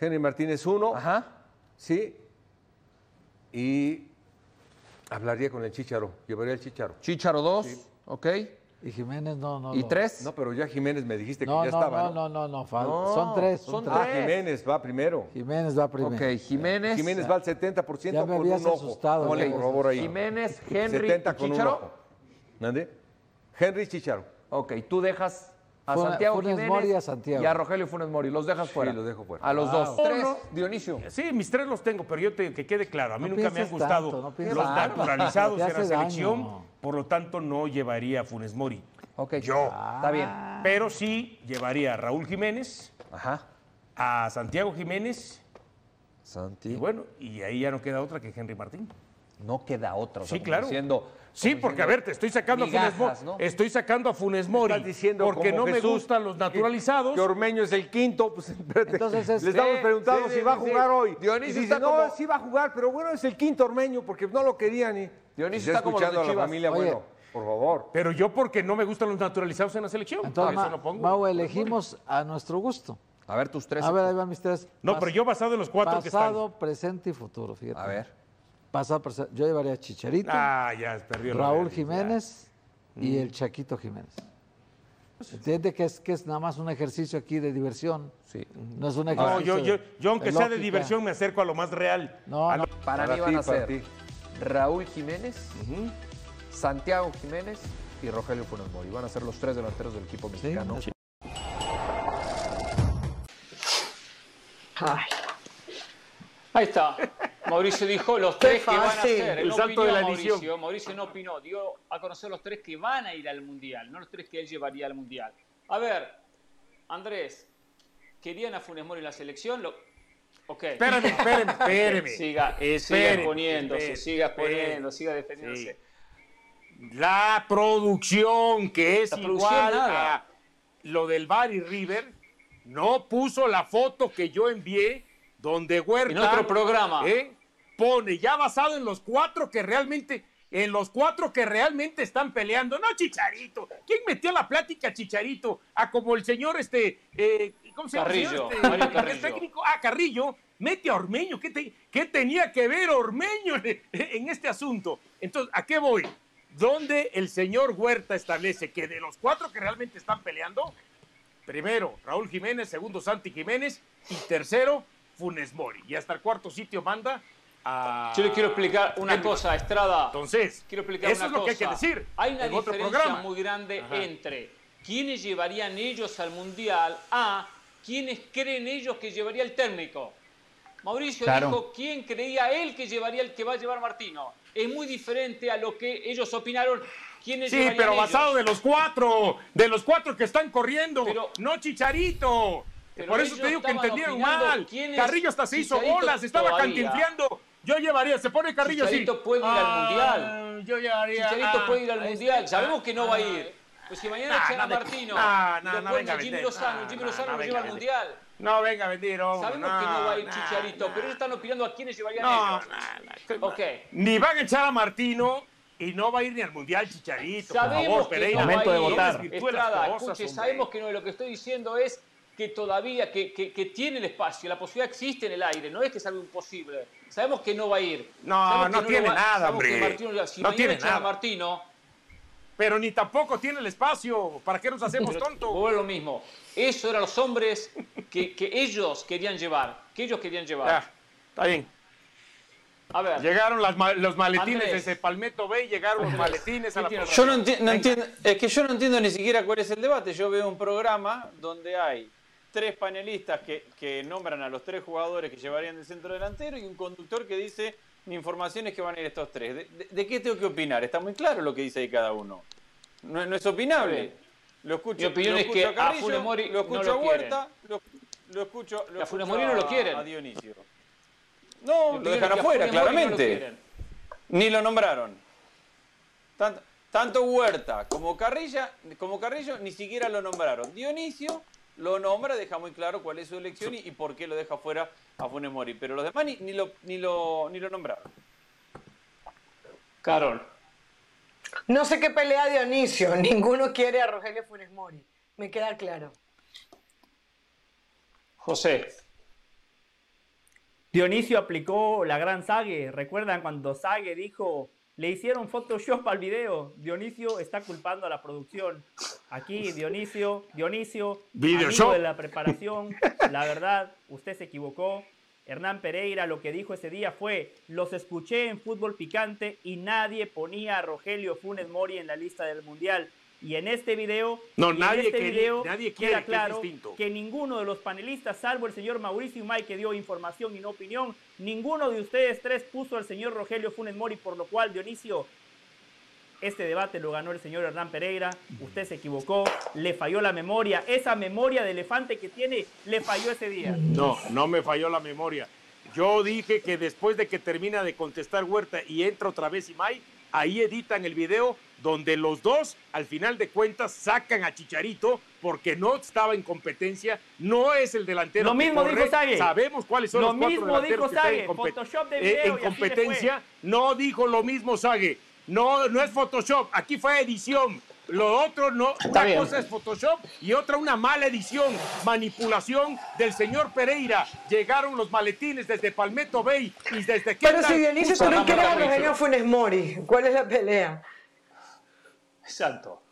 Speaker 9: Henry Martín es uno.
Speaker 5: Ajá.
Speaker 9: Sí. Y hablaría con el Chicharo, llevaría el Chicharo.
Speaker 5: Chicharo 2, ok.
Speaker 10: Y Jiménez no, no.
Speaker 5: ¿Y
Speaker 10: lo-
Speaker 5: tres?
Speaker 9: No, pero ya Jiménez me dijiste
Speaker 10: No,
Speaker 9: que ya
Speaker 10: no,
Speaker 9: estaba.
Speaker 10: no, no, no, no, fal-
Speaker 9: No,
Speaker 10: son tres.
Speaker 5: son
Speaker 10: Son
Speaker 9: Ah,
Speaker 10: tres.
Speaker 9: Jiménez va primero.
Speaker 10: Jiménez va primero.
Speaker 5: Ok, Jiménez.
Speaker 9: Jiménez va al 70%
Speaker 10: Ya me
Speaker 9: con un ojo.
Speaker 10: asustado,
Speaker 9: Ponle, por favor, ahí.
Speaker 5: Jiménez, Henry
Speaker 9: 70
Speaker 5: y
Speaker 9: con un
Speaker 5: Chicharo.
Speaker 9: ojo. ¿Mande? Henry Chicharo.
Speaker 5: Ok, tú dejas a
Speaker 10: Funes-
Speaker 5: Santiago
Speaker 10: Funes
Speaker 5: Jiménez
Speaker 10: Mori y a Santiago.
Speaker 5: y a Rogelio Funes Mori. Los dejas fuera.
Speaker 9: Sí, los dejo fuera.
Speaker 5: A los
Speaker 10: Wow.
Speaker 5: dos. Tres. Dionisio.
Speaker 8: Sí, mis tres los tengo, pero yo te, que quede claro, a mí
Speaker 10: No
Speaker 8: nunca me han gustado
Speaker 10: tanto, no pienses
Speaker 8: los
Speaker 10: tanto.
Speaker 8: naturalizados en la selección,
Speaker 10: daño.
Speaker 8: por lo tanto no llevaría a Funes Mori.
Speaker 5: Ok,
Speaker 8: Yo.
Speaker 5: Está bien.
Speaker 8: Pero sí llevaría a Raúl Jiménez,
Speaker 5: Ajá.
Speaker 8: a Santiago Jiménez,
Speaker 9: Santi.
Speaker 8: y bueno, y ahí ya no queda otra que Henry Martín.
Speaker 5: No queda otro. o sea,
Speaker 8: Sí, claro.
Speaker 5: diciendo-
Speaker 8: Sí,
Speaker 5: como
Speaker 8: porque a ver, te estoy sacando a
Speaker 5: migajas,
Speaker 8: Funes Mori.
Speaker 5: ¿no?
Speaker 8: Estoy sacando a Funes Mori.
Speaker 9: Estás diciendo
Speaker 8: porque
Speaker 9: como
Speaker 8: no me gustan los naturalizados.
Speaker 9: Que Ormeño es el quinto, pues espérate.
Speaker 10: Entonces es-
Speaker 9: Le estamos preguntando
Speaker 5: sí,
Speaker 9: si
Speaker 5: sí,
Speaker 9: va a
Speaker 5: sí.
Speaker 9: jugar hoy.
Speaker 5: Dionisio
Speaker 9: y dice,
Speaker 5: está
Speaker 9: no,
Speaker 5: como-
Speaker 9: sí va a jugar, pero bueno, es el quinto Ormeño porque no lo querían. Y,
Speaker 5: Dionisio
Speaker 9: Y
Speaker 5: está como
Speaker 9: escuchando a la familia,
Speaker 10: Oye.
Speaker 9: bueno, por favor.
Speaker 8: Pero yo porque no me gustan los naturalizados en la selección.
Speaker 10: Entonces,
Speaker 8: por eso lo pongo.
Speaker 10: Mau, elegimos a nuestro gusto.
Speaker 5: A ver, tus tres.
Speaker 10: A ver, ahí van mis tres.
Speaker 8: No,
Speaker 10: Pas-
Speaker 8: pero yo basado en los cuatro que
Speaker 10: Pasado, presente y futuro, fíjate.
Speaker 5: A ver.
Speaker 10: Pasado, presente. Yo llevaría a Chicharito.
Speaker 8: Ah, ya perdió
Speaker 10: Raúl
Speaker 8: realidad.
Speaker 10: Jiménez y
Speaker 8: Mm.
Speaker 10: el Chaquito Jiménez. Entiende que es, que es nada más un ejercicio aquí de diversión.
Speaker 5: Sí.
Speaker 10: No es un
Speaker 8: No,
Speaker 10: ejercicio.
Speaker 8: yo, yo, yo aunque
Speaker 10: de
Speaker 8: sea de diversión me acerco a lo más real.
Speaker 10: No,
Speaker 8: A
Speaker 10: no.
Speaker 8: lo-
Speaker 5: Para,
Speaker 9: Para
Speaker 5: mí van
Speaker 9: ti,
Speaker 5: a
Speaker 9: para
Speaker 5: ser
Speaker 9: ti.
Speaker 5: Raúl Jiménez. Santiago Jiménez y Rogelio Funes Mori. Van a ser los tres delanteros del equipo mexicano.
Speaker 10: Sí.
Speaker 1: Ahí está. Mauricio dijo los tres que van a. Él
Speaker 8: El
Speaker 1: no
Speaker 8: salto
Speaker 1: opinó,
Speaker 8: de la
Speaker 1: Mauricio.
Speaker 8: edición.
Speaker 1: Mauricio no opinó. Dio a conocer los tres que van a ir al Mundial, no los tres que él llevaría al Mundial. A ver, Andrés, ¿querían a Funes Mori en la selección? Lo... Ok.
Speaker 8: Espérame, espérame, espérame.
Speaker 1: Siga, siga
Speaker 8: Espere,
Speaker 1: exponiéndose, siga exponiendo, siga defendiéndose.
Speaker 8: Sí. La producción, que es
Speaker 1: La
Speaker 8: igual a lo del Barry River, no puso la foto que yo envié donde Huerta
Speaker 1: En otro programa.
Speaker 8: ¿eh? pone ya basado en los cuatro que realmente en los cuatro que realmente están peleando. No, Chicharito. ¿Quién metió la plática Chicharito? A como el señor este, eh, ¿cómo se llama?
Speaker 1: Carrillo,
Speaker 8: este?
Speaker 1: Mario
Speaker 8: el
Speaker 1: Carrillo.
Speaker 8: técnico, ah, Carrillo, mete a Ormeño. ¿Qué, te- qué tenía que ver Ormeño en, en este asunto? Entonces, ¿a qué voy? Donde el señor Huerta establece que de los cuatro que realmente están peleando, primero Raúl Jiménez, segundo Santi Jiménez y tercero Funes Mori. Y hasta el cuarto sitio manda a...
Speaker 1: Yo le quiero explicar una
Speaker 8: Henry.
Speaker 1: cosa, Estrada.
Speaker 8: Entonces,
Speaker 1: Quiero explicar
Speaker 8: eso
Speaker 1: una
Speaker 8: es lo que hay que decir
Speaker 1: Hay una
Speaker 8: en otro
Speaker 1: diferencia
Speaker 8: programa.
Speaker 1: muy grande
Speaker 8: Ajá.
Speaker 1: entre quienes llevarían ellos al mundial a quienes creen ellos que llevaría el técnico. Mauricio
Speaker 5: Claro.
Speaker 1: dijo quién creía él que llevaría el que va a llevar Martino. Es muy diferente a lo que ellos opinaron. ¿Quiénes
Speaker 8: Sí, pero
Speaker 1: ellos.
Speaker 8: basado de los cuatro, de los cuatro que están corriendo,
Speaker 1: Pero-
Speaker 8: no Chicharito.
Speaker 1: Pero
Speaker 8: Por eso te digo que entendieron mal. Carrillo hasta se hizo bolas, estaba
Speaker 1: todavía.
Speaker 8: cantinfleando. Yo llevaría, se pone Carrillo así.
Speaker 1: Chicharito puede ir al
Speaker 8: Ah,
Speaker 1: Mundial.
Speaker 8: Yo llevaría.
Speaker 1: Chicharito
Speaker 8: ah,
Speaker 1: puede ir al
Speaker 8: este,
Speaker 1: mundial. Sabemos que no va a
Speaker 8: ah,
Speaker 1: ir. Pues si mañana
Speaker 8: Nah,
Speaker 1: echan a
Speaker 8: no
Speaker 1: Martino,
Speaker 8: nah, nah,
Speaker 1: lo
Speaker 8: no
Speaker 1: ponen
Speaker 8: venga
Speaker 1: a Jimmy
Speaker 8: vender.
Speaker 1: Lozano,
Speaker 8: Nah,
Speaker 1: Jimmy Lozano
Speaker 8: no
Speaker 1: lo lleva al mundial.
Speaker 8: No, venga a hombre.
Speaker 1: Sabemos que no va a ir Chicharito, pero ellos están opinando a quiénes llevarían
Speaker 8: No,
Speaker 1: ellos.
Speaker 8: no, no,
Speaker 1: Ok.
Speaker 8: Ni van a echar a Martino y no va a ir ni al Mundial Chicharito. por
Speaker 1: Sabemos
Speaker 8: favor,
Speaker 1: que
Speaker 8: Pereira.
Speaker 1: no va a
Speaker 2: de
Speaker 1: ir.
Speaker 2: votar.
Speaker 1: Estrada,
Speaker 8: cosas,
Speaker 1: escuche, sabemos que no, lo que estoy diciendo es que todavía, que, que- que tiene el espacio, la posibilidad existe en el aire, no es que es algo imposible. Sabemos que no va a ir.
Speaker 8: No, no tiene
Speaker 1: va-
Speaker 8: nada, hombre.
Speaker 1: Martino- si
Speaker 8: No tiene nada.
Speaker 1: Martino,
Speaker 8: Pero ni tampoco tiene el espacio. ¿Para qué nos hacemos tontos?
Speaker 1: vuelvo lo mismo. Eso eran los hombres que, que ellos querían llevar. Que ellos querían llevar.
Speaker 8: Ah, está bien.
Speaker 1: A ver.
Speaker 8: Llegaron las los maletines
Speaker 1: Andrés.
Speaker 8: desde Palmetto Bay, llegaron los maletines a la
Speaker 1: ¿qué tiene
Speaker 4: Yo no, enti- no
Speaker 8: Venga.
Speaker 4: entiendo, es que yo no entiendo ni siquiera cuál es el debate. Yo veo un programa donde hay tres panelistas que, que nombran a los tres jugadores que llevarían el centro delantero y un conductor que dice mi información es que van a ir estos tres. ¿De, de- de qué tengo que opinar? Está muy claro lo que dice ahí cada uno. No, no es opinable. Lo escucho,
Speaker 1: Mi opinión
Speaker 4: lo
Speaker 1: es que
Speaker 4: a
Speaker 1: a
Speaker 4: Carrillo,
Speaker 1: Funes Mori
Speaker 4: lo
Speaker 1: no
Speaker 4: escucho
Speaker 1: lo
Speaker 4: a Huerta, lo, lo escucho, lo
Speaker 1: A Funes
Speaker 4: escucho
Speaker 1: Mori no lo quieren.
Speaker 4: a Dionisio. No, lo dejan afuera,
Speaker 1: no
Speaker 4: claramente. Ni lo nombraron. Tanto, tanto Huerta como, Carrilla, como Carrillo ni siquiera lo nombraron. Dionisio lo nombra, deja muy claro cuál es su elección y, por qué lo deja fuera a Funes Mori. Pero los demás ni, lo, ni, lo, ni lo nombraron.
Speaker 1: Carol.
Speaker 3: No sé qué pelea Dionisio. Ninguno quiere a Rogelio Funes Mori. Me queda claro.
Speaker 1: José.
Speaker 2: Dionisio aplicó la gran Sague. ¿Recuerdan cuando Sague dijo, le hicieron Photoshop al video? Dionisio está culpando a la producción. Aquí, Dionisio, Dionisio, amigo de la preparación, la verdad, usted se equivocó. Hernán Pereira lo que dijo ese día fue, los escuché en fútbol picante y nadie ponía a Rogelio Funes Mori en la lista del Mundial. Y en este video,
Speaker 8: no, nadie,
Speaker 2: este video
Speaker 8: nadie
Speaker 2: quiere, queda claro que, ninguno de los panelistas, salvo el señor Mauricio May, que dio información y no opinión, ninguno de ustedes tres puso al señor Rogelio Funes Mori, por lo cual, Dionisio, este debate lo ganó el señor Hernán Pereira, usted se equivocó, le falló la memoria, esa memoria de elefante que tiene, le falló ese día.
Speaker 8: No, no me falló la memoria. Yo dije que después de que termina de contestar Huerta y entra otra vez Imay, ahí editan el video donde los dos, al final de cuentas, sacan a Chicharito porque no estaba en competencia, no es el delantero.
Speaker 2: Lo mismo dijo Sague.
Speaker 8: Sabemos cuáles son
Speaker 2: lo
Speaker 8: los cuatro
Speaker 2: mismo
Speaker 8: dijo
Speaker 2: Sague. Photoshop de video
Speaker 8: eh, en competencia. No dijo lo mismo Sague. No, no es Photoshop. Aquí fue edición. Lo otro no, una cosa es Photoshop y otra una mala edición, manipulación del señor Pereira. Llegaron los maletines desde Palmetto Bay y desde que.
Speaker 3: Pero si Dionisio también quiere a Funes Mori, ¿cuál es la pelea?
Speaker 1: Exacto.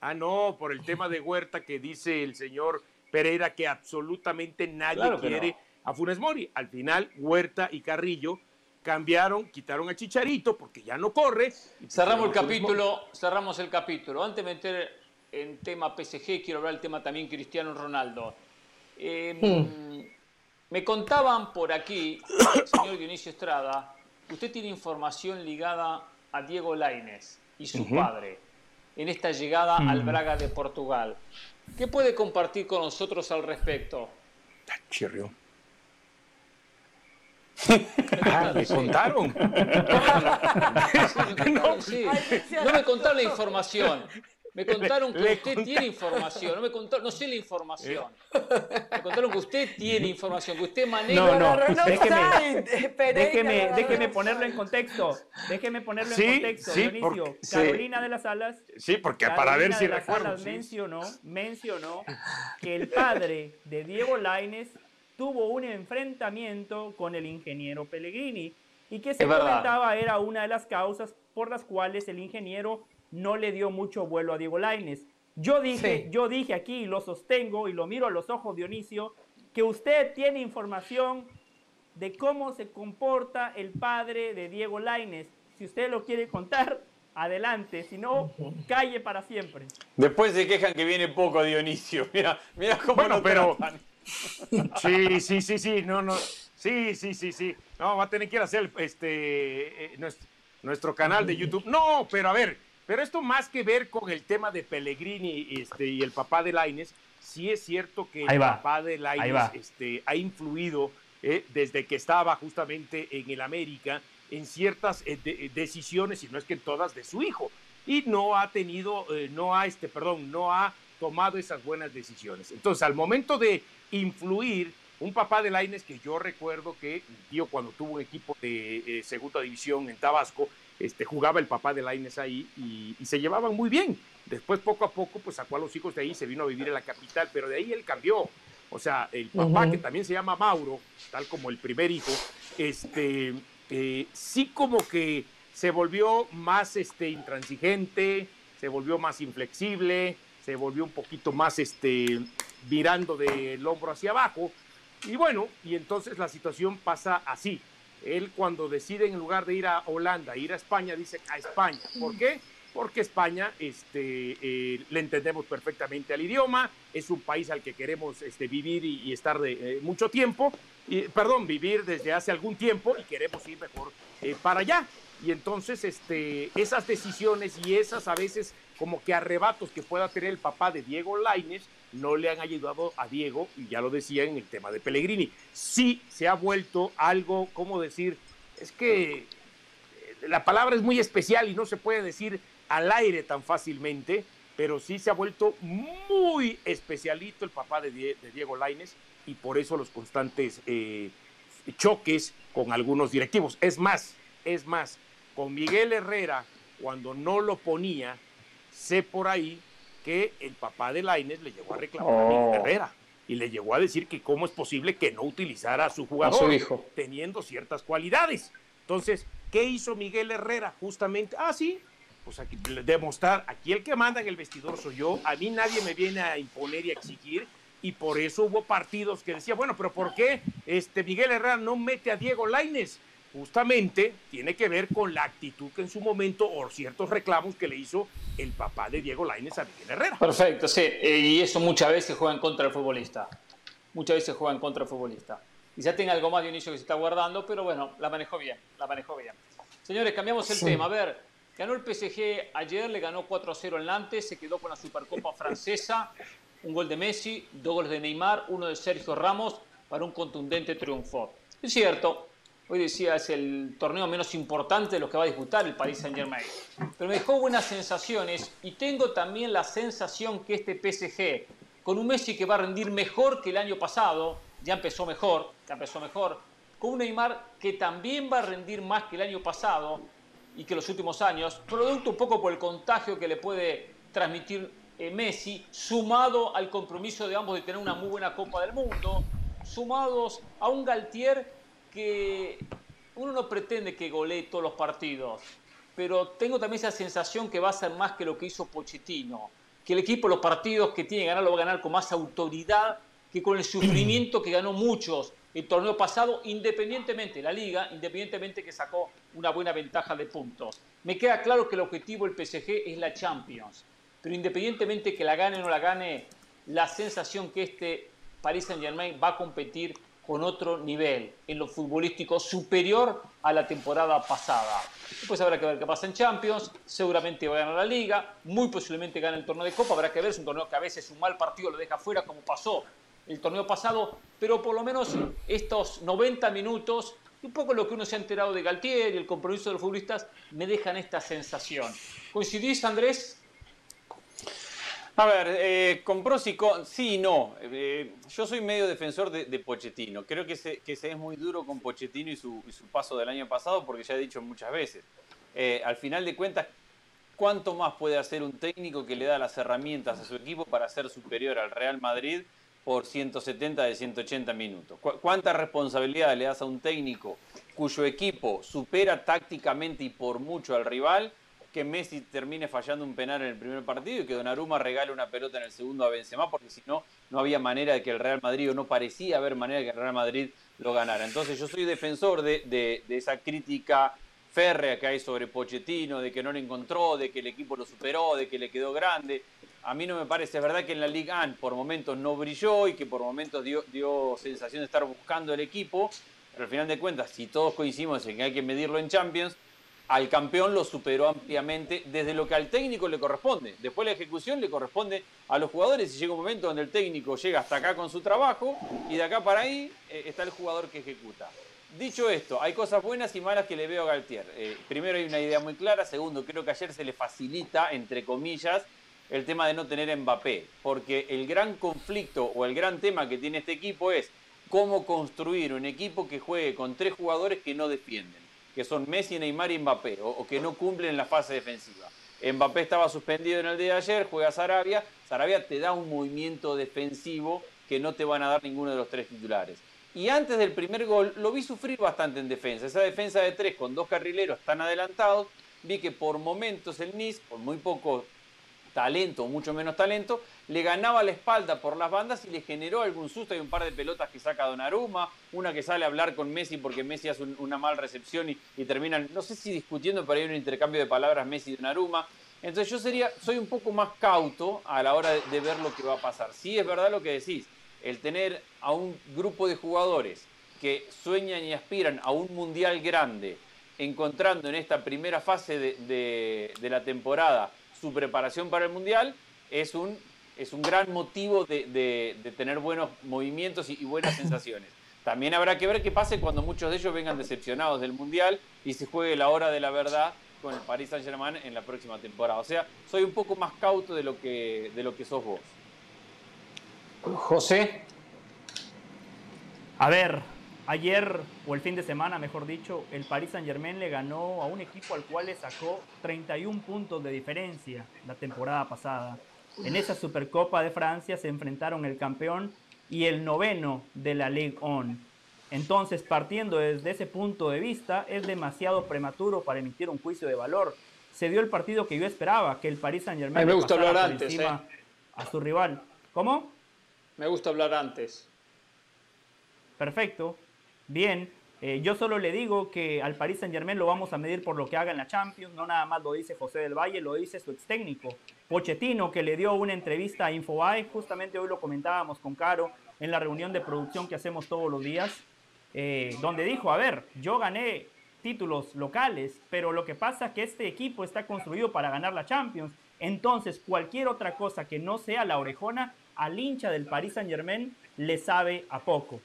Speaker 8: Ah, no, por el tema de Huerta que dice el señor Pereira que absolutamente nadie quiere a Funes Mori. Al final, Huerta y Carrillo cambiaron, quitaron a Chicharito porque ya no corre.
Speaker 1: Cerramos el capítulo, cerramos el capítulo. Antes de meter en tema PSG, quiero hablar del tema también Cristiano Ronaldo. Em, hmm. Me contaban por aquí, señor Dionisio Estrada, usted tiene información ligada a Diego Laines y su padre en esta llegada al hmm. Braga de Portugal. ¿Qué puede compartir con nosotros al respecto?
Speaker 8: Chirrió. Ah, ¿Me contaron?
Speaker 1: no, me contaron la información. Me contaron que usted tiene información. No me contaron, no sé la información. Me contaron que usted tiene información, que usted maneja.
Speaker 2: No, no, déjeme, déjeme, déjeme ponerlo en contexto. Déjeme ponerlo en contexto, Dionisio. Carolina de las Alas.
Speaker 8: Sí, porque para ver si recuerdo.
Speaker 2: Mencionó, mencionó que el padre de Diego Laines tuvo un enfrentamiento con el ingeniero Pellegrini y que se comentaba era una de las causas por las cuales el ingeniero no le dio mucho vuelo a Diego Laines. Yo dije, yo dije aquí y lo sostengo y lo miro a los ojos Dionisio, que usted tiene información de cómo se comporta el padre de Diego Laines. Si usted lo quiere contar, adelante, si no, calle para siempre.
Speaker 4: Después se quejan que viene poco Dionisio. Mira, mira cómo
Speaker 8: bueno, pero Sí, sí, sí, sí, no, no. Sí, sí, sí, sí. No, va a tener que ir a hacer este, eh, nuestro, canal de YouTube. No, pero a ver, pero esto más que ver con el tema de Pellegrini este, y el papá de Laines, sí es cierto que el papá de Laines este, ha influido eh, desde que estaba justamente en el América en ciertas eh, decisiones, y no es que en todas, de su hijo. Y no ha tenido, no ha, este, perdón, no ha tomado esas buenas decisiones. Entonces, al momento de influir un papá de Laines que yo recuerdo que tío cuando tuvo un equipo de eh, segunda división en Tabasco, este, jugaba el papá de Laines ahí y, se llevaban muy bien. Después poco a poco pues sacó a los hijos de ahí, se vino a vivir en la capital, pero de ahí él cambió. O sea, el papá que también se llama Mauro, tal como el primer hijo, este, eh, sí como que se volvió más este, intransigente, se volvió más inflexible, se volvió un poquito más este, virando del hombro hacia abajo. Y bueno, y entonces la situación pasa así. Él cuando decide en lugar de ir a Holanda, ir a España, dice a España. ¿Por qué? Porque España este, eh, le entendemos perfectamente al idioma, es un país al que queremos este, vivir y, estar de, eh, mucho tiempo, y, perdón, vivir desde hace algún tiempo y queremos ir mejor eh, para allá. Y entonces este, esas decisiones y esas a veces como que arrebatos que pueda tener el papá de Diego Laines no le han ayudado a Diego, y ya lo decía en el tema de Pellegrini. Sí se ha vuelto algo, ¿cómo decir? Es que eh, la palabra es muy especial y no se puede decir al aire tan fácilmente, pero sí se ha vuelto muy especialito el papá de, Diego Laines y por eso los constantes eh, choques con algunos directivos. Es más, es más, con Miguel Herrera, cuando no lo ponía, sé por ahí que el papá de Laines le llegó a reclamar a Miguel oh. Herrera y le llegó a decir que cómo es posible que no utilizara a su jugador
Speaker 1: hijo.
Speaker 8: teniendo ciertas cualidades. Entonces, ¿qué hizo Miguel Herrera? Justamente, ah, sí, pues aquí demostrar, aquí el que manda en el vestidor soy yo, a mí nadie me viene a imponer y a exigir, y por eso hubo partidos que decía, bueno, pero ¿por qué este Miguel Herrera no mete a Diego Laines? Justamente tiene que ver con la actitud que en su momento, o ciertos reclamos que le hizo el papá de Diego Laines a Miguel Herrera.
Speaker 1: Perfecto, sí, y eso muchas veces juega en contra del futbolista. Muchas veces juega en contra del futbolista. ya tiene algo más de inicio que se está guardando, pero bueno, la manejó bien, la manejó bien. Señores, cambiamos el tema. A ver, ganó el PSG ayer, le ganó 4 a 0 en Nantes, se quedó con la Supercopa francesa, un gol de Messi, dos goles de Neymar, uno de Sergio Ramos para un contundente triunfo. Es cierto, hoy decía es el torneo menos importante de los que va a disputar el Paris Saint Germain, pero me dejó buenas sensaciones y tengo también la sensación que este PSG, con un Messi que va a rendir mejor que el año pasado, ya empezó mejor, ya empezó mejor, con un Neymar que también va a rendir más que el año pasado y que los últimos años, producto un poco por el contagio que le puede transmitir eh, Messi, sumado al compromiso de ambos de tener una muy buena Copa del Mundo, sumados a un Galtier que uno no pretende que golee todos los partidos, pero tengo también esa sensación que va a ser más que lo que hizo Pochettino, que el equipo, los partidos que tiene que ganar, lo va a ganar con más autoridad que con el sufrimiento que ganó muchos el torneo pasado, independientemente, la liga, independientemente que sacó una buena ventaja de puntos. Me queda claro que el objetivo del PSG es la Champions, pero independientemente que la gane o no la gane, la sensación que este Paris Saint Germain va a competir con otro nivel en lo futbolístico superior a la temporada pasada. Después habrá que ver qué pasa en Champions, seguramente va a ganar la liga, muy posiblemente gane el torneo de Copa, habrá que ver, es un torneo que a veces un mal partido lo deja fuera como pasó el torneo pasado, pero por lo menos estos 90 minutos, un poco lo que uno se ha enterado de Galtier y el compromiso de los futbolistas, me dejan esta sensación. ¿Coincidís, Andrés?
Speaker 4: A ver, eh, con pros y con... Sí y no. Eh, yo soy medio defensor de, Pochettino. Creo que se, que se es muy duro con Pochettino y su, paso del año pasado, porque ya he dicho muchas veces. Eh, al final de cuentas, ¿cuánto más puede hacer un técnico que le da las herramientas a su equipo para ser superior al Real Madrid por 170 de 180 minutos. ¿Cuánta responsabilidad le das a un técnico cuyo equipo supera tácticamente y por mucho al rival? Que Messi termine fallando un penal en el primer partido y que Donnarumma regale una pelota en el segundo a Benzema, porque si no, no había manera de que el Real Madrid, o no parecía haber manera de que el Real Madrid lo ganara. Entonces yo soy defensor de, esa crítica férrea que hay sobre Pochettino, de que no lo encontró, de que el equipo lo superó, de que le quedó grande a mí no me parece, es verdad que en la Liga A por momentos no brilló y que por momentos dio, dio sensación de estar buscando el equipo, pero al final de cuentas, si todos coincidimos en que hay que medirlo en Champions, al campeón lo superó ampliamente desde lo que al técnico le corresponde. Después la ejecución le corresponde a los jugadores y llega un momento donde el técnico llega hasta acá con su trabajo y de acá para ahí eh, está el jugador que ejecuta. Dicho esto, hay cosas buenas y malas que le veo a Galtier. Eh, primero hay una idea muy clara, segundo creo que ayer se le facilita, entre comillas, el tema de no tener Mbappé, porque el gran conflicto o el gran tema que tiene este equipo es cómo construir un equipo que juegue con tres jugadores que no defienden, que son Messi, Neymar y Mbappé, o, que no cumplen la fase defensiva. Mbappé estaba suspendido en el día de ayer, juega Sarabia, Sarabia te da un movimiento defensivo que no te van a dar ninguno de los tres titulares. Y antes del primer gol lo vi sufrir bastante en defensa. Esa defensa de tres con dos carrileros tan adelantados, vi que por momentos el Nice, por muy poco talento, mucho menos talento, le ganaba la espalda por las bandas y le generó algún susto. Hay un par de pelotas que saca Donnarumma, una que sale a hablar con Messi porque Messi hace una mala recepción y, terminan, no sé si discutiendo, pero hay un intercambio de palabras Messi y Donnarumma. Entonces yo sería, soy un poco más cauto a la hora de, ver lo que va a pasar. Sí es verdad lo que decís, el tener a un grupo de jugadores que sueñan y aspiran a un mundial grande, encontrando en esta primera fase de la temporada su preparación para el Mundial es un, es un gran motivo de, tener buenos movimientos y, buenas sensaciones. También habrá que ver qué pase cuando muchos de ellos vengan decepcionados del Mundial y se juegue la hora de la verdad con el Paris Saint Germain en la próxima temporada. O sea, soy un poco más cauto de lo que, de lo que sos vos.
Speaker 1: José.
Speaker 2: A ver, ayer o el fin de semana, mejor dicho, el Paris Saint Germain le ganó a un equipo al cual le sacó 31 puntos de diferencia la temporada pasada. En esa Supercopa de Francia se enfrentaron el campeón y el noveno de la Ligue 1. Entonces, partiendo desde ese punto de vista, es demasiado prematuro para emitir un juicio de valor. Se dio el partido que yo esperaba, que el Paris Saint Germain
Speaker 1: me gusta hablar antes,
Speaker 2: eh. a su rival. ¿Cómo?
Speaker 1: Me gusta hablar antes.
Speaker 2: Perfecto. Bien. Eh, yo solo le digo que al Paris Saint Germain lo vamos a medir por lo que haga en la Champions. No nada más lo dice José del Valle, lo dice su ex técnico, Pochettino, que le dio una entrevista a Infobae. Justamente hoy lo comentábamos con Caro en la reunión de producción que hacemos todos los días. Eh, donde dijo, a ver, yo gané títulos locales, pero lo que pasa es que este equipo está construido para ganar la Champions. Entonces, cualquier otra cosa que no sea la orejona, al hincha del Paris Saint Germain le sabe a poco.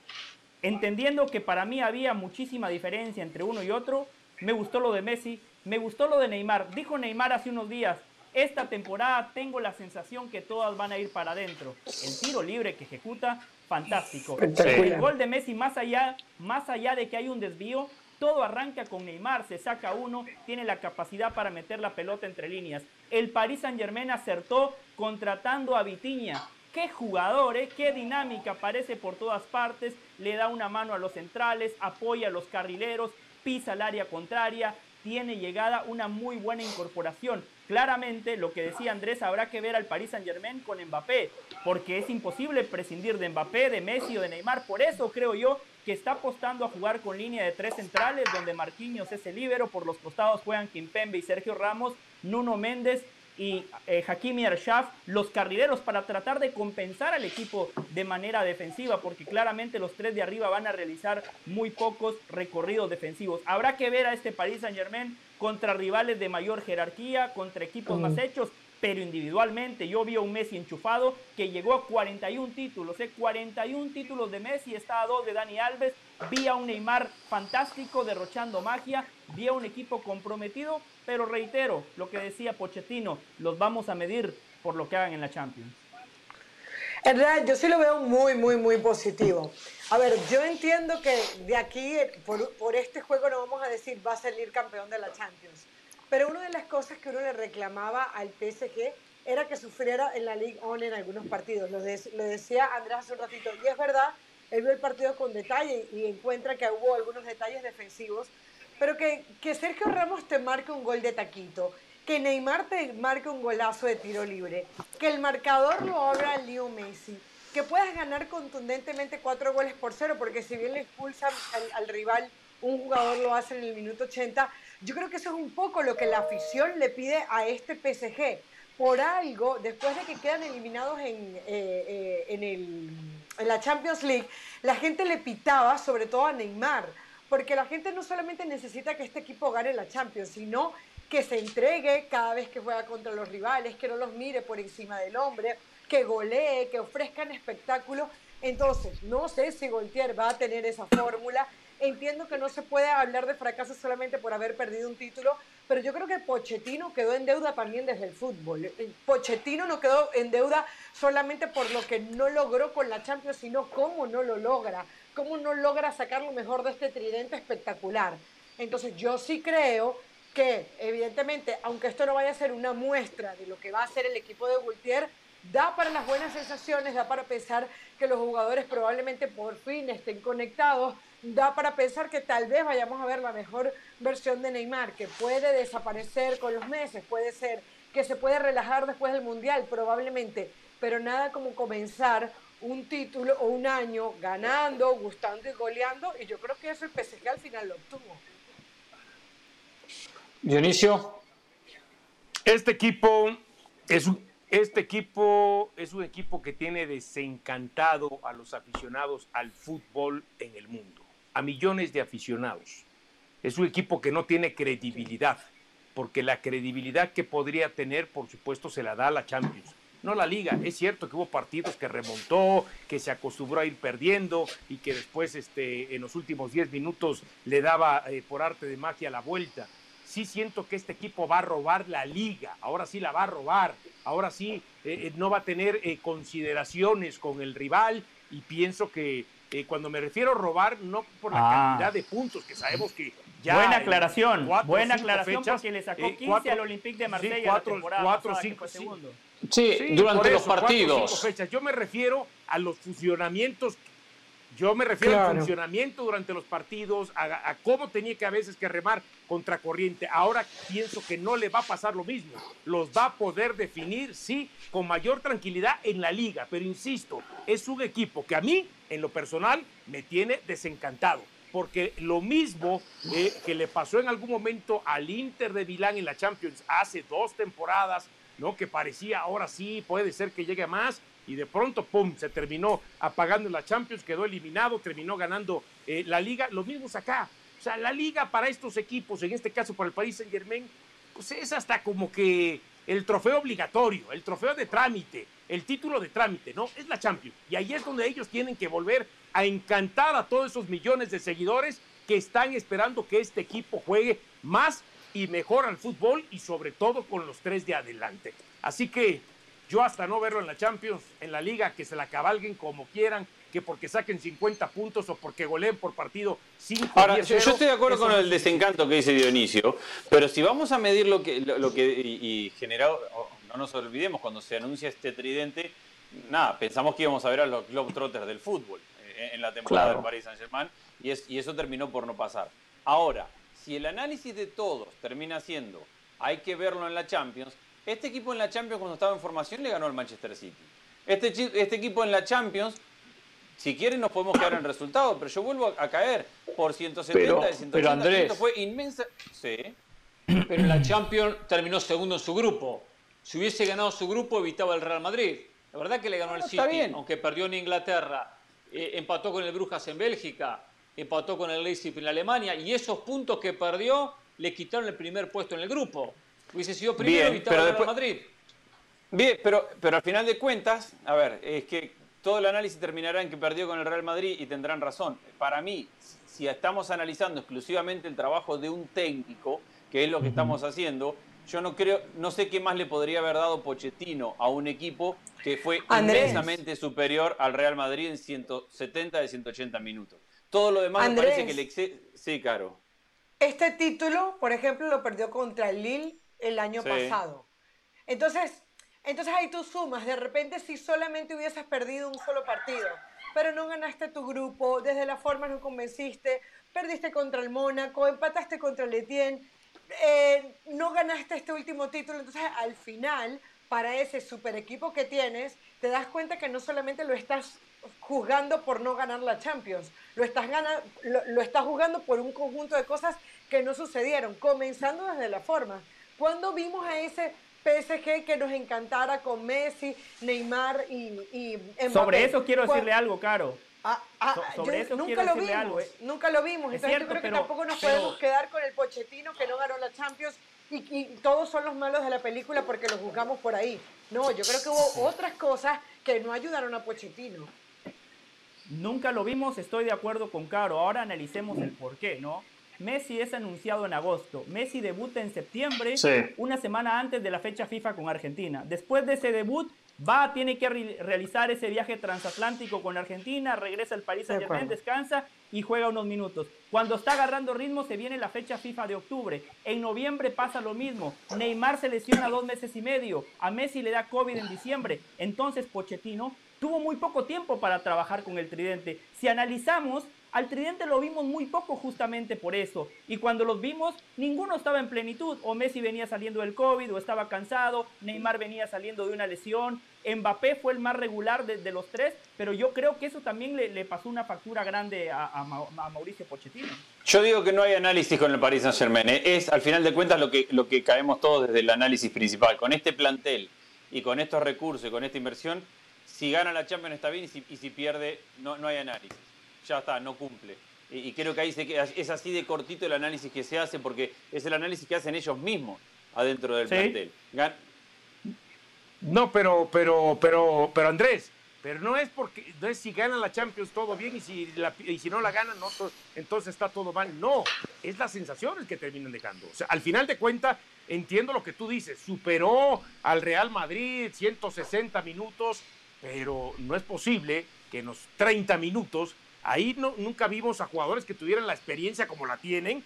Speaker 2: Entendiendo que para mí había muchísima diferencia entre uno y otro, me gustó lo de Messi, me gustó lo de Neymar. Dijo Neymar hace unos días, esta temporada tengo la sensación que todas van a ir para adentro. El tiro libre que ejecuta fantástico. El gol de Messi, más allá, más allá de que hay un desvío, todo arranca con Neymar, se saca uno, tiene la capacidad para meter la pelota entre líneas. El Paris Saint Germain acertó contratando a Vitiña. Qué jugador, ¿eh? qué dinámica, aparece por todas partes, le da una mano a los centrales, apoya a los carrileros, pisa el área contraria, tiene llegada una muy buena incorporación. Claramente, lo que decía Andrés, habrá que ver al Paris Saint Germain con Mbappé, porque es imposible prescindir de Mbappé, de Messi o de Neymar. Por eso creo yo que está apostando a jugar con línea de tres centrales, donde Marquinhos es el líbero, por los costados juegan Kimpembe y Sergio Ramos, Nuno Méndez y eh, Hakimi Arshaf, los carrileros, para tratar de compensar al equipo de manera defensiva, porque claramente los tres de arriba van a realizar muy pocos recorridos defensivos. Habrá que ver a este Paris Saint Germain contra rivales de mayor jerarquía, contra equipos más hechos, pero individualmente yo vi a un Messi enchufado que llegó a 41 títulos, ¿eh? 41 títulos de Messi, está a dos de Dani Alves, vi a un Neymar fantástico derrochando magia, vi a un equipo comprometido, pero reitero lo que decía Pochettino, los vamos a medir por lo que hagan en la Champions.
Speaker 3: En realidad, yo sí lo veo muy, muy, muy positivo. A ver, yo entiendo que de aquí, por, por este juego, no vamos a decir va a salir campeón de la Champions pero una de las cosas que uno le reclamaba al PSG era que sufriera en la Ligue 1 en algunos partidos. Lo, decía Andrés hace un ratito. Y es verdad, él vio el partido con detalle y encuentra que hubo algunos detalles defensivos. Pero que, que Sergio Ramos te marque un gol de taquito, que Neymar te marque un golazo de tiro libre, que el marcador lo abra Leo Messi, que puedas ganar contundentemente cuatro goles por cero, porque si bien le expulsan al, al rival, un jugador lo hace en el minuto 80 yo creo que eso es un poco lo que la afición le pide a este PSG. Por algo, después de que quedan eliminados en, eh, eh, en, el, en la Champions League, la gente le pitaba sobre todo a Neymar, porque la gente no solamente necesita que este equipo gane la Champions, sino que se entregue cada vez que juega contra los rivales, que no los mire por encima del hombre, que golee, que ofrezcan espectáculos. Entonces, no sé si Goltier va a tener esa fórmula, Entiendo que no se puede hablar de fracaso solamente por haber perdido un título, pero yo creo que Pochettino quedó en deuda también desde el fútbol. Eh, Pochettino no quedó en deuda solamente por lo que no logró con la Champions, sino cómo no lo logra, cómo no logra sacar lo mejor de este tridente espectacular. Entonces yo sí creo que evidentemente, aunque esto no vaya a ser una muestra de lo que va a hacer el equipo de Gultier, da para las buenas sensaciones, da para pensar que los jugadores probablemente por fin estén conectados, da para pensar que tal vez vayamos a ver la mejor versión de Neymar, que puede desaparecer con los meses, puede ser que se puede relajar después del Mundial, probablemente, pero nada como comenzar un título o un año ganando, gustando y goleando, y yo creo que eso el PSG al final lo obtuvo.
Speaker 1: Dionisio.
Speaker 8: Este equipo es un, este equipo es un equipo que tiene desencantado a los aficionados al fútbol en el mundo a millones de aficionados. Es un equipo que no tiene credibilidad, porque la credibilidad que podría tener, por supuesto, se la da a la Champions. No la liga, es cierto que hubo partidos que remontó, que se acostumbró a ir perdiendo y que después este, en los últimos 10 minutos le daba eh, por arte de magia la vuelta. sí siento que este equipo va a robar la liga, ahora sí la va a robar, ahora sí eh, eh, no va a tener consideraciones con el rival y pienso que cuando me refiero a robar, no por la ah. cantidad de puntos, que sabemos que ya...
Speaker 2: Buena aclaración, buena aclaración porque le sacó 15 al Olympique de Marsella sí, cuatro, la temporada cuatro, cinco,
Speaker 8: segundos. Sí, durante los partidos. fechas. Yo me refiero a los funcionamientos yo me refiero al funcionamiento durante los partidos, a, cómo tenía que a veces que remar contra corriente. Ahora pienso que no le va a pasar lo mismo. Los va a poder definir, sí, con mayor tranquilidad en la liga. Pero insisto, es un equipo que a mí, en lo personal, me tiene desencantado. Porque lo mismo eh, que le pasó en algún momento al Inter de Milán en la Champions hace dos temporadas, ¿no? Que parecía ahora sí, puede ser que llegue más y de pronto, ¡pum!, se terminó apagando la Champions, quedó eliminado, terminó ganando eh, la liga. Los mismos acá. O sea, la liga para estos equipos, en este caso para el país Saint Germain, pues es hasta como que el trofeo obligatorio, el trofeo de trámite, el título de trámite, ¿no? Es la Champions. Y ahí es donde ellos tienen que volver a encantar a todos esos millones de seguidores que están esperando que este equipo juegue más y mejor al fútbol y sobre todo con los tres de adelante. Así que yo hasta no verlo en la Champions, en la liga, que se la cabalguen como quieran, que porque saquen 50 puntos o porque goleen por partido 5
Speaker 4: Ahora, yo, estoy de acuerdo con el desencanto que dice Dionisio, pero si vamos a medir lo que, lo, que y, generado, no nos olvidemos, cuando se anuncia este tridente, nada, pensamos que íbamos a ver a los Globetrotters del fútbol eh, en la temporada del Paris Saint-Germain y, y eso terminó por no pasar. Ahora, si el análisis de todos termina siendo hay que verlo en la Champions, este equipo en la Champions, cuando estaba en formación, le ganó al Manchester City. Este, este equipo en la Champions, si quieren, nos podemos quedar en resultado, pero yo vuelvo a, caer por 170
Speaker 1: pero,
Speaker 4: de 180
Speaker 1: Andrés,
Speaker 4: fue inmensa. Sí.
Speaker 1: Pero la Champions terminó segundo en su grupo. Si hubiese ganado su grupo, evitaba el Real Madrid. La verdad que le ganó al City, aunque perdió en Inglaterra. Eh, empató con el Brujas en Bélgica, empató con el Leipzig en Alemania, y esos puntos que perdió le quitaron el primer puesto en el grupo. Hubiese sido primero Bien, pero después, Madrid.
Speaker 4: Bien, pero, pero al final de cuentas, a ver, es que todo el análisis terminará en que perdió con el Real Madrid y tendrán razón. Para mí, si estamos analizando exclusivamente el trabajo de un técnico, que es lo que estamos haciendo, yo no creo, no sé qué más le podría haber dado Pochettino a un equipo que fue inmensamente superior al Real Madrid en 170 de 180 minutos. Todo lo demás me parece que le Sí, Caro.
Speaker 3: Este título, por ejemplo, lo perdió contra el Lille el año pasado. Entonces, entonces ahí tú sumas, de repente si solamente hubieses perdido un solo partido, pero no ganaste tu grupo, desde la forma no convenciste, perdiste contra el Mónaco, empataste contra el Etienne, eh, no ganaste este último título, entonces al final, para ese super equipo que tienes, te das cuenta que no solamente lo estás juzgando por no ganar la Champions, lo estás, lo, lo estás jugando por un conjunto de cosas que no sucedieron, comenzando desde la forma. ¿Cuándo vimos a ese PSG que nos encantara con Messi, Neymar y,
Speaker 2: Mbappé? Sobre eso quiero decirle algo, Caro.
Speaker 3: Ah, ah, sobre eso nunca lo vimos, algo, eh. Nunca lo vimos. Entonces yo creo que tampoco nos podemos quedar con el Pochettino que no ganó la Champions y, todos son los malos de la película porque los juzgamos por ahí. No, yo creo que hubo otras cosas que no ayudaron a Pochettino.
Speaker 2: Nunca lo vimos, estoy de acuerdo con Caro. Ahora analicemos el por qué, ¿no? Messi es anunciado en agosto. Messi debuta en septiembre, una semana antes de la fecha FIFA con Argentina. Después de ese debut, va, tiene que realizar ese viaje transatlántico con Argentina, regresa al París Saint Germain, descansa y juega unos minutos. Cuando está agarrando ritmo, se viene la fecha FIFA de octubre. En noviembre pasa lo mismo. Neymar se lesiona dos meses y medio. A Messi le da COVID en diciembre. Entonces, Pochettino tuvo muy poco tiempo para trabajar con el tridente. Si analizamos, al Tridente lo vimos muy poco justamente por eso. Y cuando los vimos, ninguno estaba en plenitud. O Messi venía saliendo del COVID, o estaba cansado. Neymar venía saliendo de una lesión. Mbappé fue el más regular de, los tres. Pero yo creo que eso también le, pasó una factura grande a, Mauricio Pochettino.
Speaker 4: Yo digo que no hay análisis con el Paris Saint-Germain. ¿eh? Es al final de cuentas lo que, lo que caemos todos desde el análisis principal. Con este plantel y con estos recursos y con esta inversión, si gana la Champions está bien y si, pierde, no, no hay análisis ya está, no cumple. Y, creo que ahí se es así de cortito el análisis que se hace porque es el análisis que hacen ellos mismos adentro del plantel.
Speaker 8: No, pero, pero, pero, pero Andrés, pero no es porque no es si gana la Champions todo bien y si, y si no la ganan no, entonces está todo mal. No, es las sensaciones que terminan dejando. O sea, al final de cuentas, entiendo lo que tú dices, superó al Real Madrid 160 minutos, pero no es posible que en los 30 minutos, ahí no, nunca vimos a jugadores que tuvieran la experiencia como la tienen,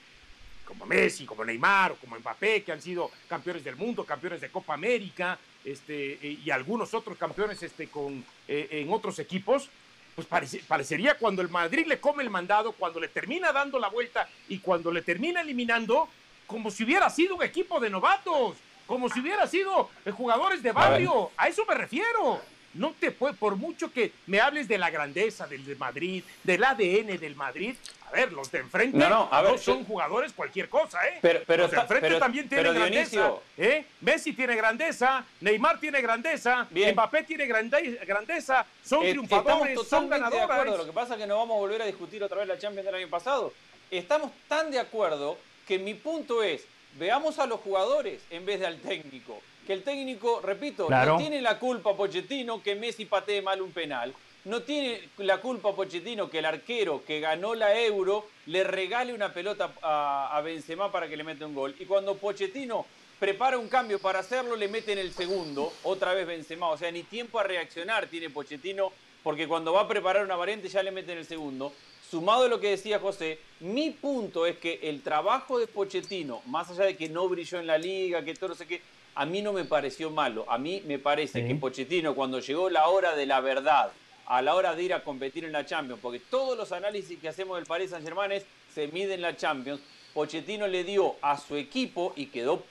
Speaker 8: como Messi, como Neymar o como Mbappé, que han sido campeones del mundo, campeones de Copa América, este, y algunos otros campeones este, con, eh, en otros equipos, pues parecería cuando el Madrid le come el mandado, cuando le termina dando la vuelta y cuando le termina eliminando, como si hubiera sido un equipo de novatos, como si hubiera sido eh, jugadores de barrio. A eso me refiero. No te puede, por mucho que me hables de la grandeza del Madrid, del ADN del Madrid, a ver, los de enfrente no, son jugadores cualquier cosa, ¿eh?
Speaker 4: Pero, pero
Speaker 8: los de enfrente también tienen grandeza, ¿eh? Messi tiene grandeza, Neymar tiene grandeza, Mbappé tiene grandeza, son triunfadores, son ganadores. De acuerdo.
Speaker 4: Lo que pasa es que no vamos a volver a discutir otra vez la Champions del año pasado. Estamos tan de acuerdo que mi punto es, veamos a los jugadores en vez de al técnico que el técnico, repito, no tiene la culpa Pochettino que Messi patee mal un penal. No tiene la culpa Pochettino que el arquero que ganó la Euro le regale una pelota a, Benzema para que le meta un gol. Y cuando Pochettino prepara un cambio para hacerlo, le mete en el segundo, otra vez Benzema. O sea, ni tiempo a reaccionar tiene Pochettino, porque cuando va a preparar una variante ya le mete en el segundo. Sumado a lo que decía José, mi punto es que el trabajo de Pochettino, más allá de que no brilló en la liga, que todo no sé qué, a mí no me pareció malo. A mí me parece que Pochettino, cuando llegó la hora de la verdad, a la hora de ir a competir en la Champions, porque todos los análisis que hacemos del Paris Saint-Germain se miden en la Champions, Pochettino le dio a su equipo y quedó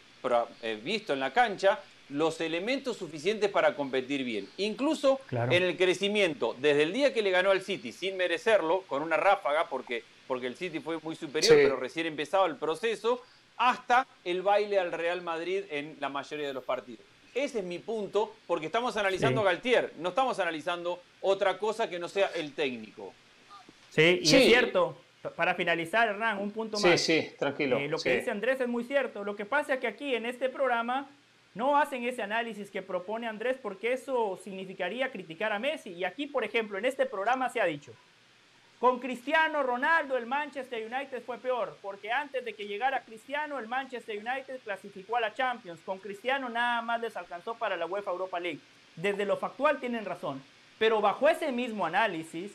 Speaker 4: eh, visto en la cancha los elementos suficientes para competir bien. Incluso en el crecimiento, desde el día que le ganó al City sin merecerlo, con una ráfaga, porque, porque el City fue muy superior, pero recién empezaba el proceso, hasta el baile al Real Madrid en la mayoría de los partidos. Ese es mi punto, porque estamos analizando a Galtier, no estamos analizando otra cosa que no sea el técnico.
Speaker 2: Sí, y es cierto. Para finalizar, Hernán, un punto más.
Speaker 1: Sí, sí, tranquilo.
Speaker 2: Eh, lo que dice Andrés es muy cierto. Lo que pasa es que aquí en este programa no hacen ese análisis que propone Andrés porque eso significaría criticar a Messi. Y aquí, por ejemplo, en este programa se ha dicho, con Cristiano Ronaldo el Manchester United fue peor, porque antes de que llegara Cristiano el Manchester United clasificó a la Champions. Con Cristiano nada más les alcanzó para la UEFA Europa League. Desde lo factual tienen razón, pero bajo ese mismo análisis,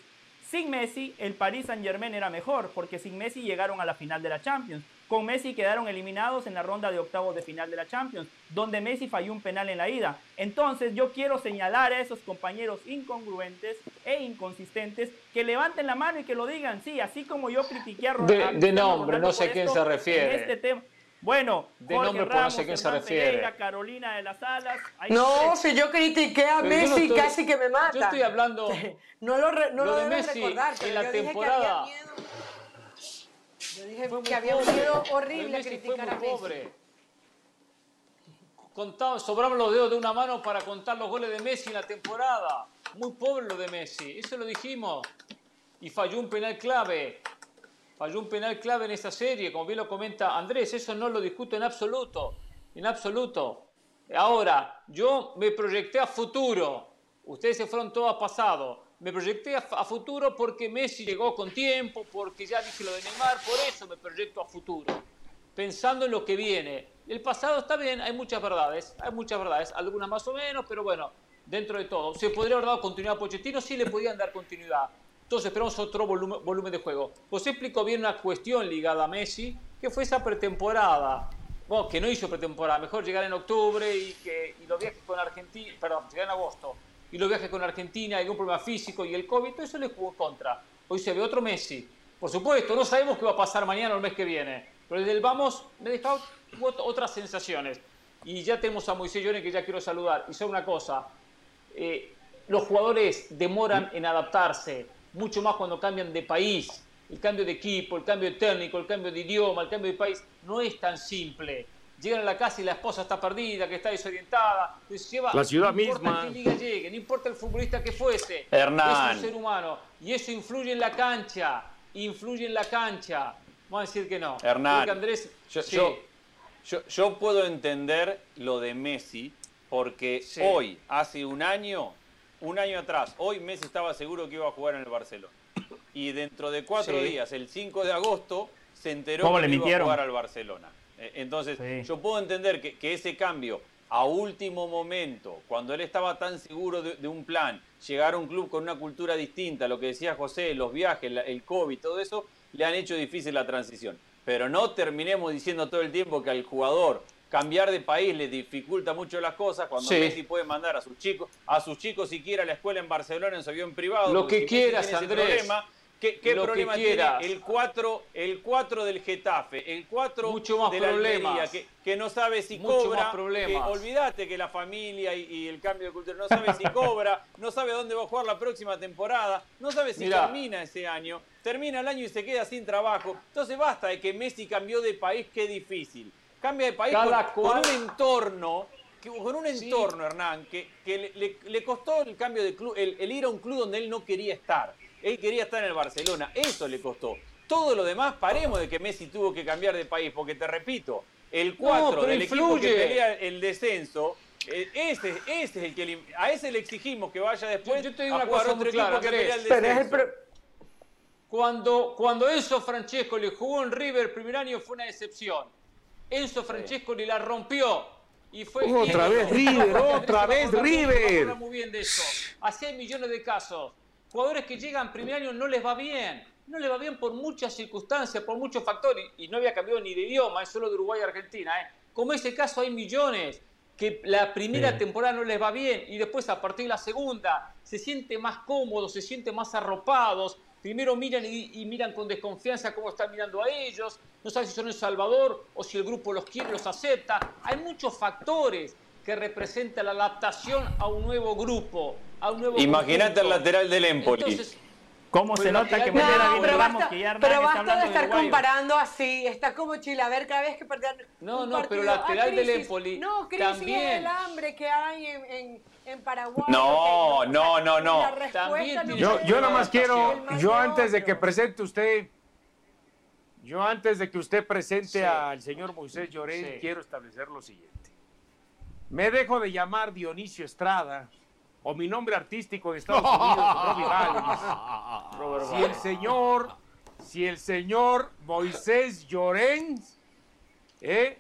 Speaker 2: sin Messi el Paris Saint Germain era mejor, porque sin Messi llegaron a la final de la Champions. Con Messi quedaron eliminados en la ronda de octavos de final de la Champions, donde Messi falló un penal en la ida. Entonces yo quiero señalar a esos compañeros incongruentes e inconsistentes que levanten la mano y que lo digan. Sí, así como yo critiqué a
Speaker 1: Ronaldo. De, nombre, no sé a quién se refiere.
Speaker 2: Este tema. Bueno,
Speaker 1: de nombre, no sé a quién se refiere.
Speaker 2: Carolina de las Alas.
Speaker 3: No, si yo critiqué a Messi, casi que me mata.
Speaker 1: Yo estoy hablando.
Speaker 3: no lo, no lo, de Messi
Speaker 1: recordar, en la temporada.
Speaker 3: Yo dije que había un miedo horrible criticar a Messi. Pobre.
Speaker 1: sobraban los dedos de una mano para contar los goles de Messi en la temporada. Muy pobre lo de Messi, eso lo dijimos. Y falló un penal clave. Falló un penal clave en esta serie, como bien lo comenta Andrés. Eso no lo discuto en absoluto. En absoluto. Ahora, yo me proyecté a futuro. Ustedes se fueron todos a pasado me proyecté a, futuro porque Messi llegó con tiempo, porque ya dije lo de Neymar, por eso me proyecto a futuro, pensando en lo que viene. El pasado está bien, hay muchas verdades, hay muchas verdades, algunas más o menos, pero bueno, dentro de todo. ¿Se podría haber dado continuidad a Pochettino? Sí, le podían dar continuidad. Entonces esperamos otro volumen, de juego. Pues explicó bien una cuestión ligada a Messi, que fue esa pretemporada. Bueno, que no hizo pretemporada, mejor llegar en octubre y que y los viajes con Argentina, perdón, llegar en agosto y los viajes con Argentina, un problema físico y el COVID, todo eso le jugó contra. Hoy se ve otro Messi. Por supuesto, no sabemos qué va a pasar mañana o el mes que viene, pero desde el vamos me dejado otras sensaciones. Y ya tenemos a Moisés Llone que ya quiero saludar. Y solo una cosa, eh, los jugadores demoran en adaptarse, mucho más cuando cambian de país. El cambio de equipo, el cambio de técnico, el cambio de idioma, el cambio de país, no es tan simple llegan a la casa y la esposa está perdida, que está desorientada. lleva,
Speaker 8: la ciudad
Speaker 1: no
Speaker 8: misma.
Speaker 1: importa qué liga llegue, no importa el futbolista que fuese.
Speaker 4: Hernán.
Speaker 1: Es un ser humano. Y eso influye en la cancha. Influye en la cancha. Vamos a decir que no.
Speaker 4: Hernán. Andrés, yo, yo, puedo entender lo de Messi porque hoy, hace un año, un año atrás, hoy Messi estaba seguro que iba a jugar en el Barcelona. Y dentro de cuatro días, el 5 de agosto, se enteró que iba a jugar al Barcelona. Eh, entonces, yo puedo entender que, ese cambio a último momento, cuando él estaba tan seguro de, un plan, llegar a un club con una cultura distinta, lo que decía José, los viajes, el COVID, todo eso, le han hecho difícil la transición. Pero no terminemos diciendo todo el tiempo que al jugador cambiar de país le dificulta mucho las cosas cuando Messi puede mandar a sus chicos, a sus chicos siquiera a la escuela en Barcelona en su avión privado.
Speaker 1: Lo que quieras, Andrés.
Speaker 4: ¿Qué, problema tiene el 4, el 4 del Getafe, el 4
Speaker 1: Mucho más
Speaker 4: de
Speaker 1: la problemas.
Speaker 4: que, que, no sabe si cobra, olvídate que la familia y, el cambio de cultura, no sabe si cobra, no sabe dónde va a jugar la próxima temporada, no sabe si termina ese año, termina el año y se queda sin trabajo. Entonces basta de que Messi cambió de país, qué difícil. Cambia de país con, un entorno con un entorno, Hernán, que, que le, costó el cambio de club, el ir a un club donde él no quería estar. Él quería estar en el Barcelona, eso le costó. Todo lo demás, paremos de que Messi tuvo que cambiar de país, porque te repito, el 4 del equipo que pelea el descenso, eh, ese, ese es el que a ese le exigimos que vaya después
Speaker 1: yo, te digo una cosa muy clara, que pelea el descenso. Cuando, cuando Enzo Francesco le jugó en River el primer año fue una decepción. Enzo Francesco le la rompió. Y fue
Speaker 8: otra vez River, otra vez River.
Speaker 1: Muy bien de eso. Así hay millones de casos. Jugadores que llegan primer año no les va bien. No les va bien por muchas circunstancias, por muchos factores. Y no había cambiado ni de idioma, es solo de Uruguay y Argentina. ¿eh? Como ese caso hay millones que la primera temporada no les va bien y después a partir de la segunda se sienten más cómodos, se sienten más arropados. Primero miran y, miran con desconfianza cómo están mirando a ellos. No saben si son El Salvador o si el grupo los quiere, los acepta. Hay muchos factores que representan la adaptación a un nuevo grupo.
Speaker 4: Imagínate el lateral del Empoli.
Speaker 2: ¿Cómo se nota que no,
Speaker 3: pero basta, que ya pero basta de estar comparando así, está como Chile, a ver cada vez que perdían
Speaker 1: No, no, pero el lateral del Empoli
Speaker 3: No, crisis también. el hambre que hay en, en, en Paraguay.
Speaker 4: No, no, no, no.
Speaker 8: yo, yo nada más quiero, yo antes de que presente usted, yo antes de que usted presente al señor Moisés Llorén, quiero establecer lo siguiente. Me dejo de llamar Dionisio Estrada o mi nombre artístico en Estados Unidos, Robbie Si el señor, si el señor Moisés Llorens eh,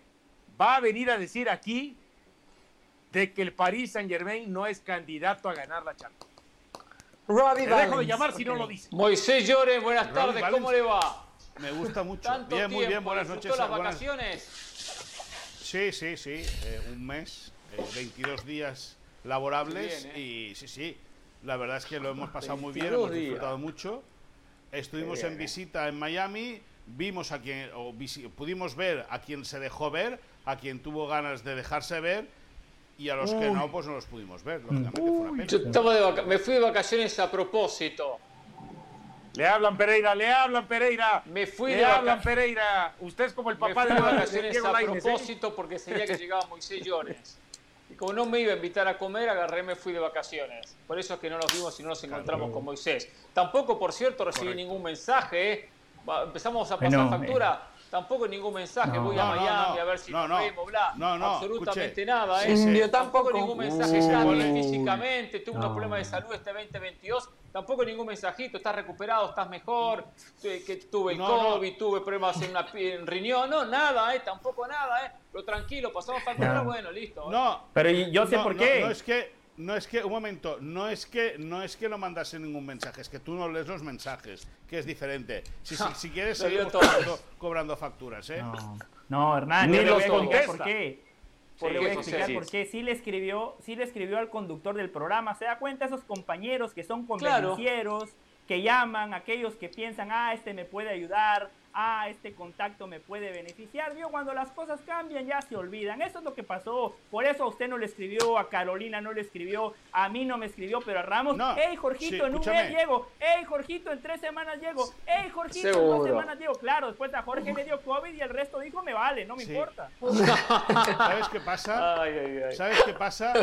Speaker 8: va a venir a decir aquí de que el Paris Saint Germain no es candidato a ganar la Champions.
Speaker 3: Robbie
Speaker 8: Me dejo de llamar si no lo dice.
Speaker 1: Moisés Llorens, buenas tardes, ¿cómo le va?
Speaker 11: Me gusta mucho. bien, muy bien, buenas noches.
Speaker 1: las vacaciones?
Speaker 11: Sí, sí, sí, eh, un mes, 22 eh, días laborables ¿eh? y sí, sí, la verdad es que lo hemos pasado muy bien, hemos disfrutado mucho. Estuvimos en ¿eh? visita en Miami, vimos a quien, o pudimos ver a quien se dejó ver, a quien tuvo ganas de dejarse ver y a los que no, pues no los pudimos ver.
Speaker 1: me fui de vacaciones a propósito.
Speaker 8: Le hablan Pereira, le hablan Pereira.
Speaker 1: Me fui
Speaker 8: le hablan Pereira. Usted es como el papá de
Speaker 1: vacaciones a ¿eh? propósito porque sabía que llegaba Moisés Llores. Y como no me iba a invitar a comer, agarré, me fui de vacaciones. Por eso es que no nos vimos y no nos encontramos con Moisés. Tampoco, por cierto, recibí ningún mensaje. ¿eh? Empezamos a pasar factura. Tampoco ningún mensaje, voy a Miami a ver si nos vemos, bla. Absolutamente nada, ¿eh? Yo tampoco ningún mensaje, está bien físicamente, tuve unos problemas de salud este 2022, tampoco ningún mensajito, estás recuperado, estás mejor, que tuve el COVID, tuve problemas en, una, en riñón, no, nada, ¿eh? Tampoco nada, ¿eh? Pero tranquilo, pasamos factura, bueno, listo.
Speaker 2: No, pero yo sé por qué.
Speaker 11: No, es que no es que, un momento, no es que no es que no mandase ningún mensaje, es que tú no lees los mensajes, que es diferente. Si, si, quieres seguir cobrando, facturas, ¿eh?
Speaker 2: No, Hernán, ni los por qué. ¿Por voy a explicar por qué. Sí le escribió, sí le escribió al conductor del programa. Se da cuenta esos compañeros que son convencieros, que llaman, aquellos que piensan, ah, este me puede ayudar, ah, este contacto me puede beneficiar. Vio, cuando las cosas cambian ya se olvidan. Eso es lo que pasó. Por eso a usted no le escribió, a Carolina no le escribió, a mí no me escribió, pero a Ramos, no, hey Jorgito, en un mes llego, hey Jorgito, en tres semanas llego, hey Jorgito, en dos semanas llego. Claro, después a Jorge le dio COVID y el resto dijo, me vale, no me importa.
Speaker 11: ¿Sabes qué pasa? ¿Sabes qué pasa?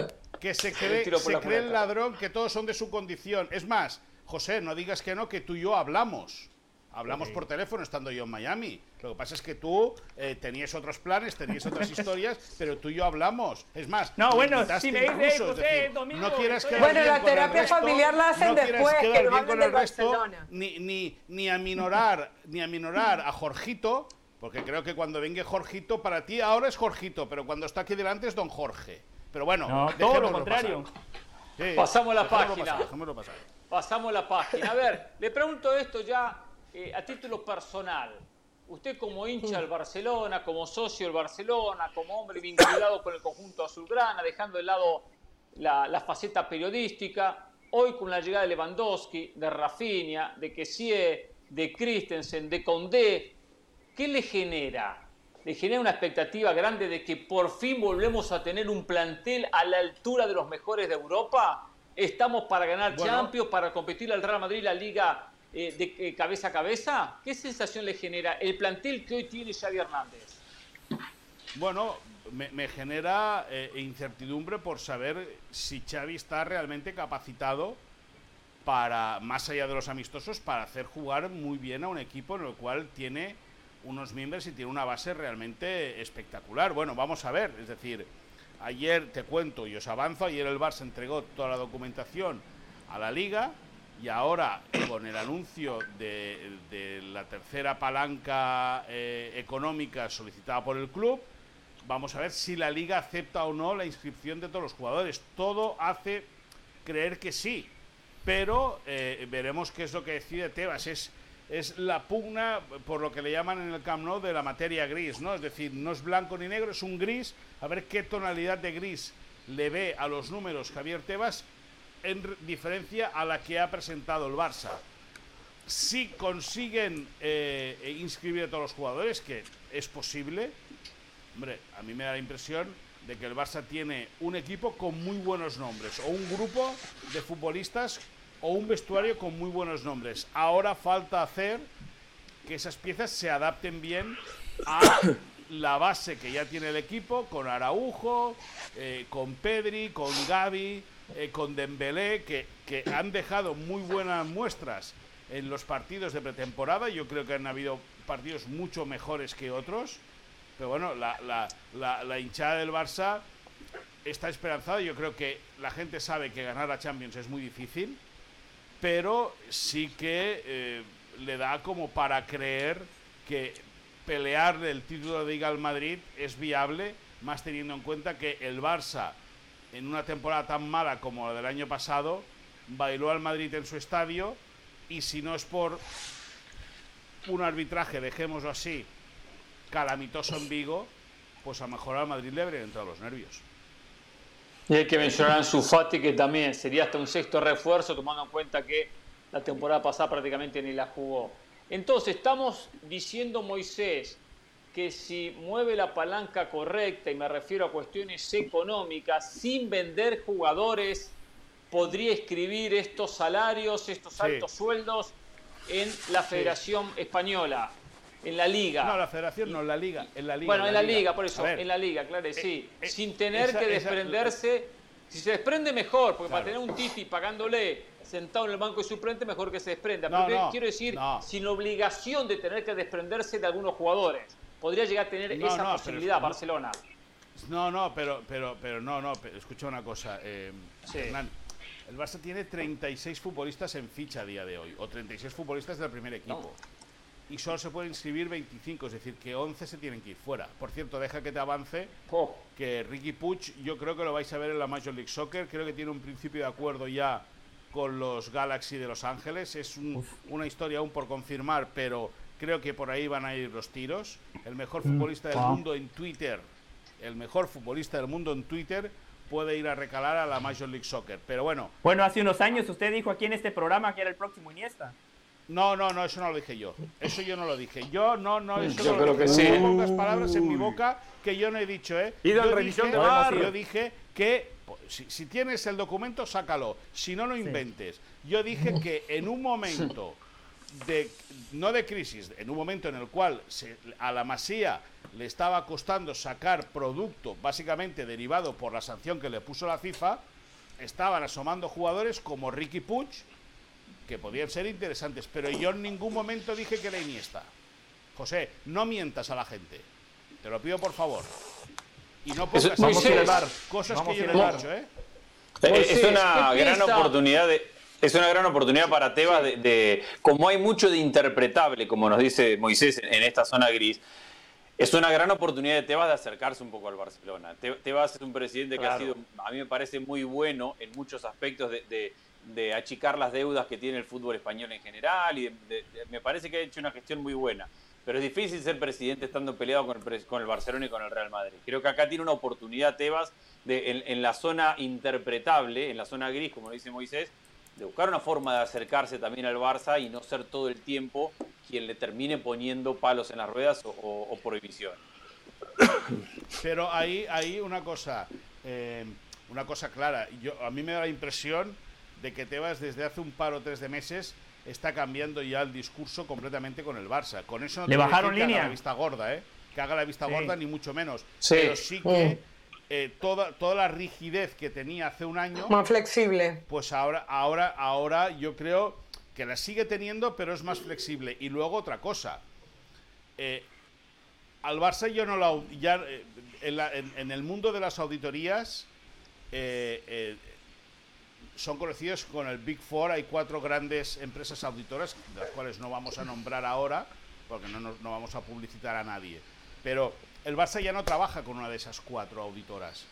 Speaker 11: Que se cree, se cree el ladrón que todos son de su condición. Es más, José, no digas que no, que tú y yo hablamos Hablamos por teléfono estando yo en Miami. Lo que pasa es que tú eh, tenías otros planes, tenías otras historias, pero tú y yo hablamos. Es más,
Speaker 2: no, bueno, si me dice, José, Domingo,
Speaker 11: no quieres que
Speaker 3: Bueno, la terapia familiar la hacen después, que lo del Barcelona.
Speaker 11: Ni, ni, ni aminorar, ni aminorar a Jorgito, porque creo que cuando venga Jorgito, para ti ahora es Jorgito, pero cuando está aquí delante es Don Jorge. Pero bueno,
Speaker 2: no, todo lo contrario.
Speaker 1: Pasamos la página. Pasamos la página. A ver, le pregunto esto ya eh, a título personal, usted como hincha del Barcelona, como socio del Barcelona, como hombre vinculado con el conjunto azulgrana, dejando de lado la, faceta periodística, hoy con la llegada de Lewandowski, de Rafinha, de Kessie, de Christensen, de Condé, ¿qué le genera? ¿Le genera una expectativa grande de que por fin volvemos a tener un plantel a la altura de los mejores de Europa? ¿Estamos para ganar Champions, para competir al Real Madrid, la Liga eh, de eh, cabeza a cabeza, ¿qué sensación le genera el plantel que hoy tiene Xavi Hernández?
Speaker 11: Bueno, me, genera eh, incertidumbre por saber si Xavi está realmente capacitado para, más allá de los amistosos, para hacer jugar muy bien a un equipo en el cual tiene unos miembros y tiene una base realmente espectacular. Bueno, vamos a ver, es decir, ayer te cuento y os avanzo, ayer el Barça entregó toda la documentación a la liga, y ahora, con el anuncio de, la tercera palanca eh, económica solicitada por el club, vamos a ver si la liga acepta o no la inscripción de todos los jugadores. Todo hace creer que sí, pero eh, veremos qué es lo que decide Tebas. Es, es la pugna, por lo que le llaman en el Camp Nou, de la materia gris, ¿no? Es decir, no es blanco ni negro, es un gris. A ver qué tonalidad de gris le ve a los números Javier Tebas en diferencia a la que ha presentado el Barça. Si consiguen eh, inscribir a todos los jugadores, que es posible, hombre, a mí me da la impresión de que el Barça tiene un equipo con muy buenos nombres, o un grupo de futbolistas, o un vestuario con muy buenos nombres. Ahora falta hacer que esas piezas se adapten bien a la base que ya tiene el equipo, con Araujo, eh, con Pedri, con Gaby, eh, con Dembélé, que, que han dejado muy buenas muestras en los partidos de pretemporada. Yo creo que han habido partidos mucho mejores que otros. Pero bueno, la, la, la, hinchada del Barça está esperanzada. Yo creo que la gente sabe que ganar a Champions es muy difícil, pero sí que eh, le da como para creer que pelear el título de Liga al Madrid es viable, más teniendo en cuenta que el Barça en una temporada tan mala como la del año pasado, bailó al Madrid en su estadio y si no es por un arbitraje, dejémoslo así, calamitoso en Vigo, pues a lo mejor al Madrid le habrían entrado los nervios.
Speaker 1: Y hay que mencionar a Fati, que también sería hasta un sexto refuerzo, tomando en cuenta que la temporada pasada prácticamente ni la jugó. Entonces, estamos diciendo, Moisés, que si mueve la palanca correcta, y me refiero a cuestiones económicas, sin vender jugadores, podría escribir estos salarios, estos altos sueldos en la Federación Española, en la Liga.
Speaker 11: No, la Federación no, en la Liga. En la liga
Speaker 1: bueno, en la Liga, por eso, en la Liga, claro, eh, sí. Eh, sin tener que desprenderse. si se desprende, mejor, porque para tener un Titi pagándole sentado en el banco de suplente, mejor que se desprenda. Pero quiero decir, sin obligación de tener que desprenderse de algunos jugadores podría llegar a tener esa posibilidad Barcelona.
Speaker 11: No, no, pero, pero, pero no, no, escucha una cosa, eh, Hernán. El Barça tiene 36 futbolistas en ficha a día de hoy, o 36 futbolistas del primer equipo. Y solo se pueden inscribir 25, es decir, que 11 se tienen que ir fuera. Por cierto, deja que te avance oh. que Ricky Puig, yo creo que lo vais a ver en la Major League Soccer, creo que tiene un principio de acuerdo ya con los Galaxy de Los Ángeles. Es una historia aún por confirmar, pero Creo que por ahí van a ir los tiros. El mejor mm, futbolista del mundo en Twitter, el mejor futbolista del mundo en Twitter puede ir a recalar a la Major League Soccer. Pero bueno.
Speaker 2: Bueno, hace unos años usted dijo aquí en este programa que era el próximo Iniesta.
Speaker 11: No, no, no, eso no lo dije yo. Eso yo no lo dije. Yo no, no, eso yo no lo dije. No pongas palabras en mi boca que yo no he dicho, ¿eh?
Speaker 8: Y
Speaker 11: yo
Speaker 8: revisión
Speaker 11: dije,
Speaker 8: de
Speaker 11: Yo dije que si, si, tienes el documento, sácalo. Si no, lo inventes. Yo dije que en un momento de, no de crisis, en un momento en el cual a la Masía le estaba costando sacar producto básicamente derivado por la sanción que le puso la FIFA, estaban asomando jugadores como Ricky Puig, que podían ser interesantes, pero yo en ningún momento dije que era Iniesta. José, no mientas a la gente. Te lo pido por favor. Y no pongas
Speaker 4: vamos
Speaker 11: a cosas que yo no he dicho, ¿eh?
Speaker 4: Es una gran oportunidad de, es una gran oportunidad para Tebas de, como hay mucho de interpretable, como nos dice Moisés en esta zona gris, es una gran oportunidad de Tebas de acercarse un poco al Barcelona. Tebas es un presidente que ha sido, a mí me parece muy bueno en muchos aspectos de, achicar las deudas que tiene el fútbol español en general y me parece que ha hecho una gestión muy buena. Pero es difícil ser presidente estando peleado con el, con el Barcelona y con el Real Madrid. Creo que acá tiene una oportunidad Tebas de, en, en la zona interpretable, en la zona gris, como dice Moisés, de buscar una forma de acercarse también al Barça y no ser todo el tiempo quien le termine poniendo palos en las ruedas o, prohibición.
Speaker 11: Pero ahí hay una cosa, eh, una cosa clara. Yo, a mí me da la impresión de que Tebas desde hace un par o tres de meses está cambiando ya el discurso completamente con el Barça. Con eso no
Speaker 2: le bajaron línea.
Speaker 11: Que haga la vista gorda, ¿eh? Que haga la vista gorda ni mucho menos. Pero sí que eh, toda, toda la rigidez que tenía hace un año.
Speaker 3: Más flexible.
Speaker 11: Pues ahora, ahora, ahora yo creo que la sigue teniendo, pero es más flexible. Y luego otra cosa. Eh, al Barça yo no la. Ya, eh, en, el mundo de las auditorías son conocidos con el Big Four. Hay cuatro grandes empresas auditoras, las cuales no vamos a nombrar ahora, porque no, no vamos a publicitar a nadie. Pero el Barça ya no trabaja con una de esas cuatro auditoras.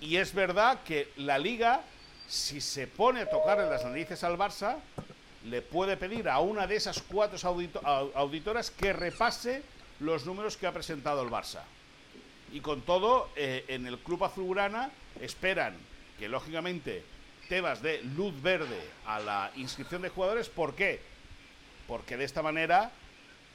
Speaker 11: Y es verdad que la liga, si se pone a tocar en las narices al Barça, le puede pedir a una de esas cuatro auditoras que repase los números que ha presentado el Barça. Y con todo, eh, en el Club Azulgrana esperan que, lógicamente, Tebas dé luz verde a la inscripción de jugadores. ¿Por qué? Porque de esta manera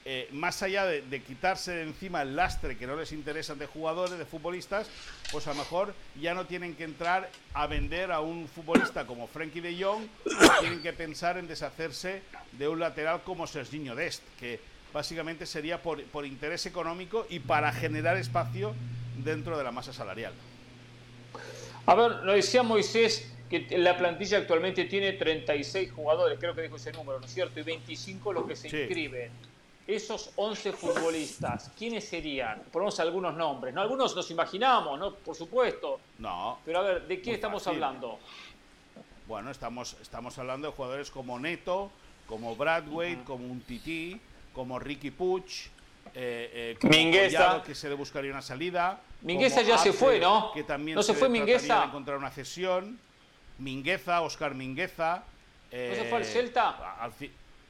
Speaker 11: eh, más allá de, quitarse de encima el lastre que no les interesa de jugadores, de futbolistas, pues a lo mejor ya no tienen que entrar a vender a un futbolista como Frankie de Jong, tienen que pensar en deshacerse de un lateral como Serginho Dest, que básicamente sería por, por interés económico y para generar espacio dentro de la masa salarial.
Speaker 1: A ver, lo decía Moisés que la plantilla actualmente tiene 36 jugadores, creo que dijo ese número, ¿no es cierto? Y 25 los que se inscriben esos 11 futbolistas, ¿quiénes serían? Ponemos algunos nombres, ¿no? Algunos nos imaginamos, ¿no? Por supuesto.
Speaker 11: No.
Speaker 1: Pero a ver, ¿de quién estamos hablando?
Speaker 11: Bueno, estamos, estamos hablando de jugadores como Neto, como Bradway, como un Titi, como Ricky Puch, eh, eh,
Speaker 1: Mingueza.
Speaker 11: que se le buscaría una salida.
Speaker 1: Mingueza ya se fue, ¿no?
Speaker 11: Que también
Speaker 1: no se, fue Mingueza.
Speaker 11: encontrar una cesión. Mingueza, Oscar Mingueza.
Speaker 1: ¿No se fue al Celta?
Speaker 4: Al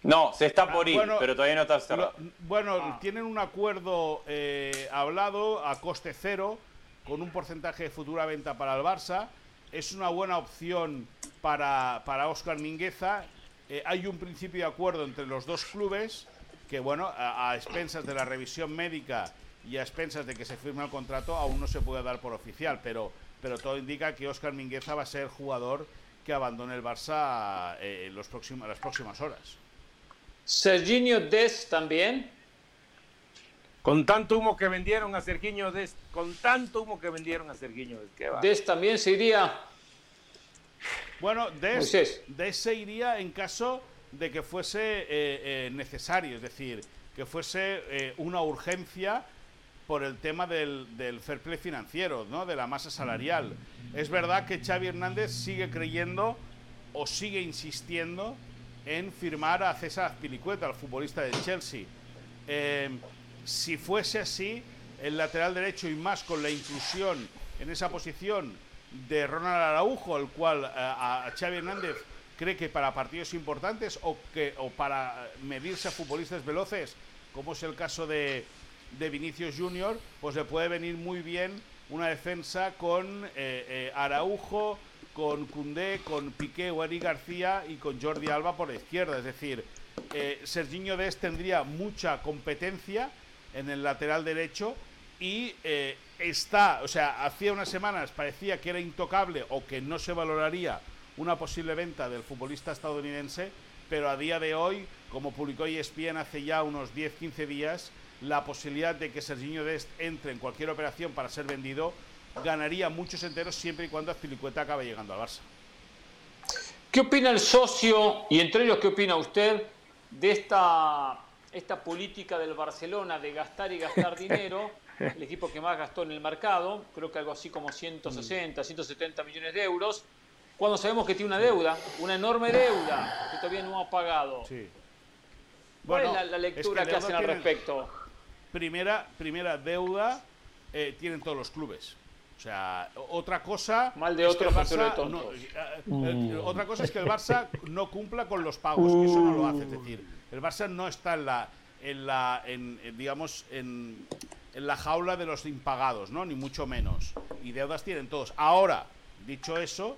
Speaker 4: no, se está por ir, pero todavía no está cerrado.
Speaker 11: bueno, ah. tienen un acuerdo eh, hablado a coste cero, con un porcentaje de futura venta para el Barça. Es una buena opción para, para Oscar Mingueza. Eh, hay un principio de acuerdo entre los dos clubes que, bueno, a, expensas de la revisión médica y a expensas de que se firme el contrato, aún no se puede dar por oficial, pero, pero todo indica que Oscar Mingueza va a ser jugador que abandone el Barça eh, en los próximos, las próximas horas.
Speaker 1: Serginho Des también.
Speaker 8: Con tanto humo que vendieron a Serginho Des, con tanto humo que vendieron a Serginho Des,
Speaker 1: Des también se iría.
Speaker 11: Bueno, Des, Des se iría en caso de que fuese eh, eh, necesario, es decir, que fuese eh, una urgencia por el tema del, del, fair play financiero, ¿no? de la masa salarial. Es verdad que Xavi Hernández sigue creyendo o sigue insistiendo en firmar a César Pilicueta, el futbolista del Chelsea. Em, si fuese así, el lateral derecho y más con la inclusión en esa posición de Ronald Araujo, el cual eh, a Xavi Hernández cree que para partidos importantes o, que, o para medirse a futbolistas veloces, como es el caso de, de Vinicius Junior, pues le puede venir muy bien una defensa con eh, eh, Araujo, con Cundé, con Piqué o García y con Jordi Alba por la izquierda. Es decir, eh, Serginho Dest tendría mucha competencia en el lateral derecho y eh, está, o sea, hacía unas semanas parecía que era intocable o que no se valoraría una posible venta del futbolista estadounidense, pero a día de hoy, como publicó ESPN hace ya unos 10-15 días, la posibilidad de que Serginho Dest entre en cualquier operación para ser vendido ganaría muchos enteros siempre y cuando Azpilicueta acabe llegando al Barça.
Speaker 1: ¿Qué opina el socio y entre ellos qué opina usted de esta, esta política del Barcelona de gastar y gastar dinero? El equipo que más gastó en el mercado, creo que algo así como 160, 170 millones de euros, cuando sabemos que tiene una deuda, una enorme deuda que todavía no ha pagado. Sí. ¿Cuál es la, lectura que, hacen al respecto?
Speaker 11: Primera, primera deuda eh, tienen todos los clubes. O sea, otra cosa.
Speaker 1: Mal de otro
Speaker 11: Barça, eh, eh, mm. Otra cosa es que el Barça no cumpla con los pagos, que eso no lo hace. Es decir, el Barça no está en la, en la, en, digamos, en, en la jaula de los impagados, ¿no? Ni mucho menos. Y deudas tienen todos. Ahora, dicho eso,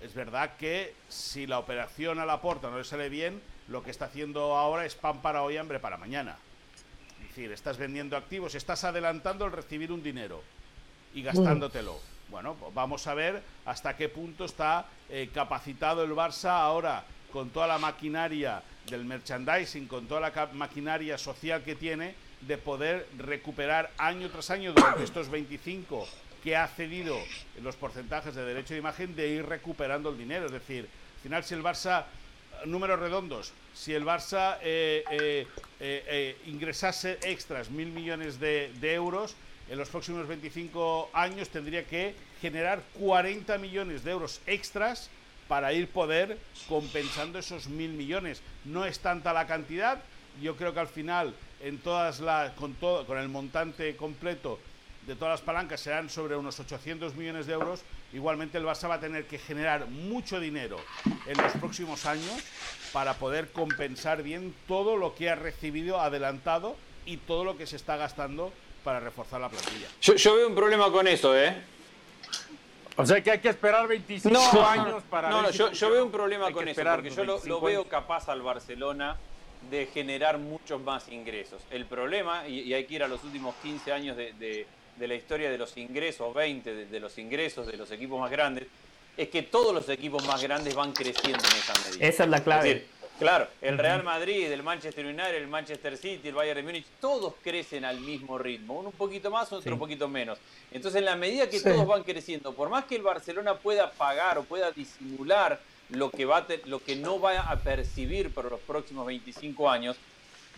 Speaker 11: es verdad que si la operación a la puerta no le sale bien, lo que está haciendo ahora es pan para hoy, hambre para mañana. Es decir, estás vendiendo activos, estás adelantando el recibir un dinero y gastándotelo. Bueno, pues vamos a ver hasta qué punto está eh, capacitado el Barça ahora con toda la maquinaria del merchandising, con toda la maquinaria social que tiene, de poder recuperar año tras año durante estos 25 que ha cedido los porcentajes de derecho de imagen de ir recuperando el dinero. Es decir, al final si el Barça números redondos, si el Barça eh, eh, eh, ingresase extras mil millones de, euros, en los próximos 25 años tendría que generar 40 millones de euros extras para ir poder compensando esos mil millones. No es tanta la cantidad, yo creo que al final, con, todo, con el montante completo de todas las palancas serán sobre unos 800 millones de euros, igualmente el Barça va a tener que generar mucho dinero en los próximos años para poder compensar bien todo lo que ha recibido adelantado y todo lo que se está gastando para reforzar la plantilla.
Speaker 4: Yo, veo un problema con eso, ¿eh?
Speaker 8: O sea que hay que esperar 25 años para...
Speaker 4: No, no, yo, veo un problema con eso, porque yo lo, veo capaz al Barcelona de generar muchos más ingresos. El problema, y, hay que ir a los últimos 15 años de de la historia de los ingresos, 20 de, los ingresos de los equipos más grandes, es que todos los equipos más grandes van creciendo en esa medida.
Speaker 2: Esa es la clave.
Speaker 4: Claro, el Real Madrid, el Manchester United, el Manchester City, el Bayern de Múnich, todos crecen al mismo ritmo, uno un poquito más, otro un poquito menos. Entonces, en la medida que todos van creciendo, por más que el Barcelona pueda pagar o pueda disimular lo que, va lo que no va a percibir por los próximos 25 años,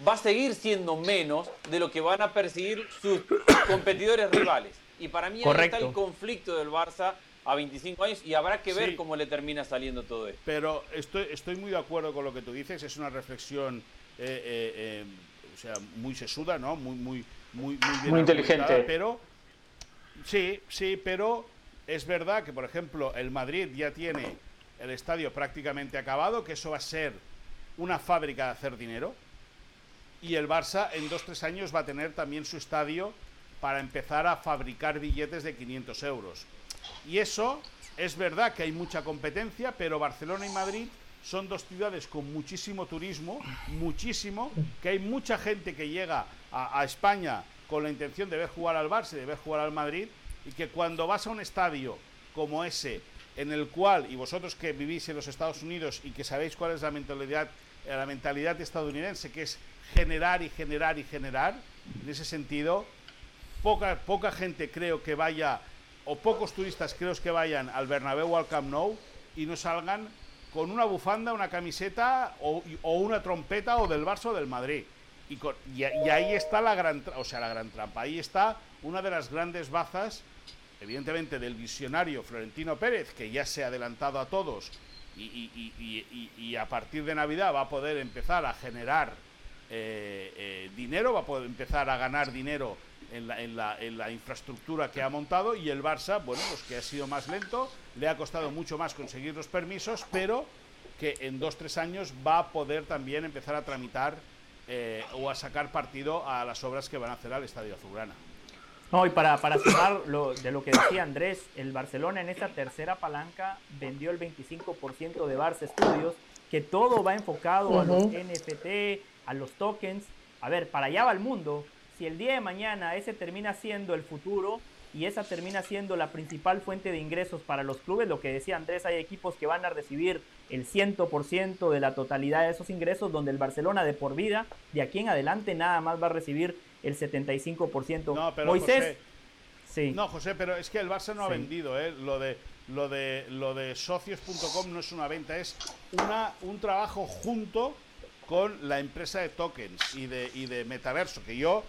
Speaker 4: va a seguir siendo menos de lo que van a percibir sus competidores rivales. Y para mí ahí está el conflicto del Barça a 25 años y habrá que ver cómo le termina saliendo todo esto.
Speaker 11: Pero estoy, estoy muy de acuerdo con lo que tú dices, es una reflexión eh, eh, eh, o sea, muy sesuda, ¿no? Muy, muy, muy,
Speaker 1: muy, inteligente.
Speaker 11: Pero sí, sí, pero es verdad que, por ejemplo, el Madrid ya tiene el estadio prácticamente acabado, que eso va a ser una fábrica de hacer dinero y el Barça en dos tres años va a tener también su estadio para empezar a fabricar billetes de 500 euros. Y eso es verdad que hay mucha competencia, pero Barcelona y Madrid son dos ciudades con muchísimo turismo, muchísimo, que hay mucha gente que llega a, España con la intención de ver jugar al Barça de ver jugar al Madrid, y que cuando vas a un estadio como ese, en el cual, y vosotros que vivís en los Estados Unidos y que sabéis cuál es la mentalidad, la mentalidad estadounidense, que es generar y generar y generar. En ese sentido, poca, poca gente creo que vaya, o pocos turistas creo que vayan al Bernabéu o al Camp Nou y no salgan con una bufanda, una camiseta o, una trompeta o del Barça del Madrid. Y, ahí está la gran, o sea, la gran trampa. Ahí está una de las grandes bazas, evidentemente, del visionario Florentino Pérez, que ya se ha adelantado a todos y, y a partir de Navidad va a poder empezar a generar eh, eh, dinero, va a poder empezar a ganar dinero en la, en, la, en la, infraestructura que ha montado y el Barça, bueno, pues que ha sido más lento, le ha costado mucho más conseguir los permisos, pero que en dos, tres años va a poder también empezar a tramitar eh, o a sacar partido a las obras que van a hacer al Estadio Azulgrana.
Speaker 2: No, y para, para sumar lo, de lo que decía Andrés, el Barcelona en esta tercera palanca vendió el 25% de Barça Studios, que todo va enfocado a los NFT, a los tokens. A ver, para allá va el mundo. Si el día de mañana ese termina siendo el futuro y esa termina siendo la principal fuente de ingresos para los clubes, lo que decía Andrés, hay equipos que van a recibir el 100% de la totalidad de esos ingresos, donde el Barcelona de por vida, de aquí en adelante, nada más va a recibir el 75%.
Speaker 11: No, pero Moisés... Sí. No, José, pero es que el Barça no ha vendido, ¿eh? Lo de, lo de, lo de socios.com no es una venta, es una, un trabajo junto con la empresa de tokens y de, y de metaverso, que yo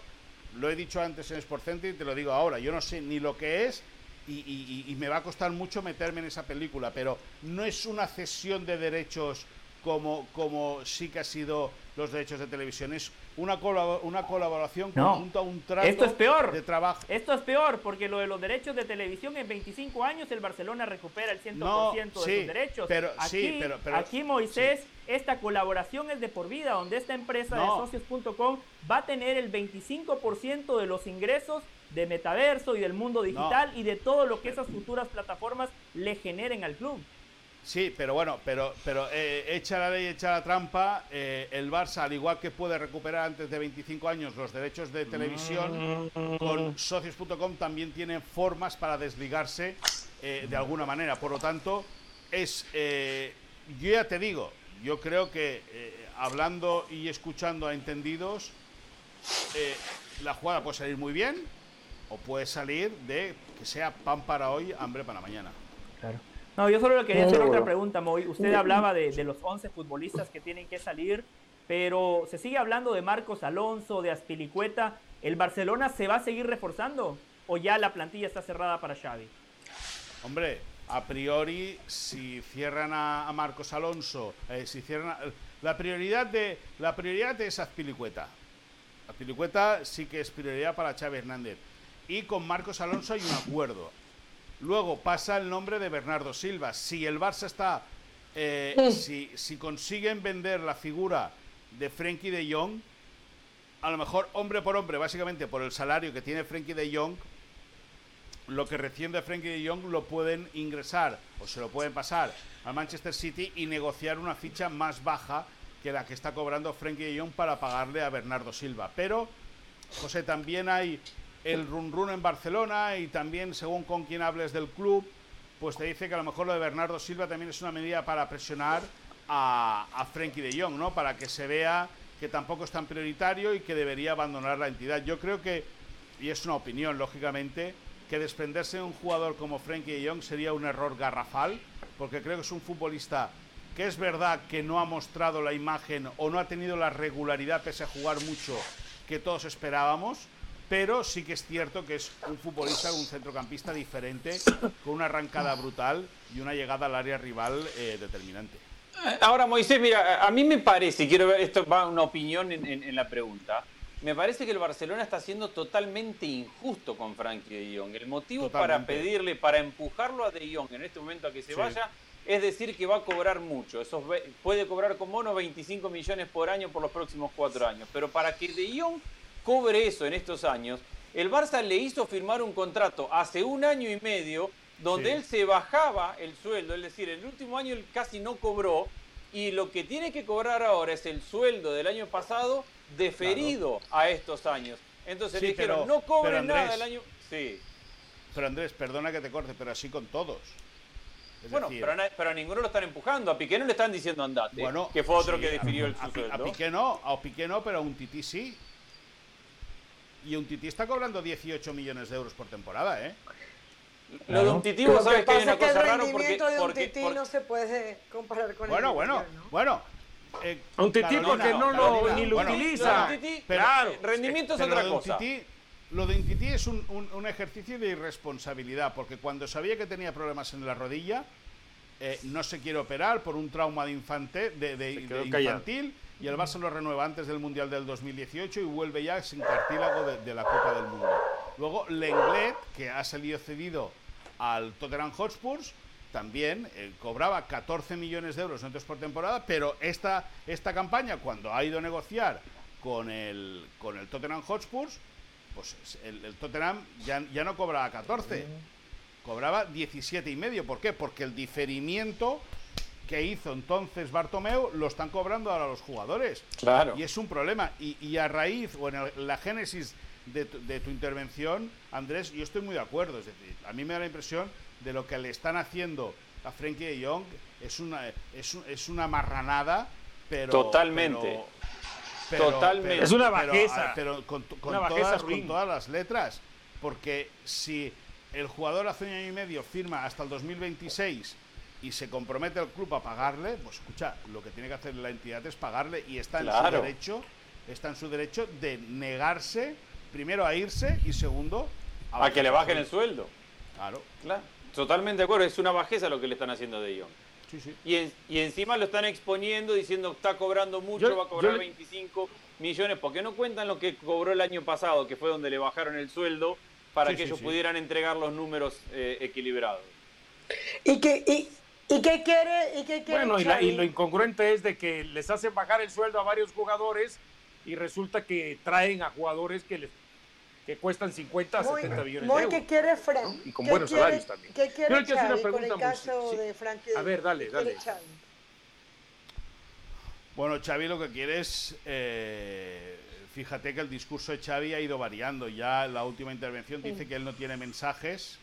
Speaker 11: lo he dicho antes en Sportcenter y te lo digo ahora, yo no sé ni lo que es y, me va a costar mucho meterme en esa película, pero no es una cesión de derechos como, como sí que ha sido los derechos de televisión. Una, una colaboración conjunto a un trato
Speaker 2: esto es peor.
Speaker 11: de trabajo.
Speaker 2: Esto es peor, porque lo de los derechos de televisión en 25 años el Barcelona recupera el 100% de sus derechos.
Speaker 11: Pero,
Speaker 2: aquí,
Speaker 11: sí, pero,
Speaker 2: aquí Moisés, esta colaboración es de por vida, donde esta empresa de socios.com va a tener el 25% de los ingresos de metaverso y del mundo digital y de todo lo que esas futuras plataformas le generen al club.
Speaker 11: Sí, pero bueno, pero, pero eh, echa la ley, echa la trampa. Eh, el Barça, al igual que puede recuperar antes de 25 años los derechos de televisión, con socios.com también tiene formas para desligarse eh, de alguna manera. Por lo tanto, es. yo ya te digo, yo creo que hablando y escuchando a entendidos, la jugada puede salir muy bien o puede salir de que sea pan para hoy, hambre para mañana.
Speaker 2: Claro. No, yo solo le quería hacer otra pregunta, Moy. Usted hablaba de, los 11 futbolistas que tienen que salir, pero se sigue hablando de Marcos Alonso, de Aspilicueta. ¿El Barcelona se va a seguir reforzando o ya la plantilla está cerrada para Xavi?
Speaker 11: Hombre, a priori, si cierran a, Marcos Alonso, eh, si cierran la prioridad de la prioridad es Azpilicueta. Azpilicueta sí que es prioridad para Xavi Hernández. Y con Marcos Alonso hay un acuerdo. Luego pasa el nombre de Bernardo Silva. Si el Barça está. Eh, si, si, consiguen vender la figura de Frenkie de Jong, a lo mejor hombre por hombre, básicamente por el salario que tiene Frenkie de Jong, lo que recién de Frenkie de Jong lo pueden ingresar o se lo pueden pasar al Manchester City y negociar una ficha más baja que la que está cobrando Frenkie de Jong para pagarle a Bernardo Silva. Pero, José, también hay el run run en Barcelona y también según con quien hables del club, pues te dice que a lo mejor lo de Bernardo Silva también es una medida para presionar a, a Frenkie de Jong, ¿no? Para que se vea que tampoco es tan prioritario y que debería abandonar la entidad. Yo creo que, y es una opinión, lógicamente, que desprenderse de un jugador como Frenkie de Jong sería un error garrafal, porque creo que es un futbolista que es verdad que no ha mostrado la imagen o no ha tenido la regularidad, pese a jugar mucho, que todos esperábamos pero sí que es cierto que es un futbolista, un centrocampista diferente, con una arrancada brutal y una llegada al área rival eh, determinante.
Speaker 4: Ahora, Moisés, mira, a mí me parece, quiero ver, esto va una opinión en, la pregunta, me parece que el Barcelona está siendo totalmente injusto con Frankie de Jong. El motivo para pedirle, para empujarlo a de Jong en este momento a que se vaya, es decir que va a cobrar mucho. Eso puede cobrar con mono 25 millones por año por los próximos cuatro años. Pero para que de Jong cobre eso en estos años, el Barça le hizo firmar un contrato hace un año y medio donde él se bajaba el sueldo, es decir, el último año él casi no cobró y lo que tiene que cobrar ahora es el sueldo del año pasado deferido a estos años. Entonces le dijeron, no cobre nada del año... Sí.
Speaker 11: Pero Andrés, perdona que te corte, pero así con todos.
Speaker 4: bueno, pero, a ninguno lo están empujando. A Piqué no le están diciendo andate, bueno, que fue otro que definió el sueldo.
Speaker 11: A Piqué no, a Piqué no, pero a un Tití sí. Y un Tití está cobrando 18 millones de euros por temporada, ¿eh?
Speaker 4: Lo de un tití, ¿sabes que hay una cosa rara?
Speaker 3: Porque, de un tití no se puede comparar con
Speaker 11: bueno,
Speaker 3: el
Speaker 11: Bueno, bueno,
Speaker 8: eh, un tití porque no, lo, ni lo utiliza.
Speaker 4: claro, rendimiento es otra cosa.
Speaker 11: lo de un tití es un, un, ejercicio de irresponsabilidad, porque cuando sabía que tenía problemas en la rodilla, eh, no se quiere operar por un trauma de, infante, de, de, de infantil y el Barça lo renueva antes del Mundial del 2018 y vuelve ya sin cartílago de, la Copa del Mundo. Luego Lenglet, que ha salido cedido al Tottenham Hotspurs, también eh, cobraba 14 millones de euros netos por temporada, pero esta, esta campaña, cuando ha ido a negociar con el, con el Tottenham Hotspurs, pues el, Tottenham ya, ya, no cobraba 14, cobraba 17 y medio. ¿Por qué? Porque el diferimiento que hizo entonces Bartomeu lo están cobrando ahora los jugadores.
Speaker 4: Claro.
Speaker 11: Y es un problema. Y, a raíz, o en la génesis de tu, intervención, Andrés, yo estoy muy de acuerdo. Es decir, a mí me da la impresión de lo que le están haciendo a Frenkie de Jong es una, es, una marranada, pero.
Speaker 4: Totalmente. Totalmente.
Speaker 8: es una bajeza.
Speaker 11: Pero, con, todas, con todas las letras. Porque si el jugador hace un año y medio firma hasta el 2026 y se compromete el club a pagarle, pues escucha, lo que tiene que hacer la entidad es pagarle y está en su derecho, está en su derecho de negarse primero a irse y segundo
Speaker 4: a, que le bajen el sueldo.
Speaker 11: Claro.
Speaker 4: Claro. Totalmente de acuerdo, es una bajeza lo que le están haciendo de Jong.
Speaker 11: Sí, sí.
Speaker 4: Y, encima lo están exponiendo diciendo está cobrando mucho, va a cobrar 25 millones, porque no cuentan lo que cobró el año pasado, que fue donde le bajaron el sueldo para que ellos pudieran entregar los números eh, equilibrados.
Speaker 3: ¿Y qué, y, qué quiere? Y qué quiere
Speaker 8: bueno, y, lo incongruente es de que les hacen bajar el sueldo a varios jugadores y resulta que traen a jugadores que les que cuestan 50 a 70 millones de euros.
Speaker 3: ¿qué quiere Frank?
Speaker 8: Y con buenos salarios también.
Speaker 3: ¿Qué quiere Yo Xavi con el caso de
Speaker 8: A ver, dale, dale.
Speaker 11: Bueno, Xavi lo que quiere es... Eh, fíjate que el discurso de Xavi ha ido variando. Ya en la última intervención dice que él no tiene mensajes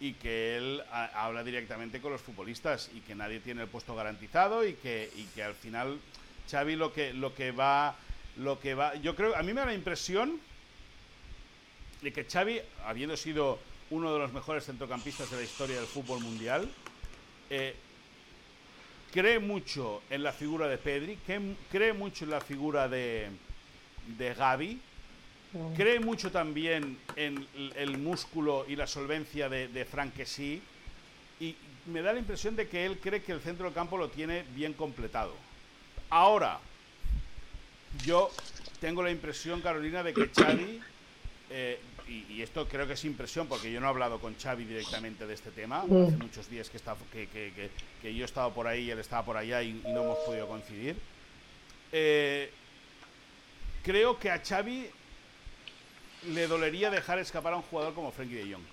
Speaker 11: y que él habla directamente con los futbolistas y que nadie tiene el puesto garantizado y que, y que al final Xavi lo que, lo que va... Lo que va, yo creo, a mí me da la impresión de que Xavi, habiendo sido uno de los mejores centrocampistas de la historia del fútbol mundial, eh, cree mucho en la figura de Pedri, cree mucho en la figura de, de Gaby, cree mucho también en el músculo y la solvencia de, de Frank y me da la impresión de que él cree que el centro del campo lo tiene bien completado. Ahora, yo tengo la impresión, Carolina, de que Xavi eh, y, esto creo que es impresión porque yo no he hablado con Xavi directamente de este tema. Mm. Hace muchos días que, está, que, que, que, yo he estado por ahí y él estaba por allá y, no hemos podido coincidir. Eh, creo que a Xavi le dolería dejar escapar a un jugador como Frenkie de Jong.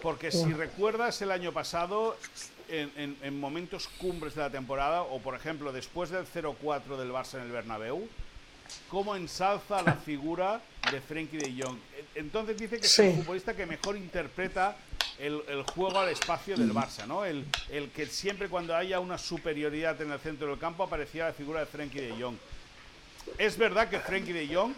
Speaker 11: Porque si mm. recuerdas el año pasado, en, en, momentos cumbres de la temporada, o por ejemplo después del 0-4 del Barça en el Bernabéu, cómo ensalza la figura de Frenkie de Jong. Entonces dice que es el futbolista que mejor interpreta el, juego al espacio del Barça, ¿no? El, el, que siempre cuando haya una superioridad en el centro del campo aparecía la figura de Frenkie de Jong. Es verdad que Frenkie de Jong,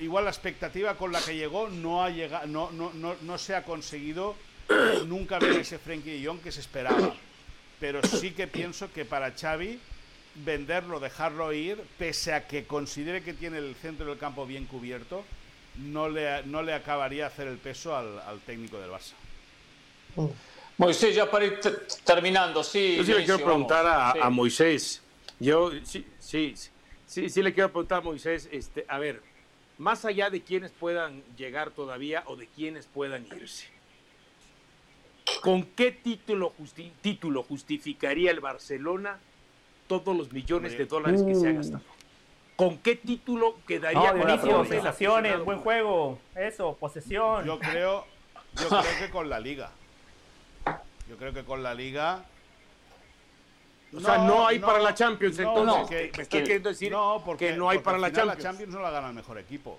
Speaker 11: igual la expectativa con la que llegó no, ha llegado, no, no, no, no se ha conseguido nunca ver ese Frenkie de Jong que se esperaba. Pero sí que pienso que para Xavi venderlo, dejarlo ir, pese a que considere que tiene el centro del campo bien cubierto, no le, no le acabaría hacer el peso al, técnico del Barça.
Speaker 1: Moisés, ya para ir terminando, sí.
Speaker 8: Yo sí le quiero preguntar a, Moisés. Yo sí, sí, sí, sí, le quiero preguntar a Moisés, este, a ver, más allá de quienes puedan llegar todavía o de quienes puedan irse, ¿con qué título, título justificaría el Barcelona todos los millones de dólares que se ha gastado. ¿Con qué título quedaría?
Speaker 2: No, sensaciones, buen juego, eso, posesión.
Speaker 11: Yo creo, yo creo que con la liga. Yo creo que con la liga.
Speaker 8: O sea, no hay para la Champions, entonces. me estoy queriendo decir
Speaker 11: no, porque,
Speaker 8: que no hay para la Champions.
Speaker 11: La Champions no la gana el mejor equipo.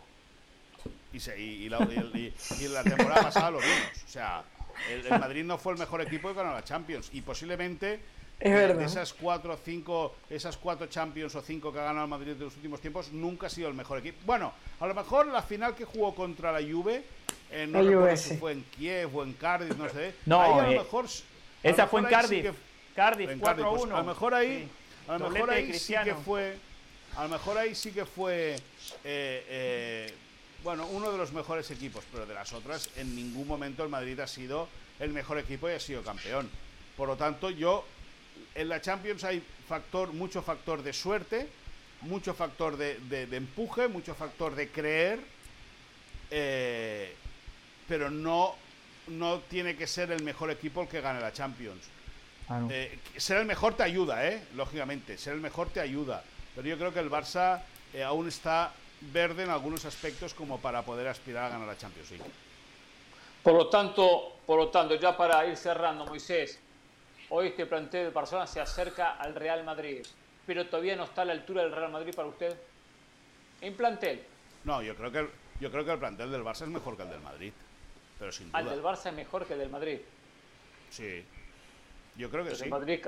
Speaker 11: Y, y, la, y, la, temporada pasada lo vimos. O sea, el, el, Madrid no fue el mejor equipo que ganó la Champions. Y posiblemente
Speaker 3: es verdad.
Speaker 11: De esas cuatro o cinco, esas cuatro Champions o cinco que ha ganado el Madrid en los últimos tiempos, nunca ha sido el mejor equipo. Bueno, a lo mejor la final que jugó contra la Juve, eh, no recuerdo si fue en Kiev o en Cardiff, no sé.
Speaker 2: No,
Speaker 11: ahí
Speaker 2: a lo eh, mejor, esa fue en Cardiff. Cardiff, 4 a 1.
Speaker 11: Pues, a lo mejor ahí, a lo mejor ahí sí que fue, a lo mejor ahí sí que fue, eh, eh, bueno, uno de los mejores equipos, pero de las otras, en ningún momento el Madrid ha sido el mejor equipo y ha sido campeón. Por lo tanto, yo en la Champions hay factor, mucho factor de suerte, mucho factor de, empuje, mucho factor de creer, eh, pero no, no tiene que ser el mejor equipo el que gane la Champions. Eh, ser el mejor te ayuda, ¿eh? lógicamente, ser el mejor te ayuda, pero yo creo que el Barça eh, aún está verde en algunos aspectos como para poder aspirar a ganar la Champions League.
Speaker 1: Por lo tanto, por lo tanto, ya para ir cerrando, Moisés, Hoy este plantel de Barcelona se acerca al Real Madrid, pero todavía no está a la altura del Real Madrid para usted. En plantel.
Speaker 11: No, yo creo que yo creo que el plantel del Barça es mejor que el del Madrid, pero sin duda.
Speaker 1: ¿El del Barça es mejor que el del Madrid?
Speaker 11: Sí. Yo creo que sí.
Speaker 1: Madrid...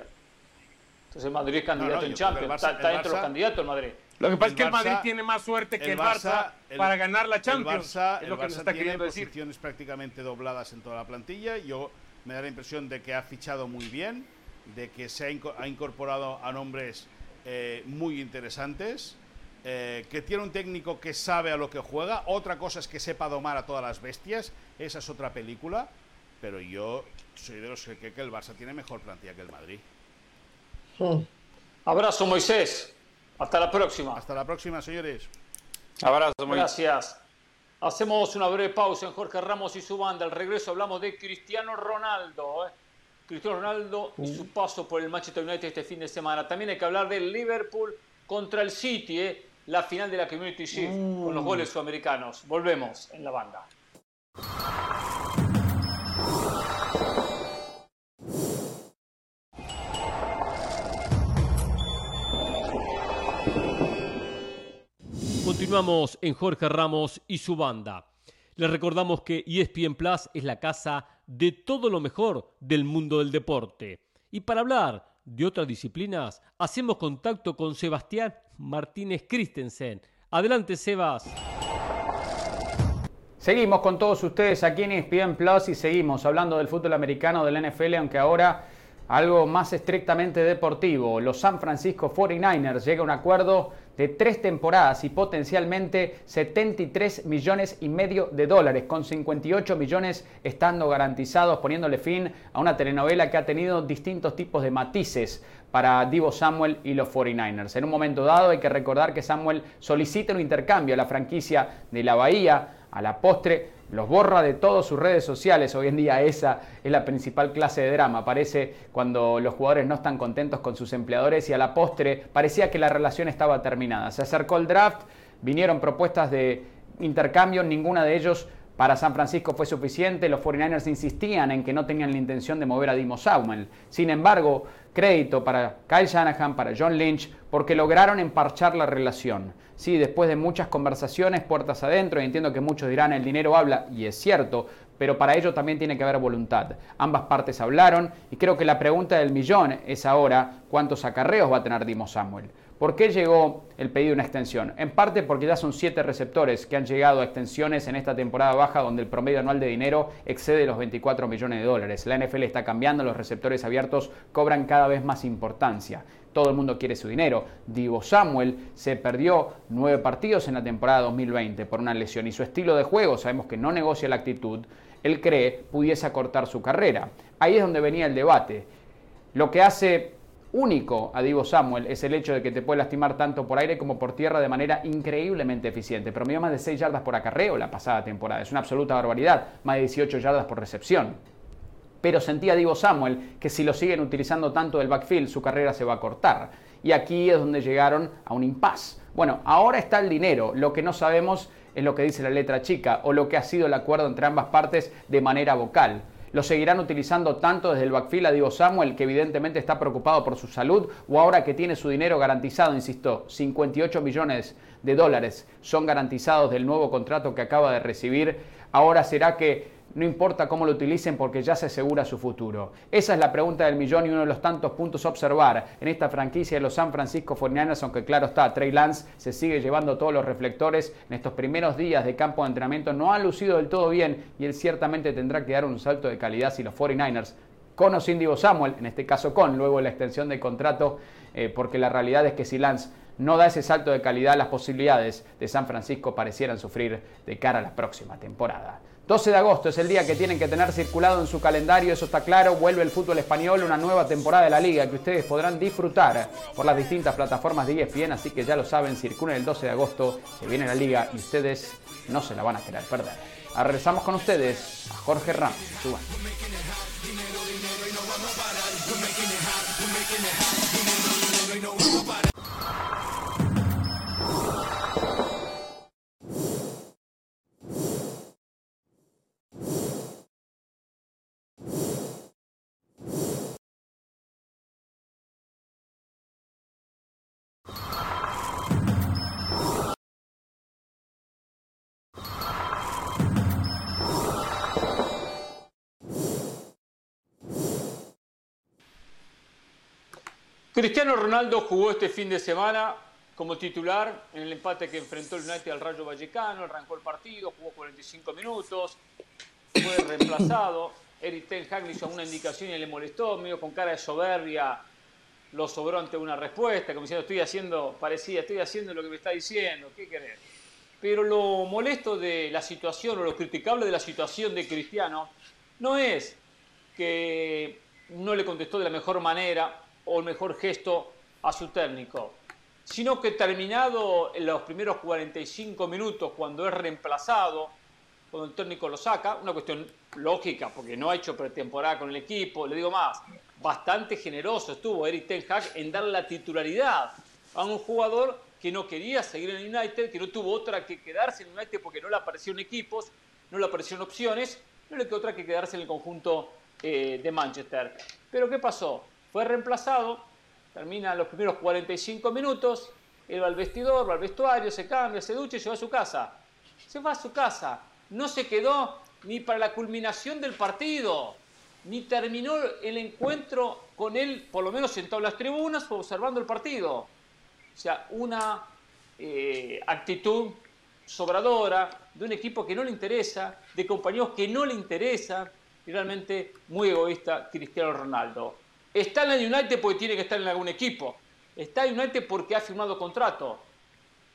Speaker 1: Entonces Madrid es candidato en Champions. está, dentro de los candidatos el Madrid.
Speaker 8: Lo que pasa es que el Madrid tiene más suerte que el Barça, para ganar la Champions.
Speaker 11: El Barça, es lo que está tiene posiciones prácticamente dobladas en toda la plantilla. Yo me da la impresión de que ha fichado muy bien, de que se ha incorporado a nombres eh, muy interesantes. Eh, que tiene un técnico que sabe a lo que juega. Otra cosa es que sepa domar a todas las bestias. Esa es otra película. Pero yo soy de los que cree que el Barça tiene mejor plantilla que el Madrid.
Speaker 1: Hmm. Abrazo, Moisés. Hasta la próxima.
Speaker 11: Hasta la próxima, señores.
Speaker 1: Abrazo, Moisés. Gracias. Hacemos una breve pausa en Jorge Ramos y su banda. Al regreso hablamos de Cristiano Ronaldo. ¿eh? Cristiano Ronaldo y su paso por el Manchester United este fin de semana. También hay que hablar del Liverpool contra el City, ¿eh? la final de la Community Shield con los goles sudamericanos. Volvemos en la banda. Continuamos en Jorge Ramos y su banda. Les recordamos que ESPN Plus es la casa de todo lo mejor del mundo del deporte. Y para hablar de otras disciplinas, hacemos contacto con Sebastián Martínez Christensen. Adelante, Sebas.
Speaker 5: Seguimos con todos ustedes aquí en ESPN Plus y seguimos hablando del fútbol americano del NFL, aunque ahora algo más estrictamente deportivo. Los San Francisco 49ers llega a un acuerdo de tres temporadas y potencialmente 73 millones y medio de dólares, con 58 millones estando garantizados, poniéndole fin a una telenovela que ha tenido distintos tipos de matices para Divo Samuel y los 49ers. En un momento dado hay que recordar que Samuel solicita un intercambio a la franquicia de la Bahía, a la postre los borra de todas sus redes sociales. Hoy en día esa es la principal clase de drama. Parece cuando los jugadores no están contentos con sus empleadores y a la postre parecía que la relación estaba terminada. Se acercó el draft, vinieron propuestas de intercambio, ninguna de ellos para San Francisco fue suficiente, los 49ers insistían en que no tenían la intención de mover a Dimo Samuel. Sin embargo, crédito para Kyle Shanahan, para John Lynch, porque lograron emparchar la relación. Sí, después de muchas conversaciones, puertas adentro, y entiendo que muchos dirán el dinero habla, y es cierto, pero para ello también tiene que haber voluntad. Ambas partes hablaron y creo que la pregunta del millón es ahora cuántos acarreos va a tener Dimo Samuel. ¿Por qué llegó el pedido de una extensión? En parte porque ya son siete receptores que han llegado a extensiones en esta temporada baja donde el promedio anual de dinero excede los 24 millones de dólares. La NFL está cambiando, los receptores abiertos cobran cada vez más importancia. Todo el mundo quiere su dinero. Divo Samuel se perdió nueve partidos en la temporada 2020 por una lesión y su estilo de juego, sabemos que no negocia la actitud, él cree pudiese acortar su carrera. Ahí es donde venía el debate. Lo que hace único a Divo Samuel es el hecho de que te puede lastimar tanto por aire como por tierra de manera increíblemente eficiente. Promedió más de 6 yardas por acarreo la pasada temporada. Es una absoluta barbaridad. Más de 18 yardas por recepción. Pero sentía Divo Samuel que si lo siguen utilizando tanto del backfield, su carrera se va a cortar. Y aquí es donde llegaron a un impasse. Bueno, ahora está el dinero. Lo que no sabemos es lo que dice la letra chica o lo que ha sido el acuerdo entre ambas partes de manera vocal. ¿Lo seguirán utilizando tanto desde el backfield a Diego Samuel, que evidentemente está preocupado por su salud, o ahora que tiene su dinero garantizado, insisto, 58 millones de dólares son garantizados del nuevo contrato que acaba de recibir? Ahora será que no importa cómo lo utilicen porque ya se asegura su futuro. Esa es la pregunta del millón y uno de los tantos puntos a observar en esta franquicia de los San Francisco 49ers, aunque claro está, Trey Lance se sigue llevando todos los reflectores en estos primeros días de campo de entrenamiento, no ha lucido del todo bien y él ciertamente tendrá que dar un salto de calidad si los 49ers con o sin Divo Samuel, en este caso con, luego la extensión del contrato, eh, porque la realidad es que si Lance no da ese salto de calidad, las posibilidades de San Francisco parecieran sufrir de cara a la próxima temporada. 12 de agosto es el día que tienen que tener circulado en su calendario, eso está claro, vuelve el fútbol español, una nueva temporada de la liga que ustedes podrán disfrutar por las distintas plataformas de ESPN, así que ya lo saben, circulen el 12 de agosto, se viene la liga y ustedes no se la van a querer perder. Ahora con ustedes a Jorge Ramos.
Speaker 1: Cristiano Ronaldo jugó este fin de semana como titular en el empate que enfrentó el United al Rayo Vallecano, arrancó el partido, jugó 45 minutos, fue reemplazado. Eric Ten Hag le hizo una indicación y le molestó, medio con cara de soberbia, lo sobró ante una respuesta, como diciendo, estoy haciendo, parecía, estoy haciendo lo que me está diciendo, ¿qué querés? Pero lo molesto de la situación o lo criticable de la situación de Cristiano no es que no le contestó de la mejor manera o el mejor gesto a su técnico, sino que terminado en los primeros 45 minutos, cuando es reemplazado, cuando el técnico lo saca, una cuestión lógica, porque no ha hecho pretemporada con el equipo, le digo más, bastante generoso estuvo Eric Ten Hag en dar la titularidad a un jugador que no quería seguir en el United, que no tuvo otra que quedarse en el United porque no le aparecieron equipos, no le aparecieron opciones, no le quedó otra que quedarse en el conjunto eh, de Manchester. Pero ¿qué pasó? Fue reemplazado, termina los primeros 45 minutos, él va al vestidor, va al vestuario, se cambia, se ducha y se va a su casa. Se va a su casa. No se quedó ni para la culminación del partido, ni terminó el encuentro con él, por lo menos sentado en las tribunas, observando el partido. O sea, una eh, actitud sobradora de un equipo que no le interesa, de compañeros que no le interesa, y realmente muy egoísta Cristiano Ronaldo. Está en el United porque tiene que estar en algún equipo. Está en United porque ha firmado contrato.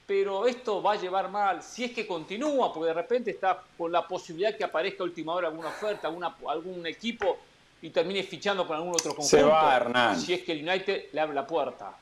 Speaker 1: Pero esto va a llevar mal si es que continúa, porque de repente está con la posibilidad que aparezca a última hora alguna oferta, algún equipo y termine fichando con algún otro conjunto.
Speaker 4: Se va, Hernán.
Speaker 1: Si es que el United le abre la puerta.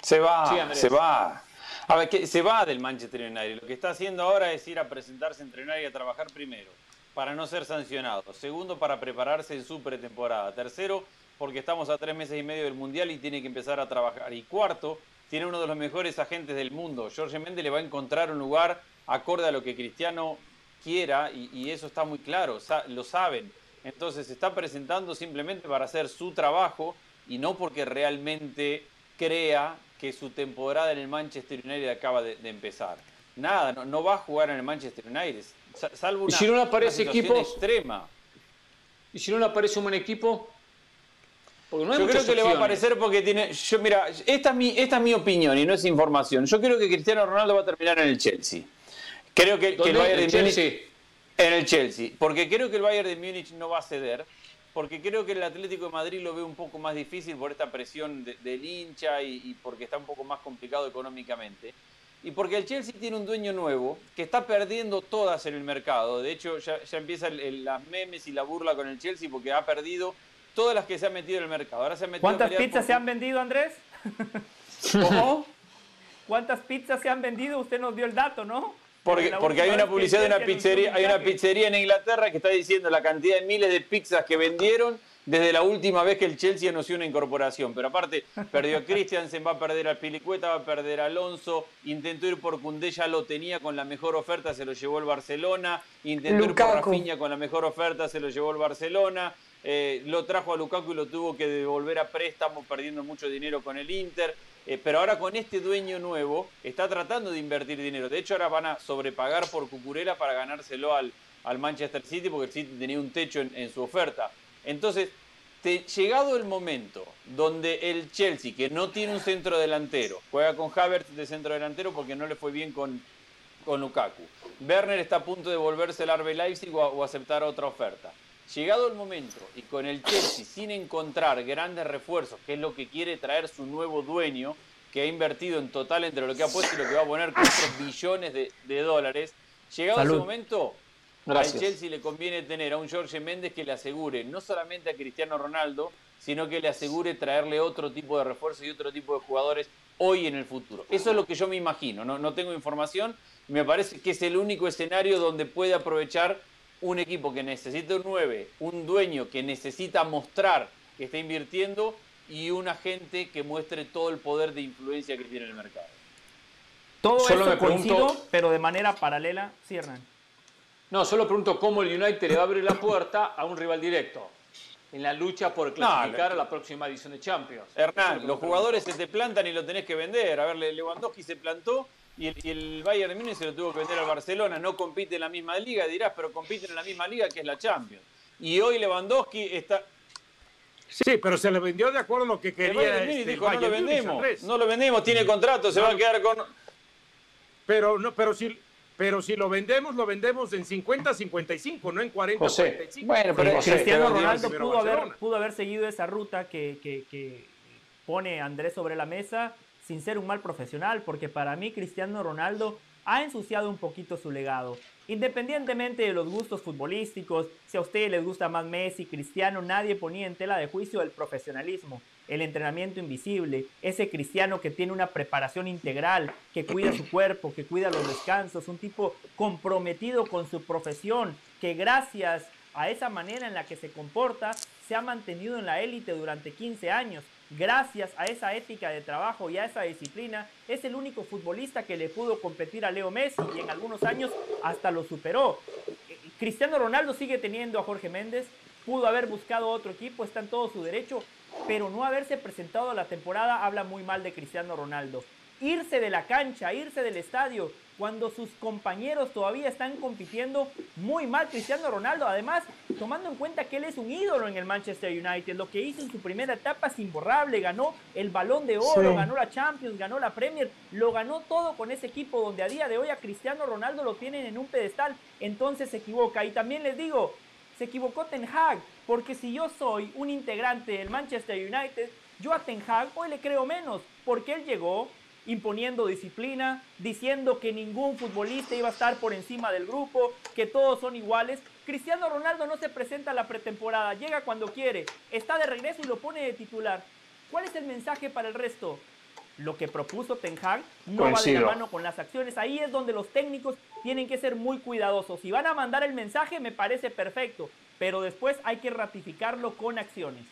Speaker 4: Se va, se va. A ver, que se va del Manchester United. Lo que está haciendo ahora es ir a presentarse entre United y a trabajar primero, para no ser sancionado. Segundo, para prepararse en su pretemporada. Tercero, porque estamos a tres meses y medio del Mundial y tiene que empezar a trabajar. Y cuarto, tiene uno de los mejores agentes del mundo. Jorge Méndez le va a encontrar un lugar acorde a lo que Cristiano quiera y, eso está muy claro, lo saben. Entonces se está presentando simplemente para hacer su trabajo y no porque realmente crea que su temporada en el Manchester United acaba de, empezar. Nada, no, va a jugar en el Manchester United, salvo una,
Speaker 1: ¿Y si no le aparece equipo
Speaker 4: extrema.
Speaker 1: ¿Y si no le aparece un buen equipo?
Speaker 4: Porque no yo creo que le va a aparecer porque tiene. Yo, mira, esta es, mi, esta es mi opinión y no es información. Yo creo que Cristiano Ronaldo va a terminar en el Chelsea. Creo que, el Bayern de Múnich. En el Chelsea. Porque creo que el Bayern de Múnich no va a ceder porque creo que el Atlético de Madrid lo ve un poco más difícil por esta presión del hincha y, porque está un poco más complicado económicamente. Y porque el Chelsea tiene un dueño nuevo que está perdiendo todas en el mercado. De hecho, ya, ya empiezan las memes y la burla con el Chelsea porque ha perdido todas las que se han metido en el mercado. Ahora se
Speaker 2: ¿Cuántas pizzas se han vendido, Andrés?
Speaker 4: ¿Cómo?
Speaker 2: ¿Cuántas pizzas se han vendido? Usted nos dio el dato, ¿no?
Speaker 4: Porque, hay una publicidad de una pizzería, hay una pizzería en Inglaterra que está diciendo la cantidad de miles de pizzas que vendieron desde la última vez que el Chelsea anunció una incorporación. Pero aparte, perdió Christiansen, va a perder al Pilicueta, va a perder a Alonso, intentó ir por Cundé, ya lo tenía con la mejor oferta, se lo llevó el Barcelona, intentó ir por Rafinha con la mejor oferta, se lo llevó el Barcelona. Eh, lo trajo a Lukaku y lo tuvo que devolver a préstamo perdiendo mucho dinero con el Inter. Eh, pero ahora con este dueño nuevo está tratando de invertir dinero. De hecho, ahora van a sobrepagar por Cucurella para ganárselo al, al Manchester City porque el City tenía un techo en, su oferta. Entonces, llegado el momento donde el Chelsea, que no tiene un centro delantero, juega con Havertz de centro delantero porque no le fue bien con, con Lukaku. Werner está a punto de volverse el Arbe Leipzig o aceptar otra oferta. Llegado el momento y con el Chelsea sin encontrar grandes refuerzos, que es lo que quiere traer su nuevo dueño, que ha invertido en total entre lo que ha puesto y lo que va a poner 4 billones de, dólares, llegado ese momento, al Chelsea le conviene tener a un Jorge Méndez que le asegure no solamente a Cristiano Ronaldo, sino que le asegure traerle otro tipo de refuerzos y otro tipo de jugadores hoy en el futuro. Eso es lo que yo me imagino, no, no tengo información, me parece que es el único escenario donde puede aprovechar un equipo que necesita un 9, un dueño que necesita mostrar que está invirtiendo y un agente que muestre todo el poder de influencia que tiene el mercado.
Speaker 2: Todo solo eso coincido, pero de manera paralela, cierran.
Speaker 1: No, solo pregunto cómo el United le va a abrir la puerta a un rival directo en la lucha por clasificar a la próxima edición de Champions.
Speaker 4: Hernán, los jugadores se te plantan y lo tenés que vender. A ver, Lewandowski se plantó y el, Bayern de Múnich se lo tuvo que vender al Barcelona, no compite en la misma liga, dirás, pero compiten en la misma liga que es la Champions. Y hoy Lewandowski está...
Speaker 8: Sí, pero se le vendió de acuerdo a lo que quería.
Speaker 4: Este, dijo, no lo vendemos, no lo vendemos, tiene contrato, se va a quedar con...
Speaker 8: Pero, no, pero si, pero si lo vendemos, lo vendemos en 50-55, no en 40-45.
Speaker 2: Bueno, pero Cristiano Ronaldo pudo haber, pudo haber, seguido esa ruta que, que, que pone Andrés sobre la mesa sin ser un mal profesional, porque para mí Cristiano Ronaldo ha ensuciado un poquito su legado. Independientemente de los gustos futbolísticos, si a ustedes les gusta más Messi, Cristiano, nadie ponía en tela de juicio el profesionalismo, el entrenamiento invisible, ese cristiano que tiene una preparación integral, que cuida su cuerpo, que cuida los descansos, un tipo comprometido con su profesión, que gracias a esa manera en la que se comporta, se ha mantenido en la élite durante 15 años gracias a esa ética de trabajo y a esa disciplina, es el único futbolista que le pudo competir a Leo Messi y en algunos años hasta lo superó. Cristiano Ronaldo sigue teniendo a Jorge Méndez, pudo haber buscado otro equipo, está en todo su derecho, pero no haberse presentado a la temporada habla muy mal de Cristiano Ronaldo. Irse de la cancha, irse del estadio, cuando sus compañeros todavía están compitiendo muy mal. Cristiano Ronaldo, además, tomando en cuenta que él es un ídolo en el Manchester United, lo que hizo en su primera etapa es imborrable, ganó el balón de oro, ganó la Champions, ganó la Premier, lo ganó todo con ese equipo donde a día de hoy a Cristiano Ronaldo lo tienen en un pedestal, entonces se equivoca. Y también les digo, se equivocó Ten Hag, porque si yo soy un integrante del Manchester United, yo a Ten Hag hoy le creo menos, porque él llegó, imponiendo disciplina, diciendo que ningún futbolista iba a estar por encima del grupo, que todos son iguales. Cristiano Ronaldo no se presenta a la pretemporada, llega cuando quiere, está de regreso y lo pone de titular. ¿Cuál es el mensaje para el resto? Lo que propuso Ten Hag no va de la mano con las acciones. Ahí es donde los técnicos tienen que ser muy cuidadosos. Si van a mandar el mensaje, me parece perfecto, pero después hay que ratificarlo con acciones.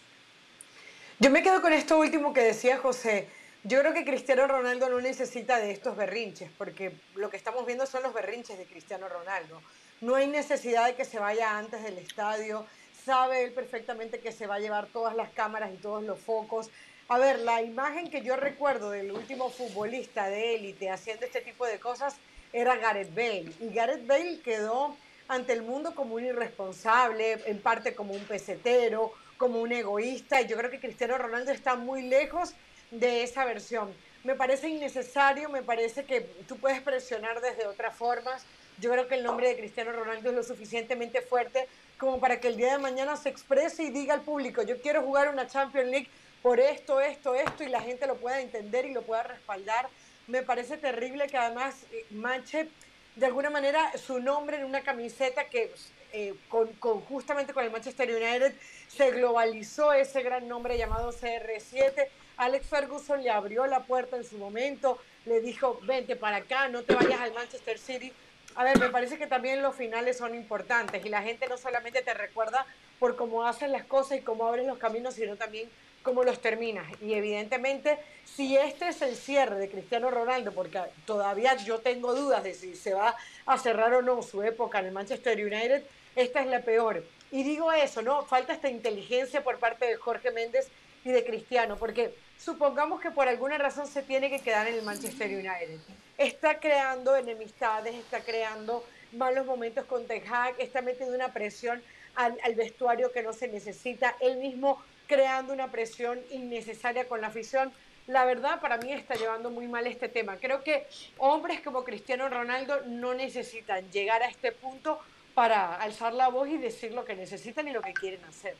Speaker 3: Yo me quedo con esto último que decía José. Yo creo que Cristiano Ronaldo no necesita de estos berrinches, porque lo que estamos viendo son los berrinches de Cristiano Ronaldo. No hay necesidad de que se vaya antes del estadio, sabe él perfectamente que se va a llevar todas las cámaras y todos los focos. A ver, la imagen que yo recuerdo del último futbolista de élite haciendo este tipo de cosas era Gareth Bale. Y Gareth Bale quedó ante el mundo como un irresponsable, en parte como un pesetero, como un egoísta. Y yo creo que Cristiano Ronaldo está muy lejos de esa versión. Me parece innecesario, me parece que tú puedes presionar desde otras formas. Yo creo que el nombre de Cristiano Ronaldo es lo suficientemente fuerte como para que el día de mañana se exprese y diga al público, yo quiero jugar una Champions League por esto, esto, esto, y la gente lo pueda entender y lo pueda respaldar. Me parece terrible que además eh, manche de alguna manera su nombre en una camiseta que eh, con, justamente con el Manchester United se globalizó ese gran nombre llamado CR7 Alex Ferguson le abrió la puerta en su momento, le dijo, vente para acá, no te vayas al Manchester City. A ver, me parece que también los finales son importantes y la gente no solamente te recuerda por cómo haces las cosas y cómo abres los caminos, sino también cómo los terminas. Y evidentemente, si este es el cierre de Cristiano Ronaldo, porque todavía yo tengo dudas de si se va a cerrar o no su época en el Manchester United, esta es la peor. Y digo eso, ¿no? Falta esta inteligencia por parte de Jorge Méndez y de Cristiano, porque supongamos que por alguna razón se tiene que quedar en el Manchester United. Está creando enemistades, está creando malos momentos con Ten Hag, está metiendo una presión al, al, vestuario que no se necesita, él mismo creando una presión innecesaria con la afición. La verdad, para mí está llevando muy mal este tema. Creo que hombres como Cristiano Ronaldo no necesitan llegar a este punto para alzar la voz y decir lo que necesitan y lo que quieren hacer.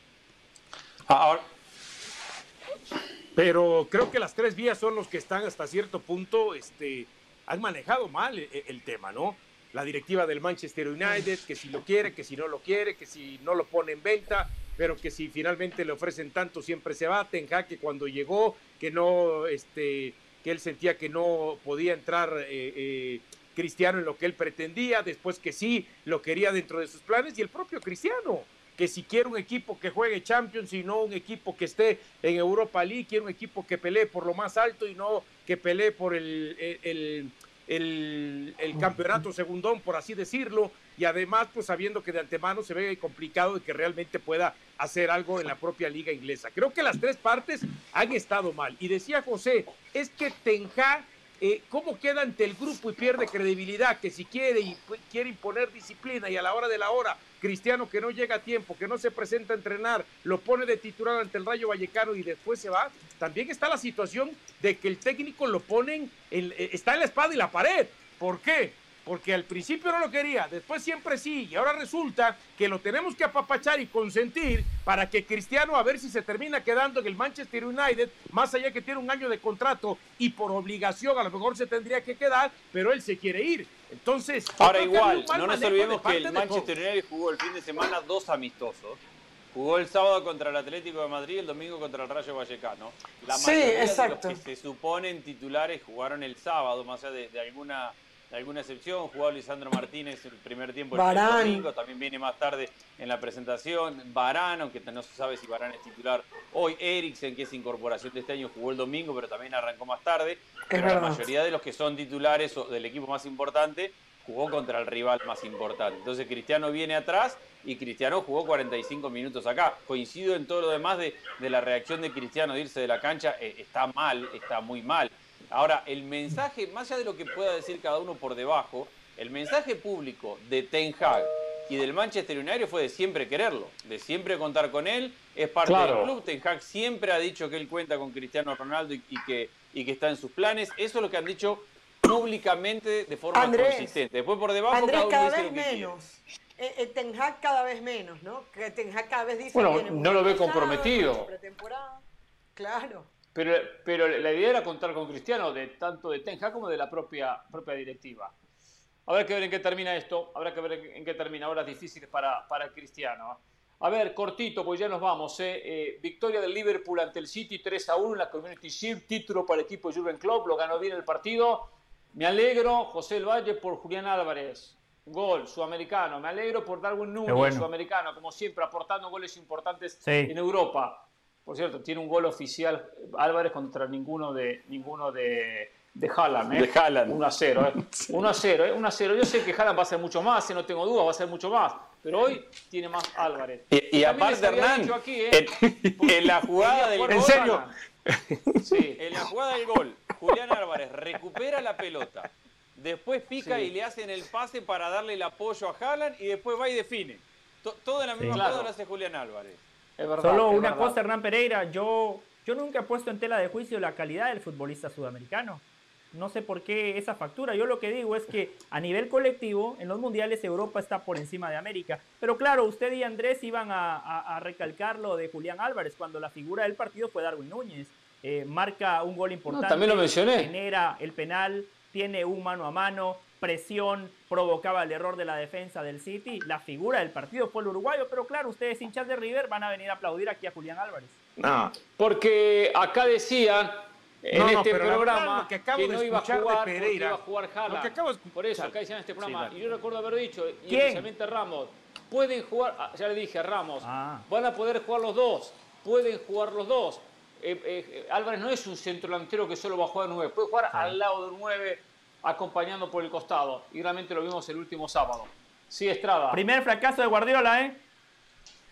Speaker 8: Ahora, pero creo que las tres vías son los que están hasta cierto punto, este, han manejado mal el, el, tema, ¿no? La directiva del Manchester United, que si lo quiere, que si no lo quiere, que si no lo pone en venta, pero que si finalmente le ofrecen tanto siempre se va. Ten que cuando llegó, que no, este, que él sentía que no podía entrar eh, eh, Cristiano en lo que él pretendía, después que sí lo quería dentro de sus planes y el propio Cristiano que si quiere un equipo que juegue Champions y no un equipo que esté en Europa League, quiere un equipo que pelee por lo más alto y no que pelee por el, el, el, el campeonato segundón, por así decirlo, y además, pues sabiendo que de antemano se ve complicado de que realmente pueda hacer algo en la propia liga inglesa. Creo que las tres partes han estado mal. Y decía José, es que Tenja eh, cómo queda ante el grupo y pierde credibilidad, que si quiere y quiere imponer disciplina y a la hora de la hora, Cristiano que no llega a tiempo, que no se presenta a entrenar, lo pone de titular ante el Rayo Vallecano y después se va, también está la situación de que el técnico lo ponen, eh, está en la espada y la pared. ¿Por qué? Porque al principio no lo quería, después siempre sí, y ahora resulta que lo tenemos que apapachar y consentir para que Cristiano a ver si se termina quedando en el Manchester United, más allá que tiene un año de contrato y por obligación a lo mejor se tendría que quedar, pero él se quiere ir. Entonces,
Speaker 4: ahora igual, no nos olvidemos que el Manchester United jugó el fin de semana dos amistosos. Jugó el sábado contra el Atlético de Madrid y el domingo contra el Rayo Vallecano. La
Speaker 3: sí, exacto.
Speaker 4: de los que se suponen titulares jugaron el sábado, más allá de alguna alguna excepción. Jugó Lisandro Martínez el primer tiempo el domingo, también viene más tarde en la presentación. Barán, aunque no se sabe si Barán es titular hoy. Eriksen, que es incorporación de este año, jugó el domingo, pero también arrancó más tarde. pero la mayoría de los que son titulares o del equipo más importante jugó contra el rival más importante. Entonces Cristiano viene atrás y Cristiano jugó 45 minutos acá. Coincido en todo lo demás de, de la reacción de Cristiano de irse de la cancha. Eh, está mal, está muy mal. Ahora, el mensaje, más allá de lo que pueda decir cada uno por debajo, el mensaje público de Ten Hag y del Manchester United fue de siempre quererlo, de siempre contar con él, es parte del club. Ten Hag siempre ha dicho que él cuenta con Cristiano Ronaldo y, que, y que está en sus planes. Eso es lo que han dicho públicamente de forma consistente. Después por debajo
Speaker 3: cada, vez menos. Eh, eh, Ten Hag cada vez menos, ¿no? Que Ten Hag cada vez dice
Speaker 1: bueno, no lo ve comprometido.
Speaker 3: Claro.
Speaker 1: Pero, pero la idea era contar con Cristiano, de, tanto de Tenja como de la propia, propia directiva. Habrá que ver en qué termina esto, habrá que ver en qué termina. Horas difíciles para, para Cristiano. A ver, cortito, pues ya nos vamos. ¿eh? Eh, victoria del Liverpool ante el City 3 a 1 en la Community Shield, título para el equipo de Jurgen Klopp, lo ganó bien el partido. Me alegro, José El Valle, por Julián Álvarez. Gol, sudamericano. Me alegro por Darwin Núñez, sudamericano, como siempre, aportando goles importantes en Europa. Por cierto, tiene un gol oficial Álvarez contra ninguno de ninguno de, de Haaland. ¿eh?
Speaker 4: De Haaland.
Speaker 1: 1 a 0. ¿eh? 1 a 0, ¿eh? 1 a 0. Yo sé que Haaland va a ser mucho más, no tengo duda, va a ser mucho más. Pero hoy tiene más Álvarez.
Speaker 4: Y, aparte, Hernán, aquí, ¿eh? en, la jugada del gol.
Speaker 8: ¿En serio?
Speaker 4: Sí, en la jugada del gol, Julián Álvarez recupera la pelota. Después pica y le hacen el pase para darle el apoyo a Haaland y después va y define. Toda la misma jugada lo hace Julián Álvarez.
Speaker 2: Solo una cosa, Hernán Pereira, yo, yo nunca he puesto en tela de juicio la calidad del futbolista sudamericano. No sé por qué esa factura. Yo lo que digo es que a nivel colectivo, en los mundiales Europa está por encima de América. Pero claro, usted y Andrés iban a, recalcar lo de Julián Álvarez cuando la figura del partido fue Darwin Núñez. Eh, marca un gol importante.
Speaker 1: también lo mencioné.
Speaker 2: Genera el penal, tiene un mano a mano, presión provocaba el error de la defensa del City. La figura del partido fue el uruguayo, pero claro, ustedes hinchas de River van a venir a aplaudir aquí a Julián Álvarez.
Speaker 1: No, porque acá decían en este programa que, no iba a jugar Pereira. iba a jugar Por eso, acá decían en este programa. y yo recuerdo haber dicho, y especialmente Ramos, pueden jugar, ah, ya le dije a Ramos, ah. van a poder jugar los dos, pueden jugar los dos. Eh, eh, Álvarez no es un centro delantero que solo va a jugar nueve, puede jugar al lado de nueve acompañando por el costado. Y realmente lo vimos el último sábado. Sí, Estrada.
Speaker 2: Primer fracaso de Guardiola, ¿eh?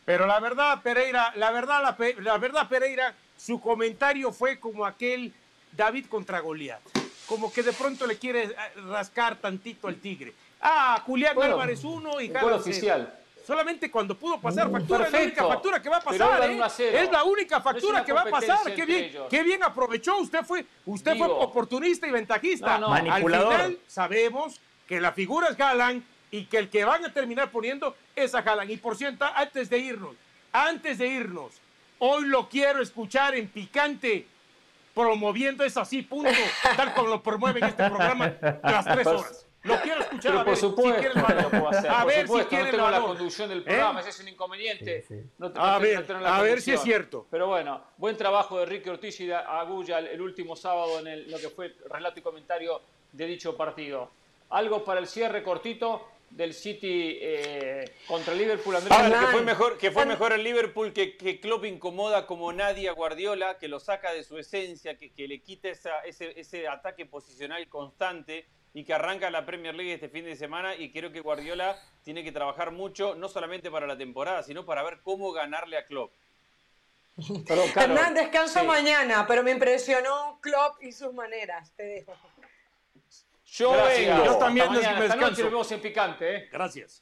Speaker 8: Pero la verdad, Pereira, la verdad, la, verdad, Pereira, su comentario fue como aquel David contra Goliat. Como que de pronto le quiere rascar tantito al tigre. Ah, Julián Álvarez uno y
Speaker 1: Carlos. oficial
Speaker 8: solamente cuando pudo pasar factura, es la única factura que va a pasar. ¿eh? Es la única factura que va a pasar. Qué bien, qué bien aprovechó. Usted fue, usted fue oportunista y ventajista. Al final sabemos que la figura es Galán y que el que van a terminar poniendo es a Galán. Y por cierto, antes de irnos, antes de irnos, hoy lo quiero escuchar en picante promoviendo eso así, punto, tal como lo promueven este programa las tres pues, horas. Lo quiero escuchar
Speaker 1: Pero
Speaker 8: a ver
Speaker 1: por supuesto,
Speaker 8: si
Speaker 1: hacer, A ver si no tengo la conducción del programa, ¿Eh? ese es un inconveniente.
Speaker 8: No, a ver, a ver si es cierto.
Speaker 1: Pero bueno, buen trabajo de Ricky Ortiz y de Agulla el, último sábado en el, lo que fue el relato y comentario de dicho partido. Algo para el cierre cortito del City eh, contra Liverpool.
Speaker 4: Andrés. que fue mejor, que fue mejor el Liverpool que, que Klopp incomoda como nadie a Guardiola, que lo saca de su esencia, que, que le quita esa, ese, ese ataque posicional constante y que arranca la Premier League este fin de semana y creo que Guardiola tiene que trabajar mucho, no solamente para la temporada, sino para ver cómo ganarle a Klopp.
Speaker 3: Hernán, descanso mañana, pero me impresionó Klopp y sus maneras, te dejo.
Speaker 4: Yo vengo.
Speaker 8: Yo también
Speaker 1: mañana, esta noche
Speaker 8: descanso.
Speaker 1: nos vemos en picante, ¿eh?
Speaker 8: Gracias.